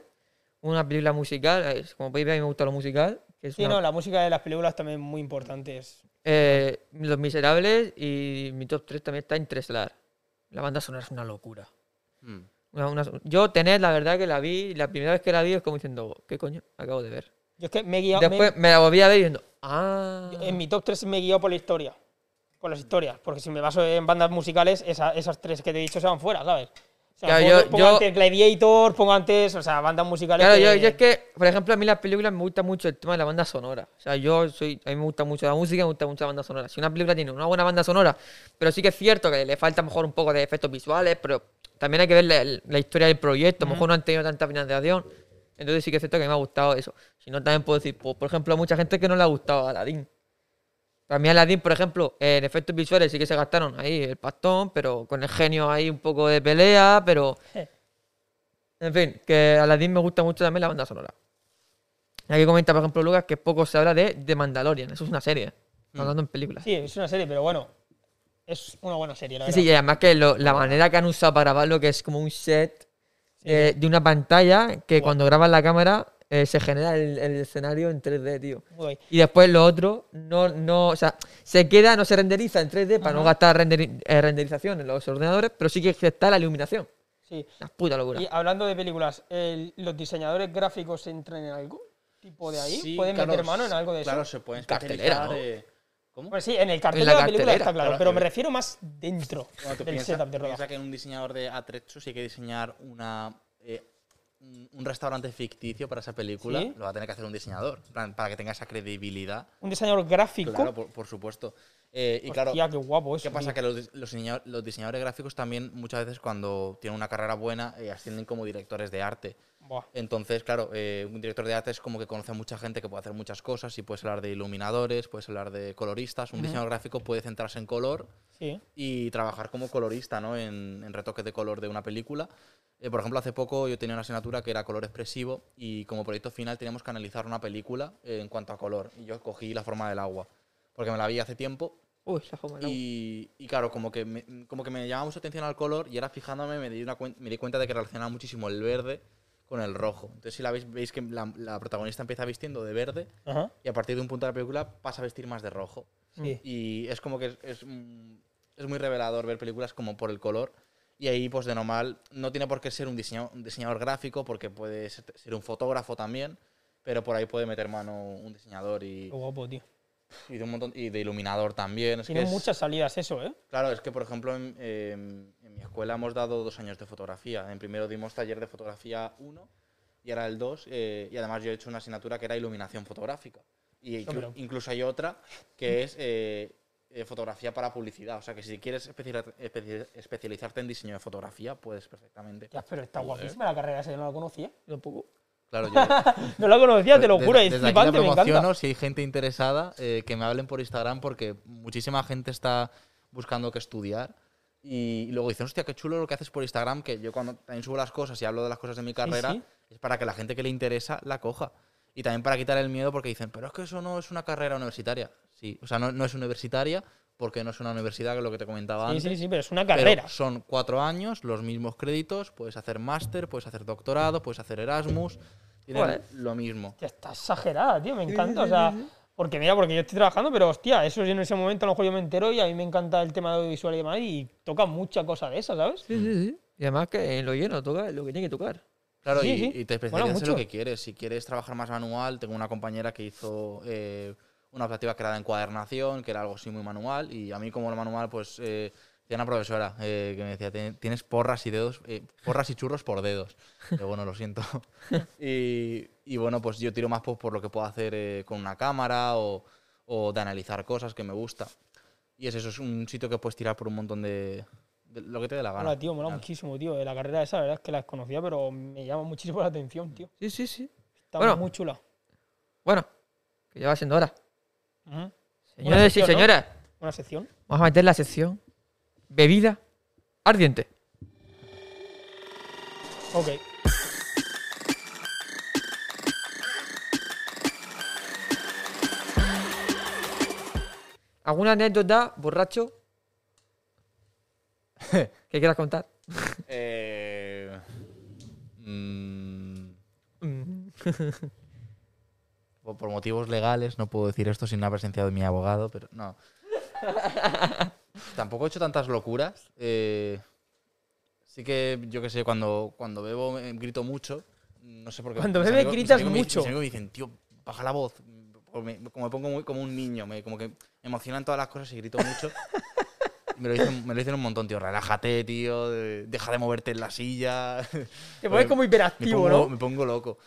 Una película musical, eh, como podéis ver, a mí me gusta lo musical. Que es Sí, una- no, la música de las películas también es muy importante. Es- eh, Los Miserables y mi top 3 también está Interstellar. La banda sonora es una locura. Mm. Una- una- yo, tener, la verdad que la vi, la primera vez que la vi es como diciendo, ¿qué coño? Acabo de ver. Yo es que me he guiado. me- Después me la volví a ver diciendo, ah. en mi top 3 me he guiado por la historia. Por las historias. Porque si me baso en bandas musicales, esa- esas tres que te he dicho se van fuera, ¿sabes? O sea, Claro, pongo, yo- pongo yo- antes Gladiator, pongo antes, o sea, bandas musicales. Claro, que- yo, yo es que, por ejemplo, a mí las películas me gusta mucho el tema de la banda sonora. O sea, yo soy, a mí me gusta mucho la música, me gusta mucho la banda sonora. Si una película tiene una buena banda sonora, pero sí que es cierto que le falta a mejor un poco de efectos visuales, pero también hay que ver la, la historia del proyecto. A lo mejor no han tenido tanta financiación. Entonces sí que es cierto que me ha gustado eso. Si no, también puedo decir, pues, por ejemplo, a mucha gente que no le ha gustado Aladdin. Mí Aladdin, por ejemplo, en efectos visuales sí que se gastaron ahí el pastón, pero con el genio ahí un poco de pelea, pero... En fin, que Aladdin me gusta mucho también la banda sonora. Aquí comenta, por ejemplo, Lucas, que poco se habla de The Mandalorian. Eso es una serie. Estamos hablando en películas. Sí, Sí, es una serie, pero bueno. Es una buena serie, la sí, verdad. y además que lo- la manera que han usado para grabarlo, que es como un set eh, de una pantalla que cuando grabas la cámara eh, se genera el, el escenario en 3D, tío. Y después lo otro, no, no, o sea, se queda, no se renderiza en 3D para no gastar renderi- eh, renderización en los ordenadores, pero sí que está la iluminación. Sí. Una puta locura. Y hablando de películas, el- ¿los diseñadores gráficos entran en algo? ¿Tipo de ahí? Sí, ¿Pueden claro, meter mano en algo de Claro, eso? se pueden Cartelera. ¿no? ¿Cómo? Bueno, sí, en el cartel En la de la película cartelera, está claro, claro, pero me refiero más dentro Bueno, del piensa, setup de piensa rodaje. que en un diseñador de atrecho sí hay que diseñar una, eh, un restaurante ficticio para esa película. ¿Sí? Lo va a tener que hacer un diseñador, para que tenga esa credibilidad. Un diseñador gráfico. Claro, por, por supuesto. Eh, y claro, Hostia, qué guapo eso. ¿qué pasa? tío. Que los, los diseñadores gráficos también muchas veces cuando tienen una carrera buena eh, ascienden como directores de arte. Buah. Entonces, claro, eh, un director de arte es como que conoce a mucha gente que puede hacer muchas cosas y puedes hablar de iluminadores, puedes hablar de coloristas. Un diseñador gráfico puede centrarse en color Sí. y trabajar como colorista, ¿no? En, en retoques de color de una película. Eh, por ejemplo, hace poco yo tenía una asignatura que era color expresivo y como proyecto final teníamos que analizar una película eh, en cuanto a color. Y yo cogí la forma del agua, porque me la vi hace tiempo Uy, la forma y, y claro, como que, me, como que me llamaba atención al color y ahora fijándome me di, una me di cuenta de que relacionaba muchísimo el verde con el rojo. Entonces si la veis, veis que la, la protagonista empieza vistiendo de verde Ajá. y a partir de un punto de la película pasa a vestir más de rojo. Sí. Y es como que es, es, mm, es muy revelador ver películas como por el color. Y ahí, pues de normal, no tiene por qué ser un diseñador, un diseñador gráfico, porque puede ser, ser un fotógrafo también, pero por ahí puede meter mano un diseñador y, Qué guapo, tío. Y de un montón y de iluminador también. Es que Tiene es- muchas salidas eso, ¿eh? Claro, es que, por ejemplo, en, em, en mi escuela hemos dado dos años de fotografía. En primero dimos taller de fotografía 1 y ahora el 2. y además yo he hecho una asignatura que era iluminación fotográfica. Y Hombre. incluso hay otra que es eh, eh, fotografía para publicidad. O sea que si quieres especiali- especi- especializarte en diseño de fotografía, puedes perfectamente. Ya, pero está guapísima la carrera esa, yo no la conocía. Tampoco. Claro, yo, No la conocía, te lo Desde- juro, es desde aquí la me encanta. si hay gente interesada, eh, que me hablen por Instagram porque muchísima gente está buscando que estudiar. Y, luego dicen, hostia, qué chulo lo que haces por Instagram, que yo cuando también subo las cosas y hablo de las cosas de mi carrera, sí. es para que la gente que le interesa la coja. Y también para quitar el miedo porque dicen, pero es que eso no es una carrera universitaria. Sí, o sea, no, no es universitaria porque no es una universidad, que es lo que te comentaba Sí, antes. sí, sí, pero es una Pero carrera. son cuatro años, los mismos créditos, puedes hacer máster, puedes hacer doctorado, puedes hacer Erasmus, tienen Joder. lo mismo. Hostia, está exagerada, tío, me encanta. O sea, porque mira, porque yo estoy trabajando, pero hostia, eso en ese momento a lo mejor yo me entero y a mí me encanta el tema de audiovisual y demás y toca mucha cosa de esa, ¿sabes? Sí, sí, sí. Y además que en lo lleno toca lo que tiene que tocar. Claro, Sí, y, sí. y te especializas en lo que quieres. Si quieres trabajar más manual, tengo una compañera que hizo eh, una optativa creada en cuadernación, que era algo así muy manual, y a mí como lo manual, pues eh, tenía una profesora eh, que me decía, "Tien- tienes porras y dedos, eh, porras y churros por dedos. Pero bueno, lo siento. y, y bueno, pues yo tiro más por, por lo que puedo hacer eh, con una cámara o, o de analizar cosas que me gusta. Y es eso, es un sitio que puedes tirar por un montón de, de lo que te dé la gana. Mola, tío, mola muchísimo, tío. La carrera esa, la verdad es que la desconocía, pero me llama muchísimo la atención, tío. Sí, sí, sí. Está Bueno. muy chula. Bueno, que ya va siendo hora. Señores y ¿no? Una sección. vamos a meter la sección bebida ardiente. Ok. ¿Alguna anécdota, borracho? que quieras contar? Eh, Mm. por, por motivos legales no puedo decir esto sin la presencia de mi abogado, pero no. Tampoco he hecho tantas locuras. eh, sí que, yo qué sé, cuando, cuando bebo eh, grito mucho. No sé por qué. Cuando mis bebes amigos- mis gritas amigos me- mucho. Mis amigos me dicen, tío, baja la voz. o me- como me pongo muy- como un niño, me, como que me emocionan todas las cosas y grito mucho. Y me, lo dicen, me lo dicen un montón, tío. Relájate, tío. de- deja de moverte en la silla. Te pones como me hiperactivo, pongo, ¿no? me pongo loco.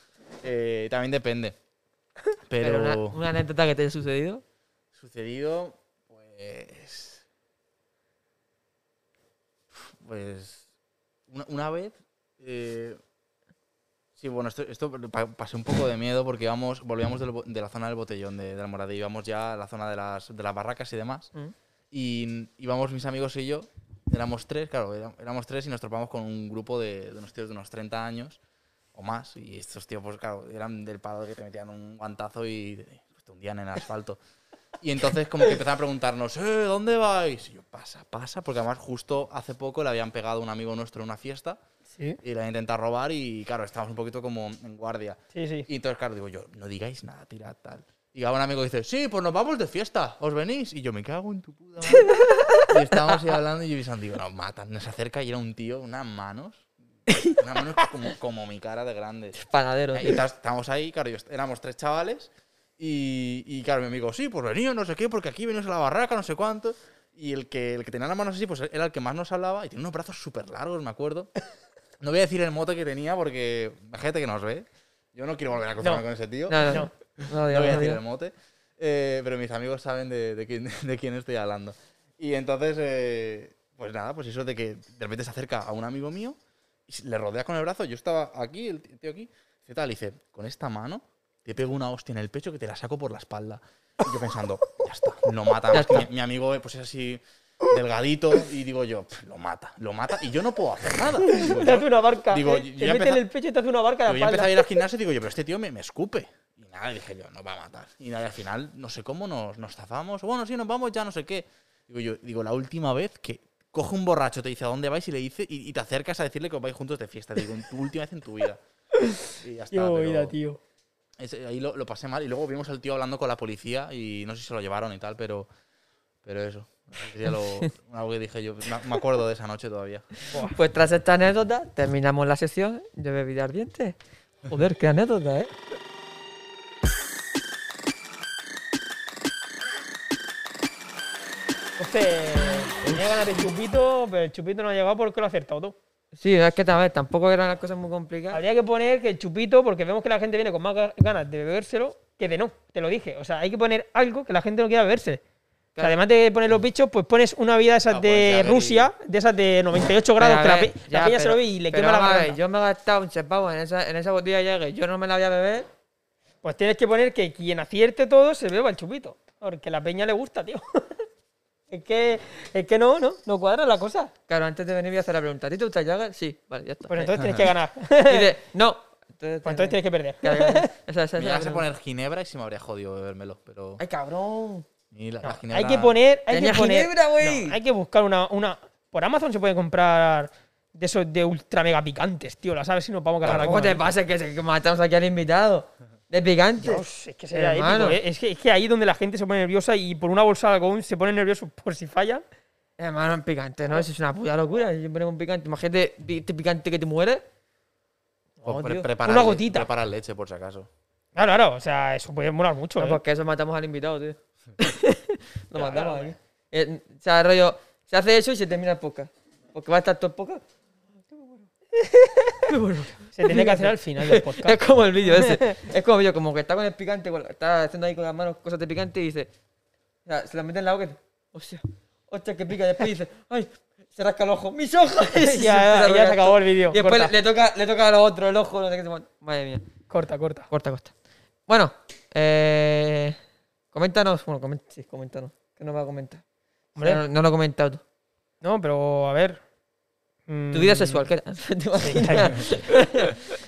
Eh, también depende. Pero Pero, una, una anécdota que te haya sucedido. sucedido, pues. Pues. Una, una vez. eh, sí, bueno, esto, esto pa- pasé un poco de miedo porque íbamos, volvíamos del de la zona del botellón de, de la morada. Íbamos ya a la zona de las, de las barracas y demás. Mm. Y íbamos mis amigos y yo, éramos tres, claro, éramos tres y nos topamos con un grupo de, de unos tíos de unos 30 años o más. Y estos tíos, pues claro, eran del palo que te metían un guantazo y pues, te hundían en el asfalto. Y entonces como que empezaron a preguntarnos, ¿eh? ¿Dónde vais? Y yo, pasa, pasa, porque además justo hace poco le habían pegado a un amigo nuestro en una fiesta Sí, y le habían intentado robar y claro, estábamos un poquito como en guardia. sí, sí. Y entonces, claro, digo yo, no digáis nada, tirad tal. Y ahora un amigo dice, sí, pues nos vamos de fiesta, ¿os venís? Y yo, me cago en tu puta madre. y estábamos ahí hablando y yo pensando, digo, nos matan. Nos acerca y era un tío, unas manos, unas manos como, como mi cara de grandes. Panadero. Y estábamos ahí, claro, yo éramos tres chavales. Y, y claro, mi amigo, sí, pues venía, no sé qué, porque aquí venimos a la barraca, no sé cuánto. Y el que, el que tenía las manos así, pues era el que más nos hablaba y tenía unos brazos súper largos, me acuerdo. No voy a decir el mote que tenía porque gente que nos ve. Yo no quiero volver a cruzarme No. con ese tío. No, no, No. no. No, No voy a decir el mote. eh, pero mis amigos saben de, de quién, de quién estoy hablando. Y entonces, eh, pues nada, pues eso de que de repente se acerca a un amigo mío y le rodea con el brazo. Yo estaba aquí, el tío aquí. ¿Qué tal? Y dice, con esta mano te pego una hostia en el pecho que te la saco por la espalda. Y yo pensando, ya está, lo mata. Mi, mi amigo pues es así delgadito y digo yo, "Pf, lo mata, lo mata y yo no puedo hacer nada. Digo, Te hace una barca. Digo, eh, yo te mete en el pecho y te hace una barca yo empecé a ir al gimnasio y digo yo, pero este tío me, me escupe. Y nada, dije yo, nos va a matar. Y nada, al final, no sé cómo, nos, nos zafamos. Bueno, sí, nos vamos ya, no sé qué. Digo yo, digo, la última vez que coge un borracho, te dice a dónde vais y le dice, y, y te acercas a decirle que os vais juntos de fiesta. Digo, tu última vez en tu vida. Y ya está. Qué movida, tío. ese- ahí lo, lo pasé mal. Y luego vimos al tío hablando con la policía y no sé si se lo llevaron y tal, pero, pero eso. Sería lo, algo que dije yo. Me, acuerdo de esa noche todavía. Pues tras esta anécdota, terminamos la sección de bebida ardiente. Joder, qué anécdota, ¿eh? Entonces, tenía ganas de chupito, pero el chupito no ha llegado porque lo ha acertado todo. Sí, es que tal vez tampoco eran las cosas muy complicadas. Habría que poner que el chupito, porque vemos que la gente viene con más ga- ganas de bebérselo que de no, te lo dije. O sea, hay que poner algo que la gente no quiera beberse. O sea, Claro. además de poner los bichos, pues pones una bebida de esas Ah, pues, de ver, y- Rusia, de esas de 98 grados, Pero, que la, ver, peña se lo ve y le pero quema la ver. Yo me he gastado un chepavo en esa, en esa botella de Jäger, yo no me la voy a beber. Pues tienes que poner que quien acierte todo se beba el chupito. Porque a la peña le gusta, tío. es que, es que no, no, no cuadra la cosa. Claro, antes de venir voy a hacer la pregunta. ¿A ti te gusta el Jäger? Sí, vale, ya está. Pues entonces tienes que ganar. Pues dice, no. Entonces, entonces tienes que perder. Claro, claro. Esa, esa, esa Me es la ibas a poner ginebra y se me habría jodido bebérmelo, pero. Ay, cabrón. y la- No, la hay que poner. Hay que poner ginebra, güey. no, hay que buscar una, una. Por Amazon se puede comprar de esos de ultra mega picantes, tío. La sabes si nos vamos a cargar ¿Cómo te pasa que matamos aquí al invitado? De picante. Dios, es que sería Hermano. épico, ¿eh? Es que, es que ahí donde la gente se pone nerviosa y por una bolsa de algodón se pone nervioso por si fallan. Hermano, en picante, ¿no? Eso es una puta locura. Si ponemos un picante, imagínate este picante que te muere. Oh, pre- tío. preparar Una le- gotita. Preparar leche, por si acaso. Claro, claro, o sea, eso puede molar mucho. No, ¿eh? porque eso matamos al invitado, tío. Lo Claro, matamos aquí. Eh, o sea, rollo, se hace eso y se termina el podcast. Porque va a estar todo el podcast. Se tiene que hacer al final del Es podcast. como el vídeo ese. Es como yo, como que está con el picante, está haciendo ahí con las manos cosas de picante y dice. O sea, se la mete en la boca y dice, hostia, hostia, que pica. Después dice, ay, se rasca el ojo, mis ojos. Ya, ya se acabó el vídeo. Y después Corta. le toca, le toca a lo otro el ojo, no sé qué. se Madre mía. corta, corta. Corta, corta. Bueno, eh, coméntanos. Bueno, sí, coméntanos. Que no va a comentar. Hombre. No, no lo he comentado tú. No, pero a ver. Tu vida sexual, ¿qué era? ¿Te imaginas?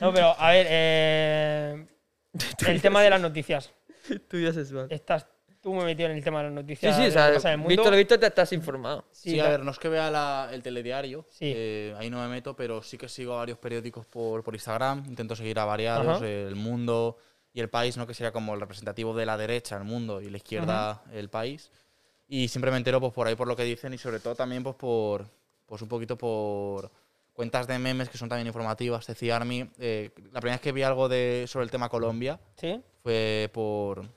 No, pero a ver, eh, el tema de las noticias. tu vida sexual. Estás tú me metido en el tema de las Sí, noticias. sí, o de lo sea, mundo. visto lo visto, te estás informado. Sí, Sí, a ver, no es que vea la- el telediario, Sí. eh, ahí no me meto, pero sí que sigo a varios periódicos por, por Instagram, intento seguir a variados, Ajá. El Mundo y El País, ¿no? que sería como el representativo de la derecha, El Mundo, y la izquierda, El País. Y siempre me entero pues, por ahí por lo que dicen y sobre todo también pues, por, pues, un poquito por cuentas de memes que son también informativas. de Army, eh, la primera vez que vi algo de, sobre el tema Colombia Sí. fue por,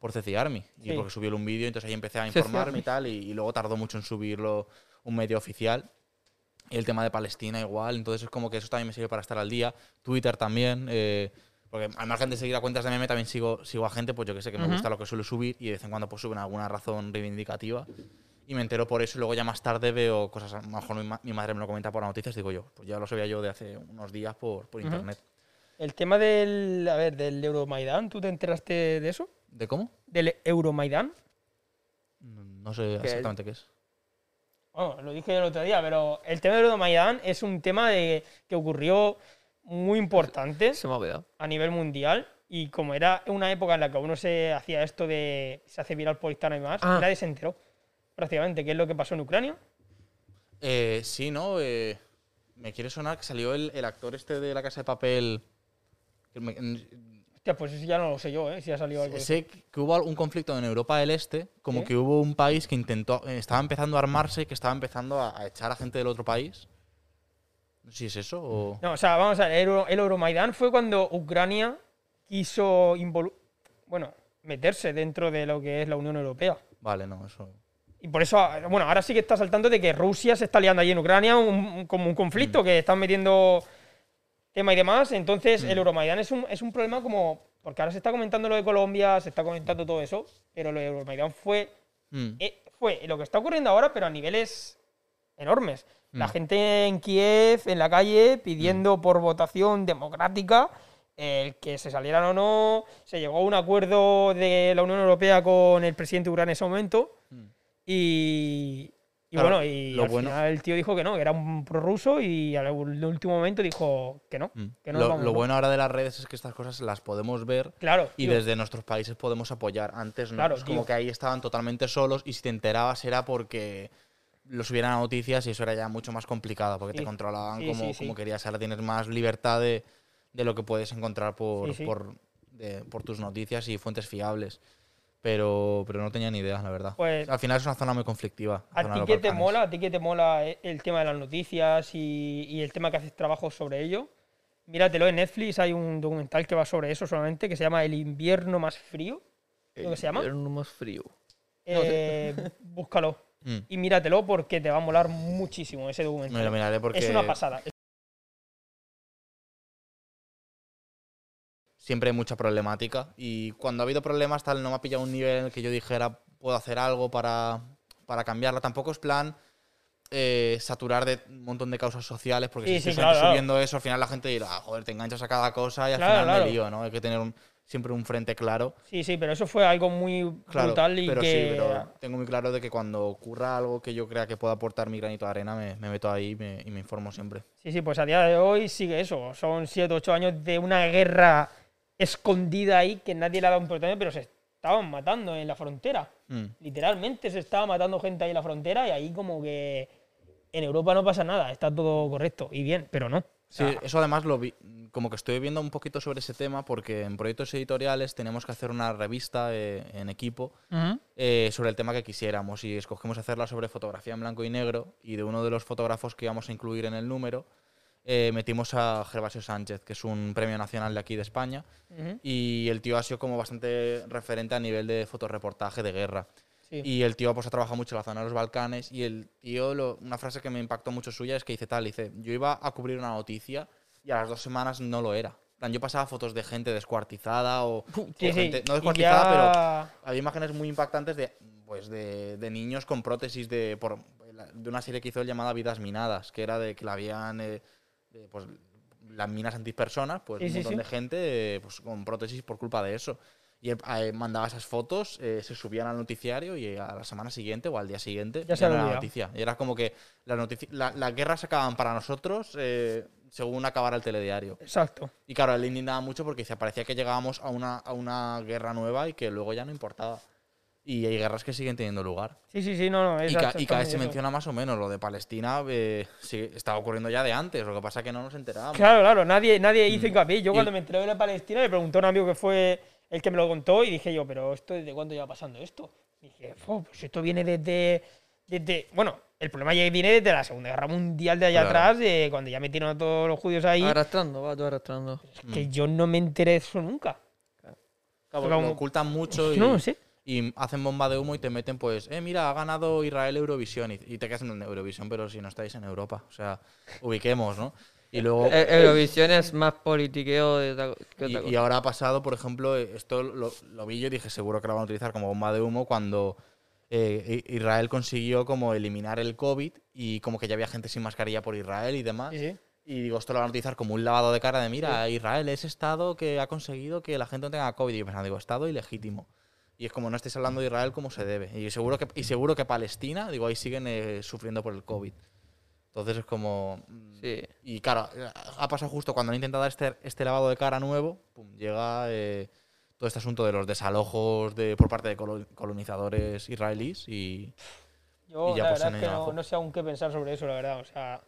por Ceci Army. Y Sí. porque subió un vídeo, entonces ahí empecé a informarme y tal. Y, y luego tardó mucho en subirlo un medio oficial. Y el tema de Palestina igual. Entonces es como que eso también me sirve para estar al día. Twitter también. eh, porque al margen de seguir a cuentas de meme, también sigo, sigo a gente, pues yo que sé, que me Ujú. gusta lo que suele subir y de vez en cuando pues suben alguna razón reivindicativa. Y me entero por eso y luego ya más tarde veo cosas, a lo mejor mi, ma- mi madre me lo comenta por las noticias, digo yo, pues ya lo sabía yo de hace unos días por, por Ujú. internet. El tema del, a ver, del Euromaidán, ¿tú te enteraste de eso? ¿De cómo? ¿Del Euromaidán? No, no sé exactamente qué es. Bueno, lo dije el otro día, pero el tema del Euromaidán es un tema de, que ocurrió muy importante Se me ha olvidado. a nivel mundial y como era una época en la que uno se hacía esto de se hace viral por Instagram y más, Ah. nadie se enteró prácticamente qué es lo que pasó en Ucrania. Eh, sí, ¿no? Eh, me quiere sonar que salió el, el actor este de La Casa de Papel. que me- Hostia, pues eso ya no lo sé yo, ¿eh? si ha salido algo. de eso. sé que hubo un conflicto en Europa del Este, como ¿Sí? que hubo un país que intentó, eh, estaba empezando a armarse, que estaba empezando a, a echar a gente del otro país. No sé si es eso o... No, o sea, vamos a ver, el, Euro- el Euromaidán fue cuando Ucrania quiso involu- bueno, meterse dentro de lo que es la Unión Europea. Vale, no, eso... Y por eso, bueno, ahora sí que está saltando de que Rusia se está liando allí en Ucrania, un- un- como un conflicto, que están metiendo tema y demás. Entonces, el Euromaidán es un, es un problema como. Porque ahora se está comentando lo de Colombia, se está comentando todo eso, pero lo de Euromaidán fue, Mm. eh, fue lo que está ocurriendo ahora, pero a niveles enormes. La Mm. gente en Kiev, en la calle, pidiendo por votación democrática el que se salieran o no. Se llegó a un acuerdo de la Unión Europea con el presidente de Ucrania en ese momento. Y, y Claro, bueno, y al bueno- final el tío dijo que no, que era un prorruso y al último momento dijo que no. Mm. Que no lo vamos, lo ¿no? bueno ahora de las redes es que estas cosas las podemos ver Claro. y tío. desde nuestros países podemos apoyar. Antes no, Claro, es como tío. que ahí estaban totalmente solos y si te enterabas era porque lo subieran a noticias y eso era ya mucho más complicado porque Sí. te controlaban Sí, como, sí, sí. como querías. Ahora tienes más libertad de, de lo que puedes encontrar por, de- por tus noticias y fuentes fiables. Pero, pero no tenía ni idea, la verdad. Pues- Al final es una zona muy conflictiva. ¿A ti qué te mola? ¿A ti qué te mola e- el tema de las noticias y, y el tema que haces trabajo sobre ello? Míratelo en Netflix, hay un documental que va sobre eso solamente, que se llama El invierno más frío. ¿Lo que se llama? Era un más frío. Eh, búscalo Mm. y míratelo porque te va a molar muchísimo ese documental. Me lo miraré porque Es una pasada. Siempre hay mucha problemática. Y cuando ha habido problemas, tal, no me ha pillado un nivel en el que yo dijera, puedo hacer algo para, para cambiarla. Tampoco es plan eh, saturar de un montón de causas sociales, porque Sí, si sí, estoy claro, claro. subiendo eso, al final la gente dirá, "Ah, joder, te enganchas a cada cosa y al Claro, final claro. me lío, ¿no? Hay que tener un- siempre un frente claro. Sí, sí, pero eso fue algo muy Claro, brutal y pero que... sí, pero tengo muy claro de que cuando ocurra algo que yo crea que pueda aportar mi granito de arena, me, me meto ahí y me, y me informo siempre. Sí, sí, pues a día de hoy sigue eso. Son 7 o 8 años de una guerra escondida ahí que nadie le ha dado importancia, pero se estaban matando en la frontera. Mm. Literalmente se estaba matando gente ahí en la frontera y ahí como que en Europa no pasa nada, está todo correcto y bien, pero no. Sí, eso además lo vi, como que estoy viendo un poquito sobre ese tema porque en proyectos editoriales tenemos que hacer una revista eh, en equipo eh, sobre el tema que quisiéramos y escogimos hacerla sobre fotografía en blanco y negro y de uno de los fotógrafos que íbamos a incluir en el número eh, metimos a Gervasio Sánchez, que es un premio nacional de aquí de España Ujú. y el tío ha sido como bastante referente a nivel de fotoreportaje de guerra. Sí. Y el tío pues ha trabajado mucho en la zona de los Balcanes y el tío, lo- una frase que me impactó mucho suya es que dice tal, dice, yo iba a cubrir una noticia y a las dos semanas no lo era. Yo pasaba fotos de gente descuartizada o, Sí, o gente, no descuartizada, pero ya- había imágenes muy impactantes de, pues de, de niños con prótesis de, por, de una serie que hizo él llamada Vidas Minadas, que era de que la habían, eh, de, pues, las minas antipersonas, pues Sí, un montón sí. de gente eh, pues, con prótesis por culpa de eso. Y eh, mandaba esas fotos, eh, se subían al noticiario y a la semana siguiente o al día siguiente Ya había era olvidado. noticia. Y era como que las notici- la, las guerras se acaban para nosotros eh, según acabara el telediario. Exacto. Y claro, él indignaba mucho porque se parecía que llegábamos a una, a una guerra nueva y que luego ya no importaba. Y hay guerras que siguen teniendo lugar. Sí, sí, sí, no, no. es Y, ca- y cada vez se eso. menciona más o menos. Lo de Palestina eh, sí, estaba ocurriendo ya de antes. Lo que pasa es que no nos enterábamos. Claro, claro, nadie, nadie hizo Mm. hincapié. Yo Y- cuando me enteré de la Palestina le pregunté a un amigo que fue el que me lo contó y dije yo, pero esto ¿desde cuándo lleva pasando esto? Y dije, "Fo, pues esto viene desde, desde... Bueno, el problema ya viene desde la Segunda Guerra Mundial de allá Claro. atrás, de cuando ya metieron a todos los judíos ahí. Arrastrando, va todo arrastrando. Es que yo no me enteré de eso nunca. Claro, Como- lo ocultan mucho y, No lo sé. Y hacen bomba de humo y te meten, pues, eh, mira, ha ganado Israel Eurovisión. Y, y te quedas en Eurovisión, pero si no estáis en Europa. O sea, ubiquemos, ¿no? Y luego. Eh, Eurovisión es más politiqueo de otra- que otra Y, cosa. y ahora ha pasado, por ejemplo, eh, esto lo, lo vi yo y dije, seguro que lo van a utilizar como bomba de humo cuando eh, Israel consiguió como eliminar el COVID y como que ya había gente sin mascarilla por Israel y demás. Sí. Y digo, esto lo van a utilizar como un lavado de cara de, mira, Israel es Estado que ha conseguido que la gente no tenga COVID. Y yo pensando, digo, Estado ilegítimo. Y es como no estáis hablando de Israel como se debe. Y seguro que, y seguro que Palestina, digo, ahí siguen eh, sufriendo por el COVID. Entonces es como... mm, Sí. y claro, ha pasado justo cuando han intentado dar este, este lavado de cara nuevo, pum, llega eh, todo este asunto de los desalojos de, por parte de colo- colonizadores israelíes y Yo Y ya la pues verdad es que no, sé aún qué pensar sobre eso, la verdad. O sea,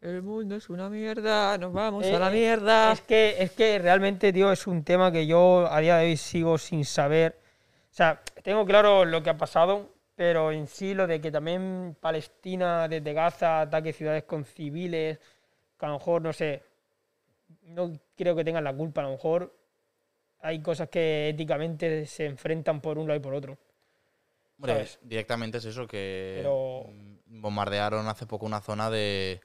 El mundo es una mierda, nos vamos Eh, a la eh, mierda. Es que, es que realmente, tío, es un tema que yo a día de hoy sigo sin saber. O sea, tengo claro lo que ha pasado, pero en sí lo de que también Palestina desde Gaza ataque ciudades con civiles, que a lo mejor, no sé, no creo que tengan la culpa, a lo mejor hay cosas que éticamente se enfrentan por un lado y por otro. hombre, directamente es eso, que Pero- bombardearon hace poco una zona de,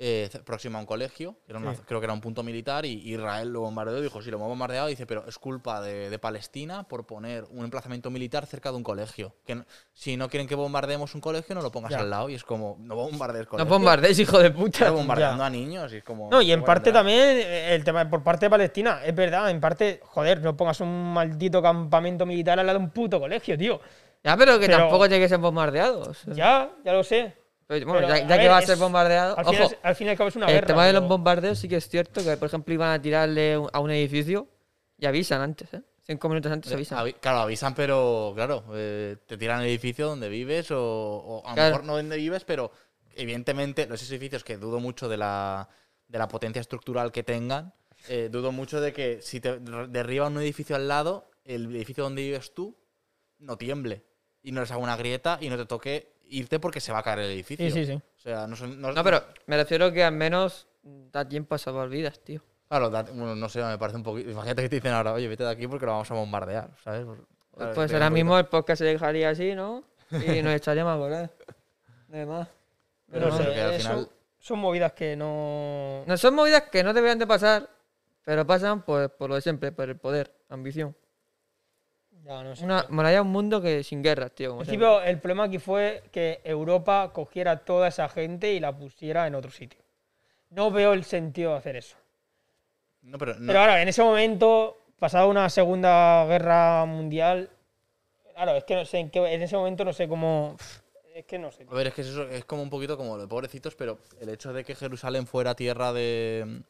eh, próximo a un colegio, que era una- Sí. creo que era un punto militar, y Israel lo bombardeó y dijo, sí, lo hemos bombardeado, dice, pero es culpa de, de Palestina por poner un emplazamiento militar cerca de un colegio. Que no- si no quieren que bombardeemos un colegio, no lo pongas Ya. al lado, y es como, no bombardees No colegios. bombardees, hijo de puta. Estás bombardeando Ya. a niños, y es como... No, y en parte también eh, el tema por parte de Palestina, es verdad, en parte, joder, no pongas un maldito campamento militar al lado de un puto colegio, tío. Ya, pero que Pero- tampoco tiene que ser bombardeados. Ya, ya lo sé. Bueno, pero, ya, que ver, va a ser bombardeado. Al Ojo, final, al fin y al cabo es una el guerra. tema de los bombardeos sí que es cierto que, por ejemplo, iban a tirarle un- a un edificio y avisan antes, ¿eh? Cinco minutos antes avisan. Avi- Claro, avisan, pero claro, eh, te tiran el edificio donde vives o, o a lo Claro. mejor no donde vives, pero evidentemente los edificios que dudo mucho de la, de la potencia estructural que tengan, eh, dudo mucho de que si te derriban un edificio al lado, el edificio donde vives tú no tiemble y no les haga una grieta y no te toque irte porque se va a caer el edificio. Sí, sí, sí. O sea, no son... no- No, pero me refiero que al menos da tiempo a salvar vidas, tío. Claro, da- bueno, no sé, me parece un poquito... Imagínate que te dicen ahora, oye, vete de aquí porque lo vamos a bombardear, ¿sabes? Pues da ahora mismo el podcast se dejaría así, ¿no? Y nos echaríamos a. No hay más. Pero No, sé, que al son- final- son movidas que no. No son movidas que no deberían de pasar, pero pasan pues, por lo de siempre, por el poder, ambición. Ya, no sé. Una, molaría un mundo que sin guerras, tío. Como principio, el problema aquí fue que Europa cogiera toda esa gente y la pusiera en otro sitio. No veo el sentido de hacer eso. No, pero no- Pero ahora, en ese momento, pasada una segunda guerra mundial, claro, es que no sé en qué, en ese momento no sé cómo. Es que no sé. A ver, es que es eso es como un poquito como lo de pobrecitos, pero el hecho de que Jerusalén fuera tierra de,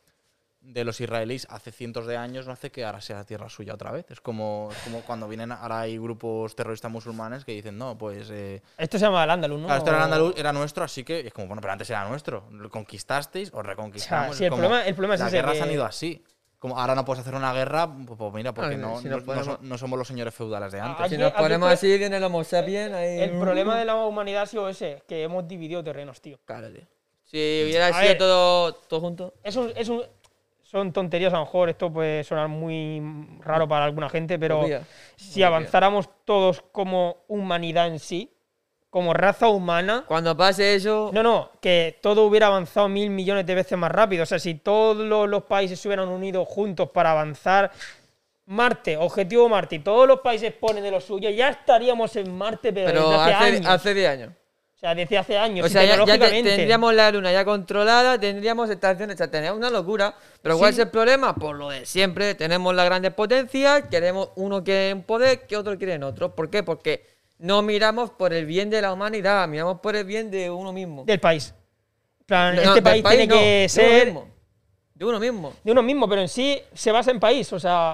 de los israelíes hace cientos de años no hace que ahora sea tierra suya otra vez. Es como, es como cuando vienen, ahora hay grupos terroristas musulmanes que dicen, no, pues... Eh, Esto se llama el Andaluz, ¿no? claro, esto era O- andaluz, era nuestro, así que es como, bueno, pero antes era nuestro. Lo conquistasteis o reconquistamos. O sea, sí, el como, problema- el problema es las ese guerras que- han ido así. Como ahora no puedes hacer una guerra, pues, pues mira, porque No, no, si no, nos no so- ponemos- no somos los señores feudales de antes. Aquí- si nos ponemos así, viene el Homo sapiens ahí. El problema de la humanidad ha sido ese, que hemos dividido terrenos, tío. Claro, tío. Si hubiera A sido ver. todo, todo junto. Es un, es un- son tonterías, a lo mejor esto puede sonar muy raro para alguna gente, pero si avanzáramos todos como humanidad en sí, como raza humana, Cuando pase eso, no, no, que todo hubiera avanzado mil millones de veces más rápido. O sea, si todos los, los países se hubieran unido juntos para avanzar, Marte, objetivo Marte, y todos los países ponen de lo suyo, ya estaríamos en Marte, pero, pero desde hace, hace, años. hace 10 años. O sea, desde hace años. O sea, ya, ya te- tendríamos la luna ya controlada, tendríamos estaciones, o sea, teníamos una locura. Pero ¿cuál Sí. es el problema? Por lo de siempre, tenemos las grandes potencias, queremos uno quiere un poder, que otro quiere en otro. ¿Por qué? Porque no miramos por el bien de la humanidad, miramos por el bien de uno mismo. del país. En plan, No, este del país, tiene no, que de uno ser mismo. De uno mismo. de uno mismo, pero en sí se basa en país. O sea,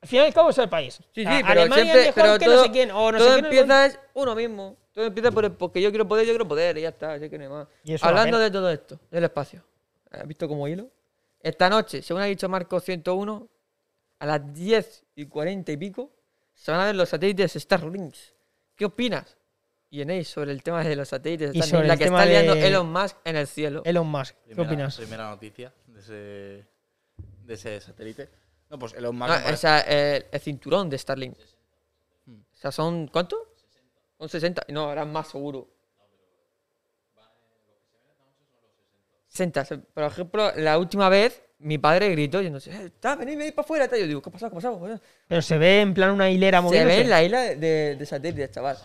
al fin y al cabo es el país. Sí, O sea, sí, pero Alemania siempre, es mejor pero que todo, no sé quién, o no todo sé quién. empieza es uno mismo. Todo empieza por el, porque yo quiero poder, yo quiero poder, y ya está, así que no hay más. Y Hablando de todo esto, del espacio. ¿Has visto como hilo? Esta noche, según ha dicho Marco 101, a las 10 y 40 y pico, se van a ver los satélites Starlink. ¿Qué opinas, Yenei, sobre el tema de los satélites Y sobre La el que tema está liando de- Elon Musk en el cielo. Elon Musk, ¿qué Primera- opinas? Primera noticia de ese, de ese satélite. No, pues Elon Musk No, sea, el, el cinturón de Starlink. O sea, son. ¿Cuánto? Son 60. No, ahora más seguro. 60. Se- Por ejemplo, la última vez, mi padre gritó diciendo: "Eh, Está, venid, venid para afuera. tal". Yo digo: ¿Qué ha pasado? ¿Qué ha pasado? Pero se ve en plan una hilera Se moviéndose. ve en la isla de, de, de satélites, chaval.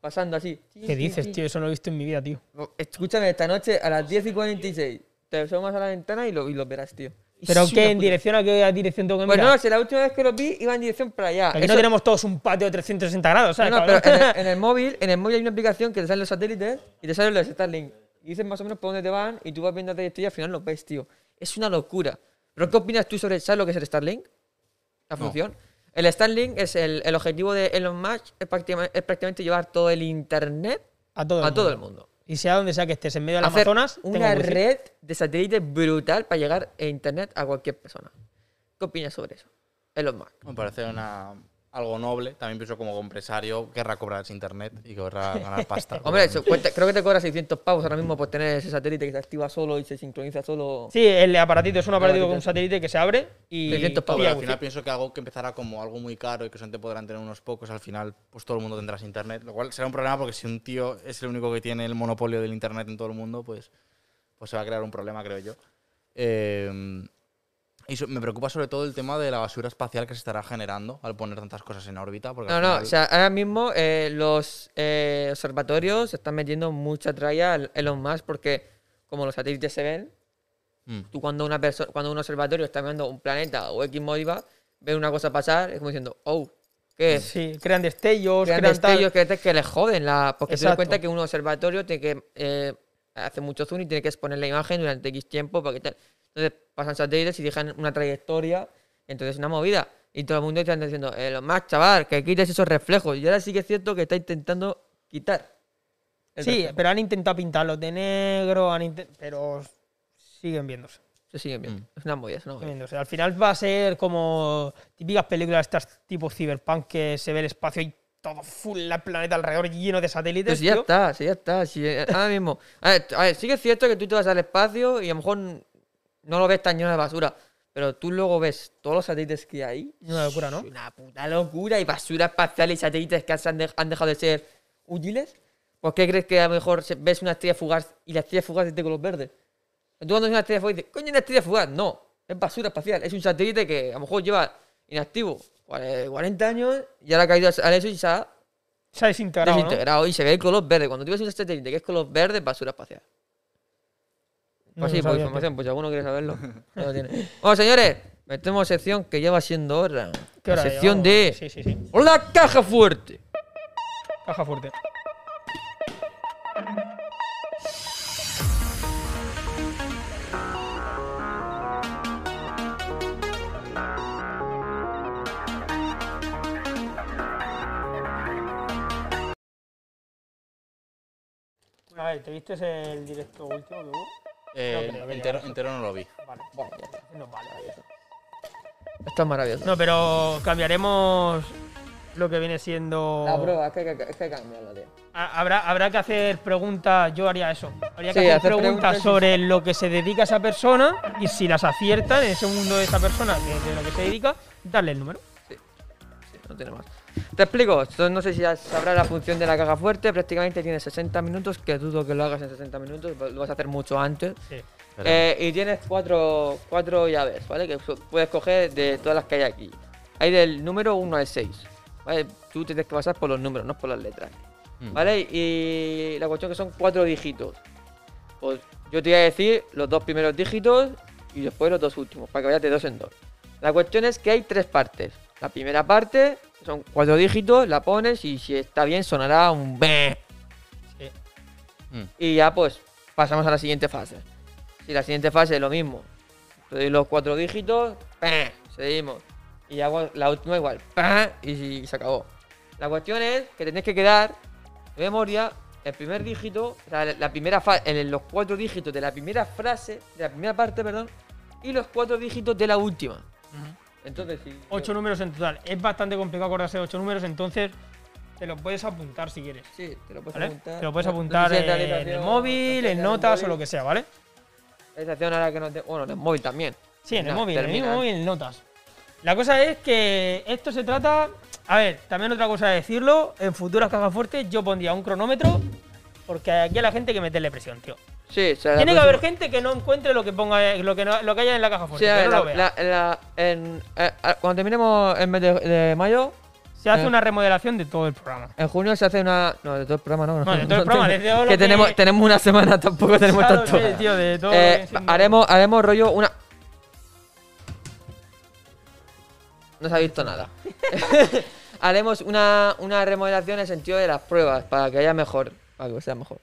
Pasando así. ¿Qué dices, tío? Eso no lo he visto en mi vida, tío. Escúchame, esta noche a las 10 y 46. Te asomas a la ventana y lo, y lo verás, tío. ¿Pero qué? ¿En dirección a qué dirección tengo que Pues mirar? no, si la última vez que lo vi iba en dirección para allá. Aquí Eso- no tenemos todos un patio de 360 grados, ¿sabes? No, no, pero en el, en el móvil, en el móvil hay una aplicación que te salen los satélites y te salen los Starlink. Y dices más o menos por dónde te van y tú vas viendo la y al final los ves, tío. Es una locura. ¿Pero qué opinas tú sobre, ¿sabes lo que es el Starlink? La No. función. El Starlink es el, el objetivo de Elon Musk, es prácticamente, es prácticamente llevar todo el internet a todo el, a todo el mundo. Y sea donde sea que estés, en medio del Hacer Amazonas, tengo una wifi. red de satélites brutal para llegar a internet a cualquier persona. ¿Qué opinas sobre eso? Elon Musk. Me parece una, algo noble. También pienso como empresario querrá cobrar ese internet y querrá ganar pasta. Hombre, eso cuesta- creo que te cobra 600 pavos ahora mismo por tener ese satélite que se activa solo y se sincroniza solo. Sí, el aparatito es un aparatito con un satélite que se abre y 600 No, pavos. pero al final pienso que algo que empezará como algo muy caro y que solamente podrán tener unos pocos, al final pues todo el mundo tendrá internet. Lo cual será un problema porque si un tío es el único que tiene el monopolio del internet en todo el mundo, pues, pues se va a crear un problema, creo yo. Eh, y so- me preocupa sobre todo el tema de la basura espacial que se estará generando al poner tantas cosas en órbita. Porque No, al no, final- o sea, ahora mismo eh, los eh, observatorios están metiendo mucha tralla al Elon Musk porque como los satélites se ven, Mm. tú cuando una persona, cuando un observatorio está viendo un planeta o X módiva, ve una cosa pasar, es como diciendo, oh, ¿qué es? Sí, crean destellos, Crean crean tal- destellos que, que les joden la. Porque se dan Exacto. cuenta que un observatorio tiene que eh, hace mucho zoom y tiene que exponer la imagen durante X tiempo para que tal. Entonces pasan satélites y dejan una trayectoria, entonces una movida. Y todo el mundo está diciendo, eh, lo más chaval, que quites esos reflejos. Y ahora sí que es cierto que está intentando quitar. Sí, reflejo. pero han intentado pintarlos de negro, han pero siguen viéndose. Se siguen viendo. Mm. Es una movida, es una movida. Al final va a ser como típicas películas estas tipo cyberpunk que se ve el espacio y todo full el planeta alrededor lleno de satélites. Si ya tío. está, si ya está. Eh, ahora mismo. A ver, a ver, sí que es cierto que tú te vas al espacio y a lo mejor no lo ves tan lleno de basura. Pero tú luego ves todos los satélites que hay. Una locura, ¿no? Una puta locura. Y basura espacial y satélites que han, de- han dejado de ser útiles. ¿Por qué crees que a lo mejor ves una estrella fugaz y la estrella fugaz es de color verde? Tú cuando ves una estrella fugaz dices, coño, una estrella fugaz. No, es basura espacial. Es un satélite que a lo mejor lleva inactivo 40 años y ahora ha caído al eso y se ha Se ha desintegrado, ¿no? y se ve el color verde. Cuando tú ves un satélite que es color verde, basura espacial. No Pues sí, lo por sabía, información, pues si alguno quiere saberlo. lo tiene. Bueno, señores, metemos sección que ya va siendo hora. ¿Qué hora La sección de Sí, sí, sí. La Caja Fuerte. Caja fuerte. A ver, ¿te viste el directo último que hubo? Eh, No creo que entero, a entero no lo vi. Vale. Bueno, ya está. No, vale, vale. Esto es maravilloso. No, pero cambiaremos lo que viene siendo. La prueba, es que, hay que- es que cambiarlo, tío. Ha- Habrá, habrá que hacer preguntas, yo haría eso. Habría que Sí, hacer, hacer preguntas, preguntas y- sobre lo que se dedica esa persona y si las acierta en ese mundo de esa persona, de lo que se dedica, darle el número. Sí, no tiene más. Te explico, esto no sé si ya sabrás la función de la caja fuerte, prácticamente tienes 60 minutos, que dudo que lo hagas en 60 minutos, lo vas a hacer mucho antes. Sí. Eh, y tienes cuatro, cuatro llaves, ¿vale? Que puedes coger de todas las que hay aquí. Hay del número 1 al 6, ¿vale? Tú tienes que pasar por los números, no por las letras, Mm. ¿vale? Y la cuestión que son cuatro dígitos. Pues yo te voy a decir los dos primeros dígitos y después los dos últimos, para que vayas de dos en dos. La cuestión es que hay tres partes. La primera parte son cuatro dígitos, la pones y si está bien sonará un. Sí. Mm. Y ya pues pasamos a la siguiente fase. Si la siguiente fase es lo mismo, te doy los cuatro dígitos, ¡pam! seguimos. Y hago la última igual, ¡pam! y se acabó. La cuestión es que tenés que quedar de memoria el primer dígito, o sea, la primera el- los cuatro dígitos de la primera frase, de la primera parte, perdón, y los cuatro dígitos de la última. Entonces, si Ocho números en total. Es bastante complicado acordarse de ocho números, entonces te lo puedes apuntar si quieres. Sí, te lo puedes ¿Vale? apuntar. Te lo puedes No- no sé apuntar si en el móvil, en notas o lo que sea, ¿vale? Realización ahora que no te... Bueno, en el móvil también. Sí, en el móvil, en el móvil, en notas. La cosa es que esto se trata. A ver, también otra cosa de decirlo. En futuras cajas fuertes yo pondría un cronómetro. Porque aquí hay la gente que meterle presión, tío. Sí, o sea, la Tiene que haber gente que no encuentre lo que ponga lo que, no- lo que haya en la caja fuerte. Sí, a que ver, no lo la- vea. la- la- en- eh, a- cuando terminemos el mes de, de mayo, se hace eh. una remodelación de todo el programa. en junio se hace una. No, de todo el programa no. No, de todo el programa, tenemos- de todo lo que que- tenemos, tenemos una semana, tampoco tenemos tanto. sí, tío, de todo lo Eh, haremos, haremos rollo una. No se ha visto nada. haremos una, una remodelación en el sentido de las pruebas, para que haya mejor. Para que sea mejor.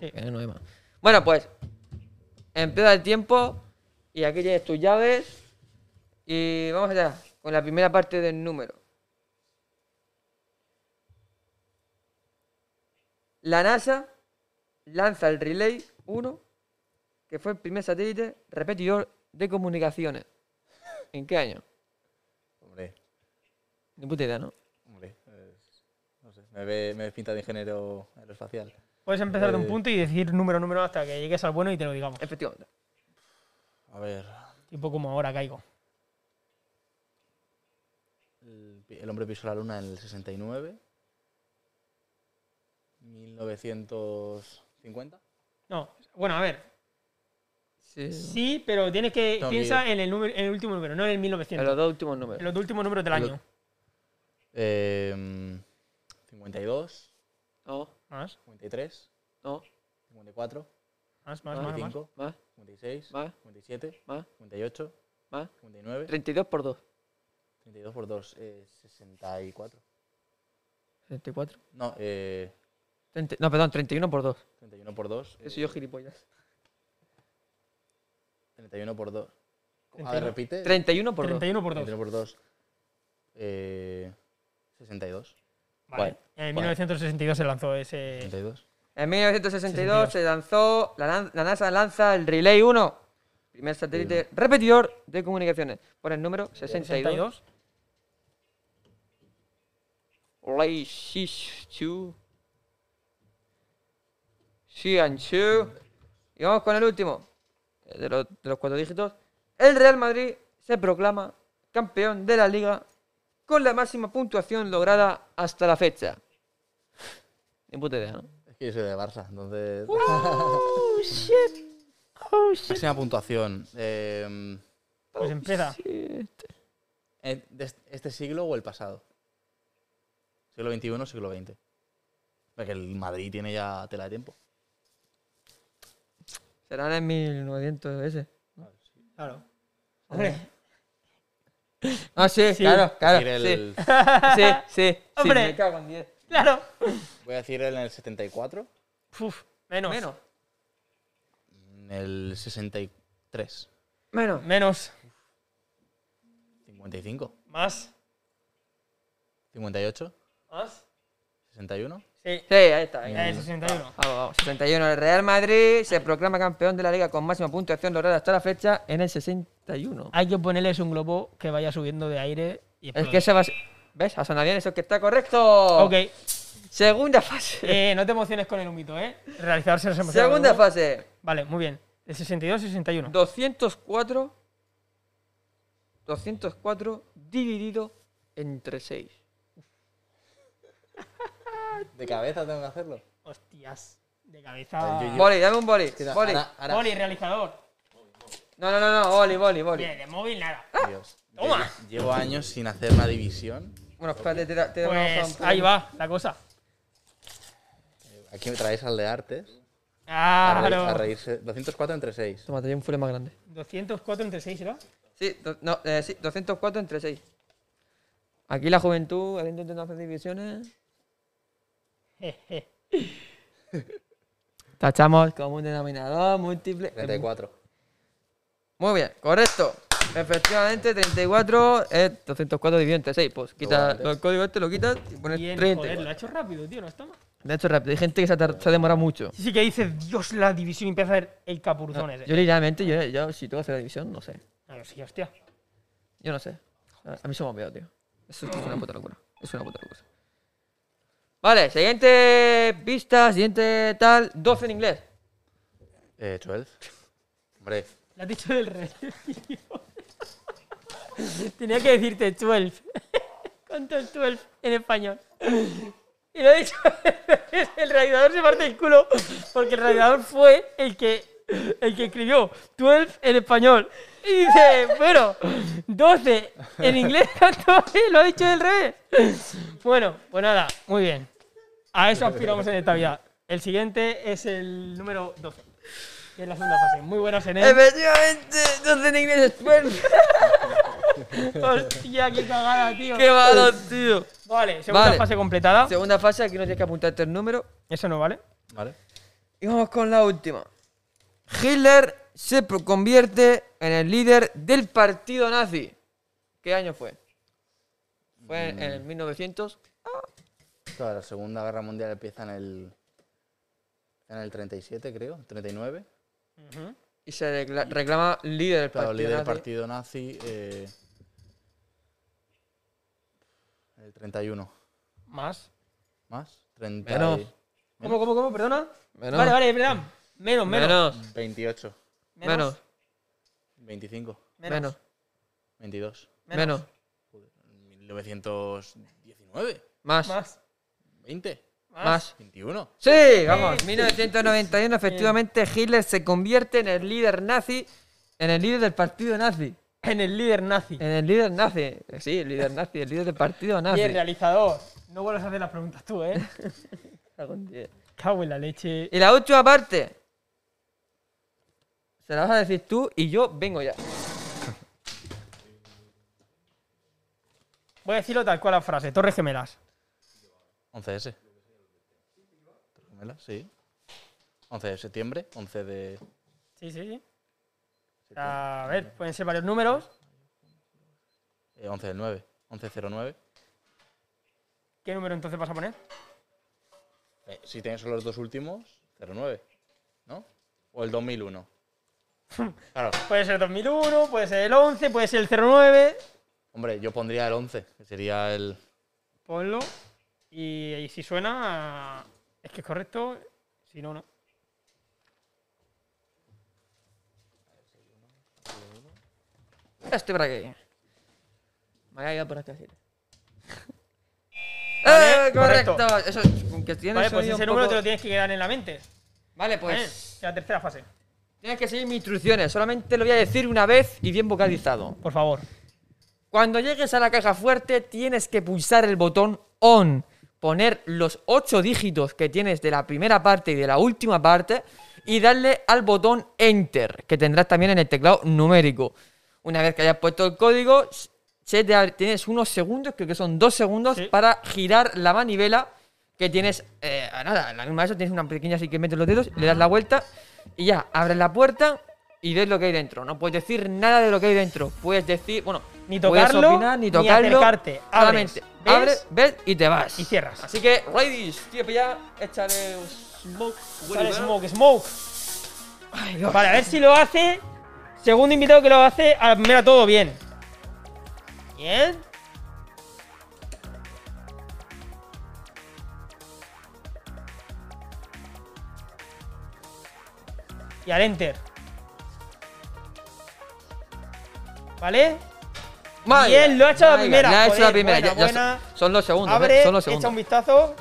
Sí. Que no hay más. Bueno, pues. Empieza el tiempo. Y aquí tienes tus llaves. Y vamos allá con la primera parte del número. La NASA lanza el Relay 1, que fue el primer satélite repetidor de comunicaciones. ¿En qué año? Hombre, Ni puta idea, ¿no? hombre. no sé, me ve, me ve pinta de ingeniero aeroespacial. Puedes empezar de un Eh. punto y decir número, número hasta que llegues al bueno y te lo digamos. Efectivamente. A ver, Tipo como ahora caigo. el, el hombre pisó la luna en el 69. 1950. No, bueno, a ver. Sí. Sí, pero tienes que. Piensa en el, número, en el último número, no en el En 1900. los dos últimos En números. los dos últimos números del En lo- año. Eh, 52, No, Más, 53, no, 54, más, más, más. más. 55, más, 56, más, 57, más, 58, más. 59, 32 por 2. 32 por 2, eh, 64. 64. No, eh, 30 no, perdón, 31 por 2. 31 por 2. Eso yo gilipollas. 31 por 2. A 31. ver, repite. 31 por 2. 31 por 2. 31 por 2. Eh, 62. Vale. Vale. En Vale. 1962 se lanzó ese. 62. En 1962 se lanzó, la, la NASA lanza el Relay 1, primer satélite repetidor de comunicaciones, por el número 62. 62. Relay 62. Xianchu. Y vamos con el último, eh, de los, de los cuatro dígitos. El Real Madrid se proclama campeón de la liga con la máxima puntuación lograda hasta la fecha. Ni puta idea, ¿no? Es que yo soy de Barça, entonces. Oh, shit. Oh, shit. Máxima puntuación. Eh, Pues empieza. Shit. ¿en- de est- ¿Este siglo o el pasado? ¿Siglo XXI o siglo XX? Porque el Madrid tiene ya tela de tiempo. Serán en 1900 ese. Claro. Hombre, Ah, sí, Sí. claro, claro. Decir Sí, el- sí, sí. sí, Hombre. me cago en 10. claro. Voy a decir en el 74. Uf, menos. Menos. En el 63. Menos. Menos. 55. Más. 58. Más. 61. Sí. Sí, ahí está. ahí el 61. Vamos, vamos. 61. El Real Madrid se proclama campeón de la liga con máxima puntuación lograda hasta la fecha en el 61. Hay que ponerles un globo que vaya subiendo de aire y Es que se va. a- ¿Ves? Ha sonado bien eso que está correcto. Ok. Segunda fase. Eh, no te emociones con el humito, ¿eh? Realizador se nos emociona. Segunda fase. Vale, muy bien. De 62 a 61. 204. 204 dividido entre 6. ¿De cabeza tengo que hacerlo? Hostias. De cabeza. Yo- yo- Boli, dame un boli. Boli. ahora- ahora- Boli, realizador. No, no, no, no, boli, boli, boli. Bien, de móvil nada. Dios. Toma. Llevo- años sin hacer una división. Bueno, espérate, te, da- te Pues un ahí va la cosa. Aquí me traéis al de artes. A, reír- a Claro. reírse. 204 entre 6. Toma, te doy un full más grande. 204 entre 6, ¿era? Sí, do- no, eh, sí, 204 entre 6. Aquí la juventud, habiendo intentado hacer divisiones. Jeje. Tachamos como un denominador múltiple. 34. Muy bien, correcto. Efectivamente, 34 es 204 dividido entre 6. Pues quita el código este, lo quitas y pones Bien, 34. joder, lo ha hecho rápido, tío, no está mal. De hecho, rápido. Hay gente que se ha, se ha demorado mucho. Sí, sí que dice, Dios, la división y empieza a ver el capuruzón ese. Yo literalmente, yo, yo si tengo que hacer la división, no sé. Claro, sí, hostia. Yo no sé. A a mí se me ha olvidado, tío. Eso es una puta locura. Es una puta locura. Vale, siguiente pista, siguiente tal. 12 en inglés. Eh, 12. Hombre, Le has dicho del rey. Tenía que decirte 12. ¿Cuánto es 12 en español? Y lo he dicho. el realizador se parte el culo porque el realizador fue el que, el que escribió 12 en español. Y dice, bueno, 12 en inglés, ¿cuánto es? Lo ha dicho del revés. Bueno, pues nada, muy bien. A eso aspiramos en esta vida. El siguiente es el número 12. Que es la segunda fase. Muy buenas en él. Efectivamente, 12 en inglés es 12. Hostia, qué cagada, tío. ¡Qué malo, tío! Vale, segunda Vale. fase completada. Segunda fase, aquí no tienes que apuntarte el número. Eso no vale. ¿vale? Y vamos con la última. Hitler se pro- convierte en el líder del partido nazi. ¿Qué año fue? Fue en el 1900. Claro, la Segunda Guerra Mundial empieza en el. En el 37, creo. 39. Ujú. Y se recla- reclama líder del Claro, partido líder del nazi. partido nazi. Eh, el 31. Más. ¿Más? 30 Menos. y- ¿Cómo, cómo, cómo? Perdona. Menos. Vale, vale, verdad. Menos, menos. Menos. 28. Menos. 25. Menos. 22. Menos. Joder, 1919. Más. Más. 20. Más. 21. Sí, vamos, 1991, efectivamente, Hitler se convierte en el líder nazi, en el líder del partido nazi. En el líder nazi. En el líder nazi. Sí, el líder nazi, el líder del partido Y nazi. el realizador. No vuelvas a hacer las preguntas tú, ¿eh? Cago en diez. Cago en la leche. Y la última parte. Se la vas a decir tú y yo vengo ya. Voy a decirlo tal cual la frase. Torres Gemelas. 11S. ¿Torres Gemelas? Sí. 11 de septiembre, 11 de... Sí, sí, sí. A ver, pueden ser varios números. eh, 11 del 9. 1109. ¿Qué número entonces vas a poner? Eh, si tienes solo los dos últimos, 09. ¿No? O el 2001. Claro. Puede ser el 2001, puede ser el 11, puede ser el 09. Hombre, yo pondría el 11, que sería el... Ponlo. Y, y si suena, es que es correcto. Si no, no. Estoy por aquí. Me voy a ir por aquí así. Vale, ¡Eh, correcto! correcto. Eso, aunque tiene Vale, pues ese un número te lo tienes que quedar en la mente. Vale, Pues. pues la tercera fase. tienes que seguir mis instrucciones. Solamente lo voy a decir una vez y bien vocalizado. Por favor. Cuando llegues a la caja fuerte, tienes que pulsar el botón ON, poner los 8 dígitos que tienes de la primera parte y de la última parte y darle al botón Enter, que tendrás también en el teclado numérico. Una vez que hayas puesto el código, se te tienes unos segundos, creo que son dos segundos, Sí. para girar la manivela que tienes. eh, a nada, la misma eso tienes una pequeña así que metes los dedos, le das la vuelta y ya, abres la puerta y ves lo que hay dentro. No puedes decir nada de lo que hay dentro. Puedes decir, bueno, Ni puedes tocarlo, opinar, ni ni tocarlo. acercarte. Abres, Solamente ves abres, ves y te vas. y cierras. Así que, ladies, tío, pues ya, échale un smoke. Bueno, smoke, smoke. Ay, Dios. Vale, a ver si lo hace. Segundo invitado que lo hace, a la primera todo bien. Bien. Y al enter. ¿Vale? Vaya, Bien, lo ha hecho la primera, lo ha hecho la primera. buena, ya- ya buena. son- son los segundos, Abre, ¿eh? Son los echa un vistazo.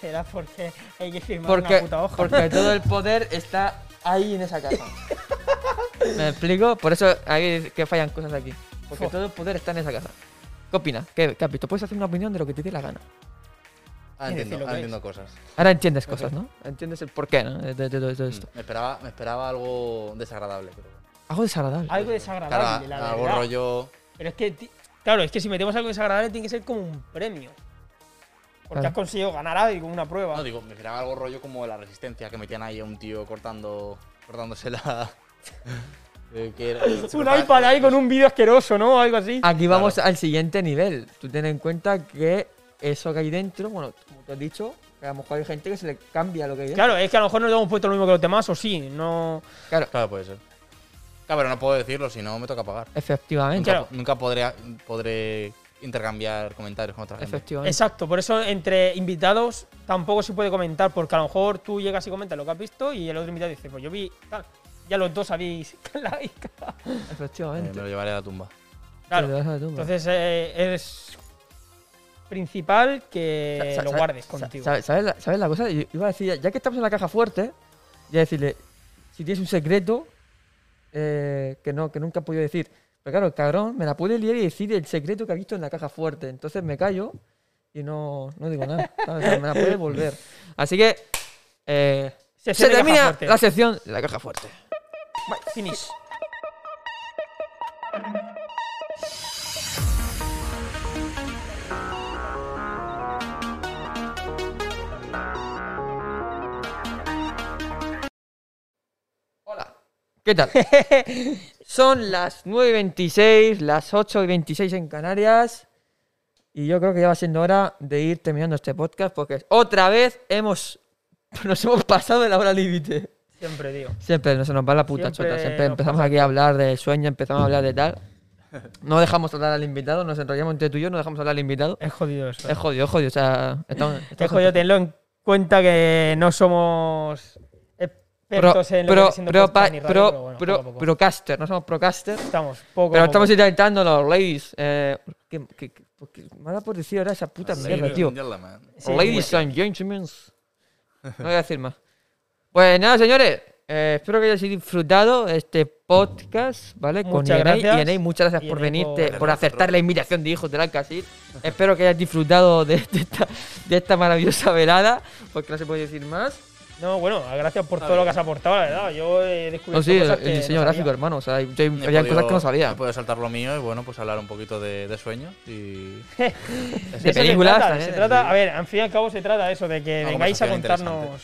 Será porque hay que firmar Porque, una puta hoja. porque todo el poder está ahí en esa caja. ¿Me explico? Por eso hay que fallan cosas aquí. Porque todo el poder está en esa caja. ¿Qué opinas? ¿Qué, qué has visto? Puedes hacer una opinión de lo que te dé la gana. Ah, que entiendo, ah, entiendo cosas. Ahora entiendes cosas, ¿no? Entiendes el porqué, ¿no? De, de- de todo esto. Me esperaba, me esperaba algo desagradable. Pero... Algo desagradable. Algo Claro, desagradable, la algo verdad. rollo... Pero es que, ti- claro, es que si metemos algo desagradable tiene que ser como un premio. Porque Claro. has conseguido ganar algo, una prueba. No, digo, me esperaba algo rollo como la resistencia, que metían ahí a un tío cortando... cortándose la... eh, que era- se un cortaba- iPad ahí con un vídeo asqueroso, ¿no? Algo así. Aquí vamos al siguiente nivel. Tú ten en cuenta que eso que hay dentro, bueno, como tú has dicho, que a lo mejor hay gente que se le cambia lo que hay dentro. Claro, es que a lo mejor no le hemos puesto lo mismo que los demás, o sí, no. Claro, Claro, puede ser. Claro, pero no puedo decirlo, si no me toca pagar. efectivamente. Nunca, Claro. nunca podré, podré intercambiar comentarios con otra gente. Efectivamente. Exacto, por eso entre invitados tampoco se puede comentar, porque a lo mejor tú llegas y comentas lo que has visto y el otro invitado dice, pues yo vi tal. Ya los dos habéis. like. Eh, Efectivamente. me lo llevaré a la tumba. claro. Te lo. Entonces eh, es principal que Sa- lo guardes contigo. ¿Sabes, sabes la, sabes la cosa? Yo iba a decir, ya- que estamos en la caja fuerte, ya decirle, si tienes un secreto eh, que no que nunca he podido decir. Pero claro, el cabrón me la puede liar y decir el secreto que ha visto en la caja fuerte. Entonces me callo y no, no digo nada. me la puede volver. Así que eh, se termina la sección de la caja fuerte. Vale, finish. ¿Qué tal? Son las 9 y 26, las 8 y 26 en Canarias. Y yo creo que ya va siendo hora de ir terminando este podcast porque otra vez hemos nos hemos pasado de la hora límite. Siempre, tío. Siempre nos, se nos va la puta Siempre chota. Siempre nos empezamos pasa aquí a hablar de sueño, empezamos a hablar de tal. No dejamos hablar al invitado, nos enrollamos entre tú y yo, no dejamos hablar al invitado. Es jodido eso. Es jodido, es jodido. O sea, estamos, Es estamos- jodido, tenlo en cuenta que no somos. Expertos en lo que siendo podcast ni radio, pero bueno, pro- poco a poco. procaster, no somos procaster. Estamos poco Pero a estamos poco. intentando los ladies. Eh, ¿qué, qué, qué, por qué me da por decir ahora esa puta mierda, tío? Sí, ladies and gentlemen. No voy a decir más. Pues nada, señores. eh, espero que hayáis disfrutado este podcast, ¿vale? Muchas Con Yenei. gracias. Yenei, muchas gracias Y por venirte, por- por aceptar la invitación de Hijos del Alcacil. espero que hayas disfrutado de, de esta, de esta maravillosa velada, porque no se puede decir más. No, bueno, gracias por todo lo que has aportado, la verdad. Yo he descubierto No, sí, el, cosas el que no diseño sabía. gráfico, hermano. O sea, hay- había podido- cosas que no sabía. He podido saltar lo mío y bueno, pues hablar un poquito de, de sueños y. De se películas trata, también, se trata- sí. a ver, al fin y al cabo se trata de eso, de que Una vengáis a contarnos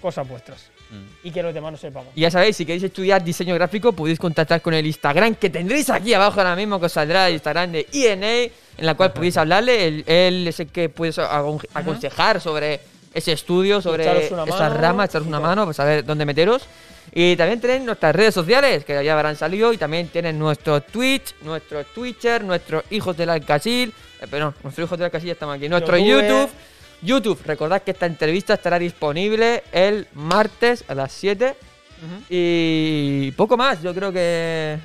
cosas vuestras Mm. y que los demás no sepamos. Y ya sabéis, si queréis estudiar diseño gráfico, podéis contactar con el Instagram que tendréis aquí abajo ahora mismo, que os saldrá el Instagram de INA, en la cual podéis hablarle. Él, él es el que puede acon- aconsejar sobre ese estudio, sobre esas ramas, echaros una mano, pues saber dónde meteros. Y también tienen nuestras redes sociales, que ya habrán salido, y también tienen nuestro Twitch, nuestro Twitcher, nuestros hijos del Alcacil, eh, perdón, nuestros hijos del Alcacil ya estamos aquí, nuestro YouTube. YouTube. YouTube, recordad que esta entrevista estará disponible el martes a las 7. Y poco más, yo creo que.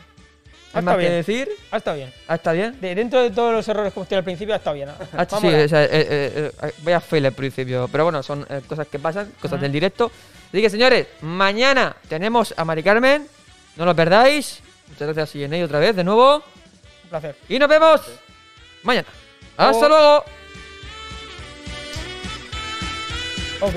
Ah, ¿Hay más está que bien. decir? Ah, está bien. Ah, ¿Está bien? De, dentro de todos los errores que hemos tenido al principio, está bien. Ah, sí, o sea, eh, eh, eh, vaya fail al principio. Pero bueno, son eh, cosas que pasan, cosas del directo. Así que, señores, mañana tenemos a Mari Carmen. No lo perdáis. Muchas gracias, INA, otra vez, de nuevo. Un placer. Y nos vemos mañana. ¡Hasta Chao. luego! Ok.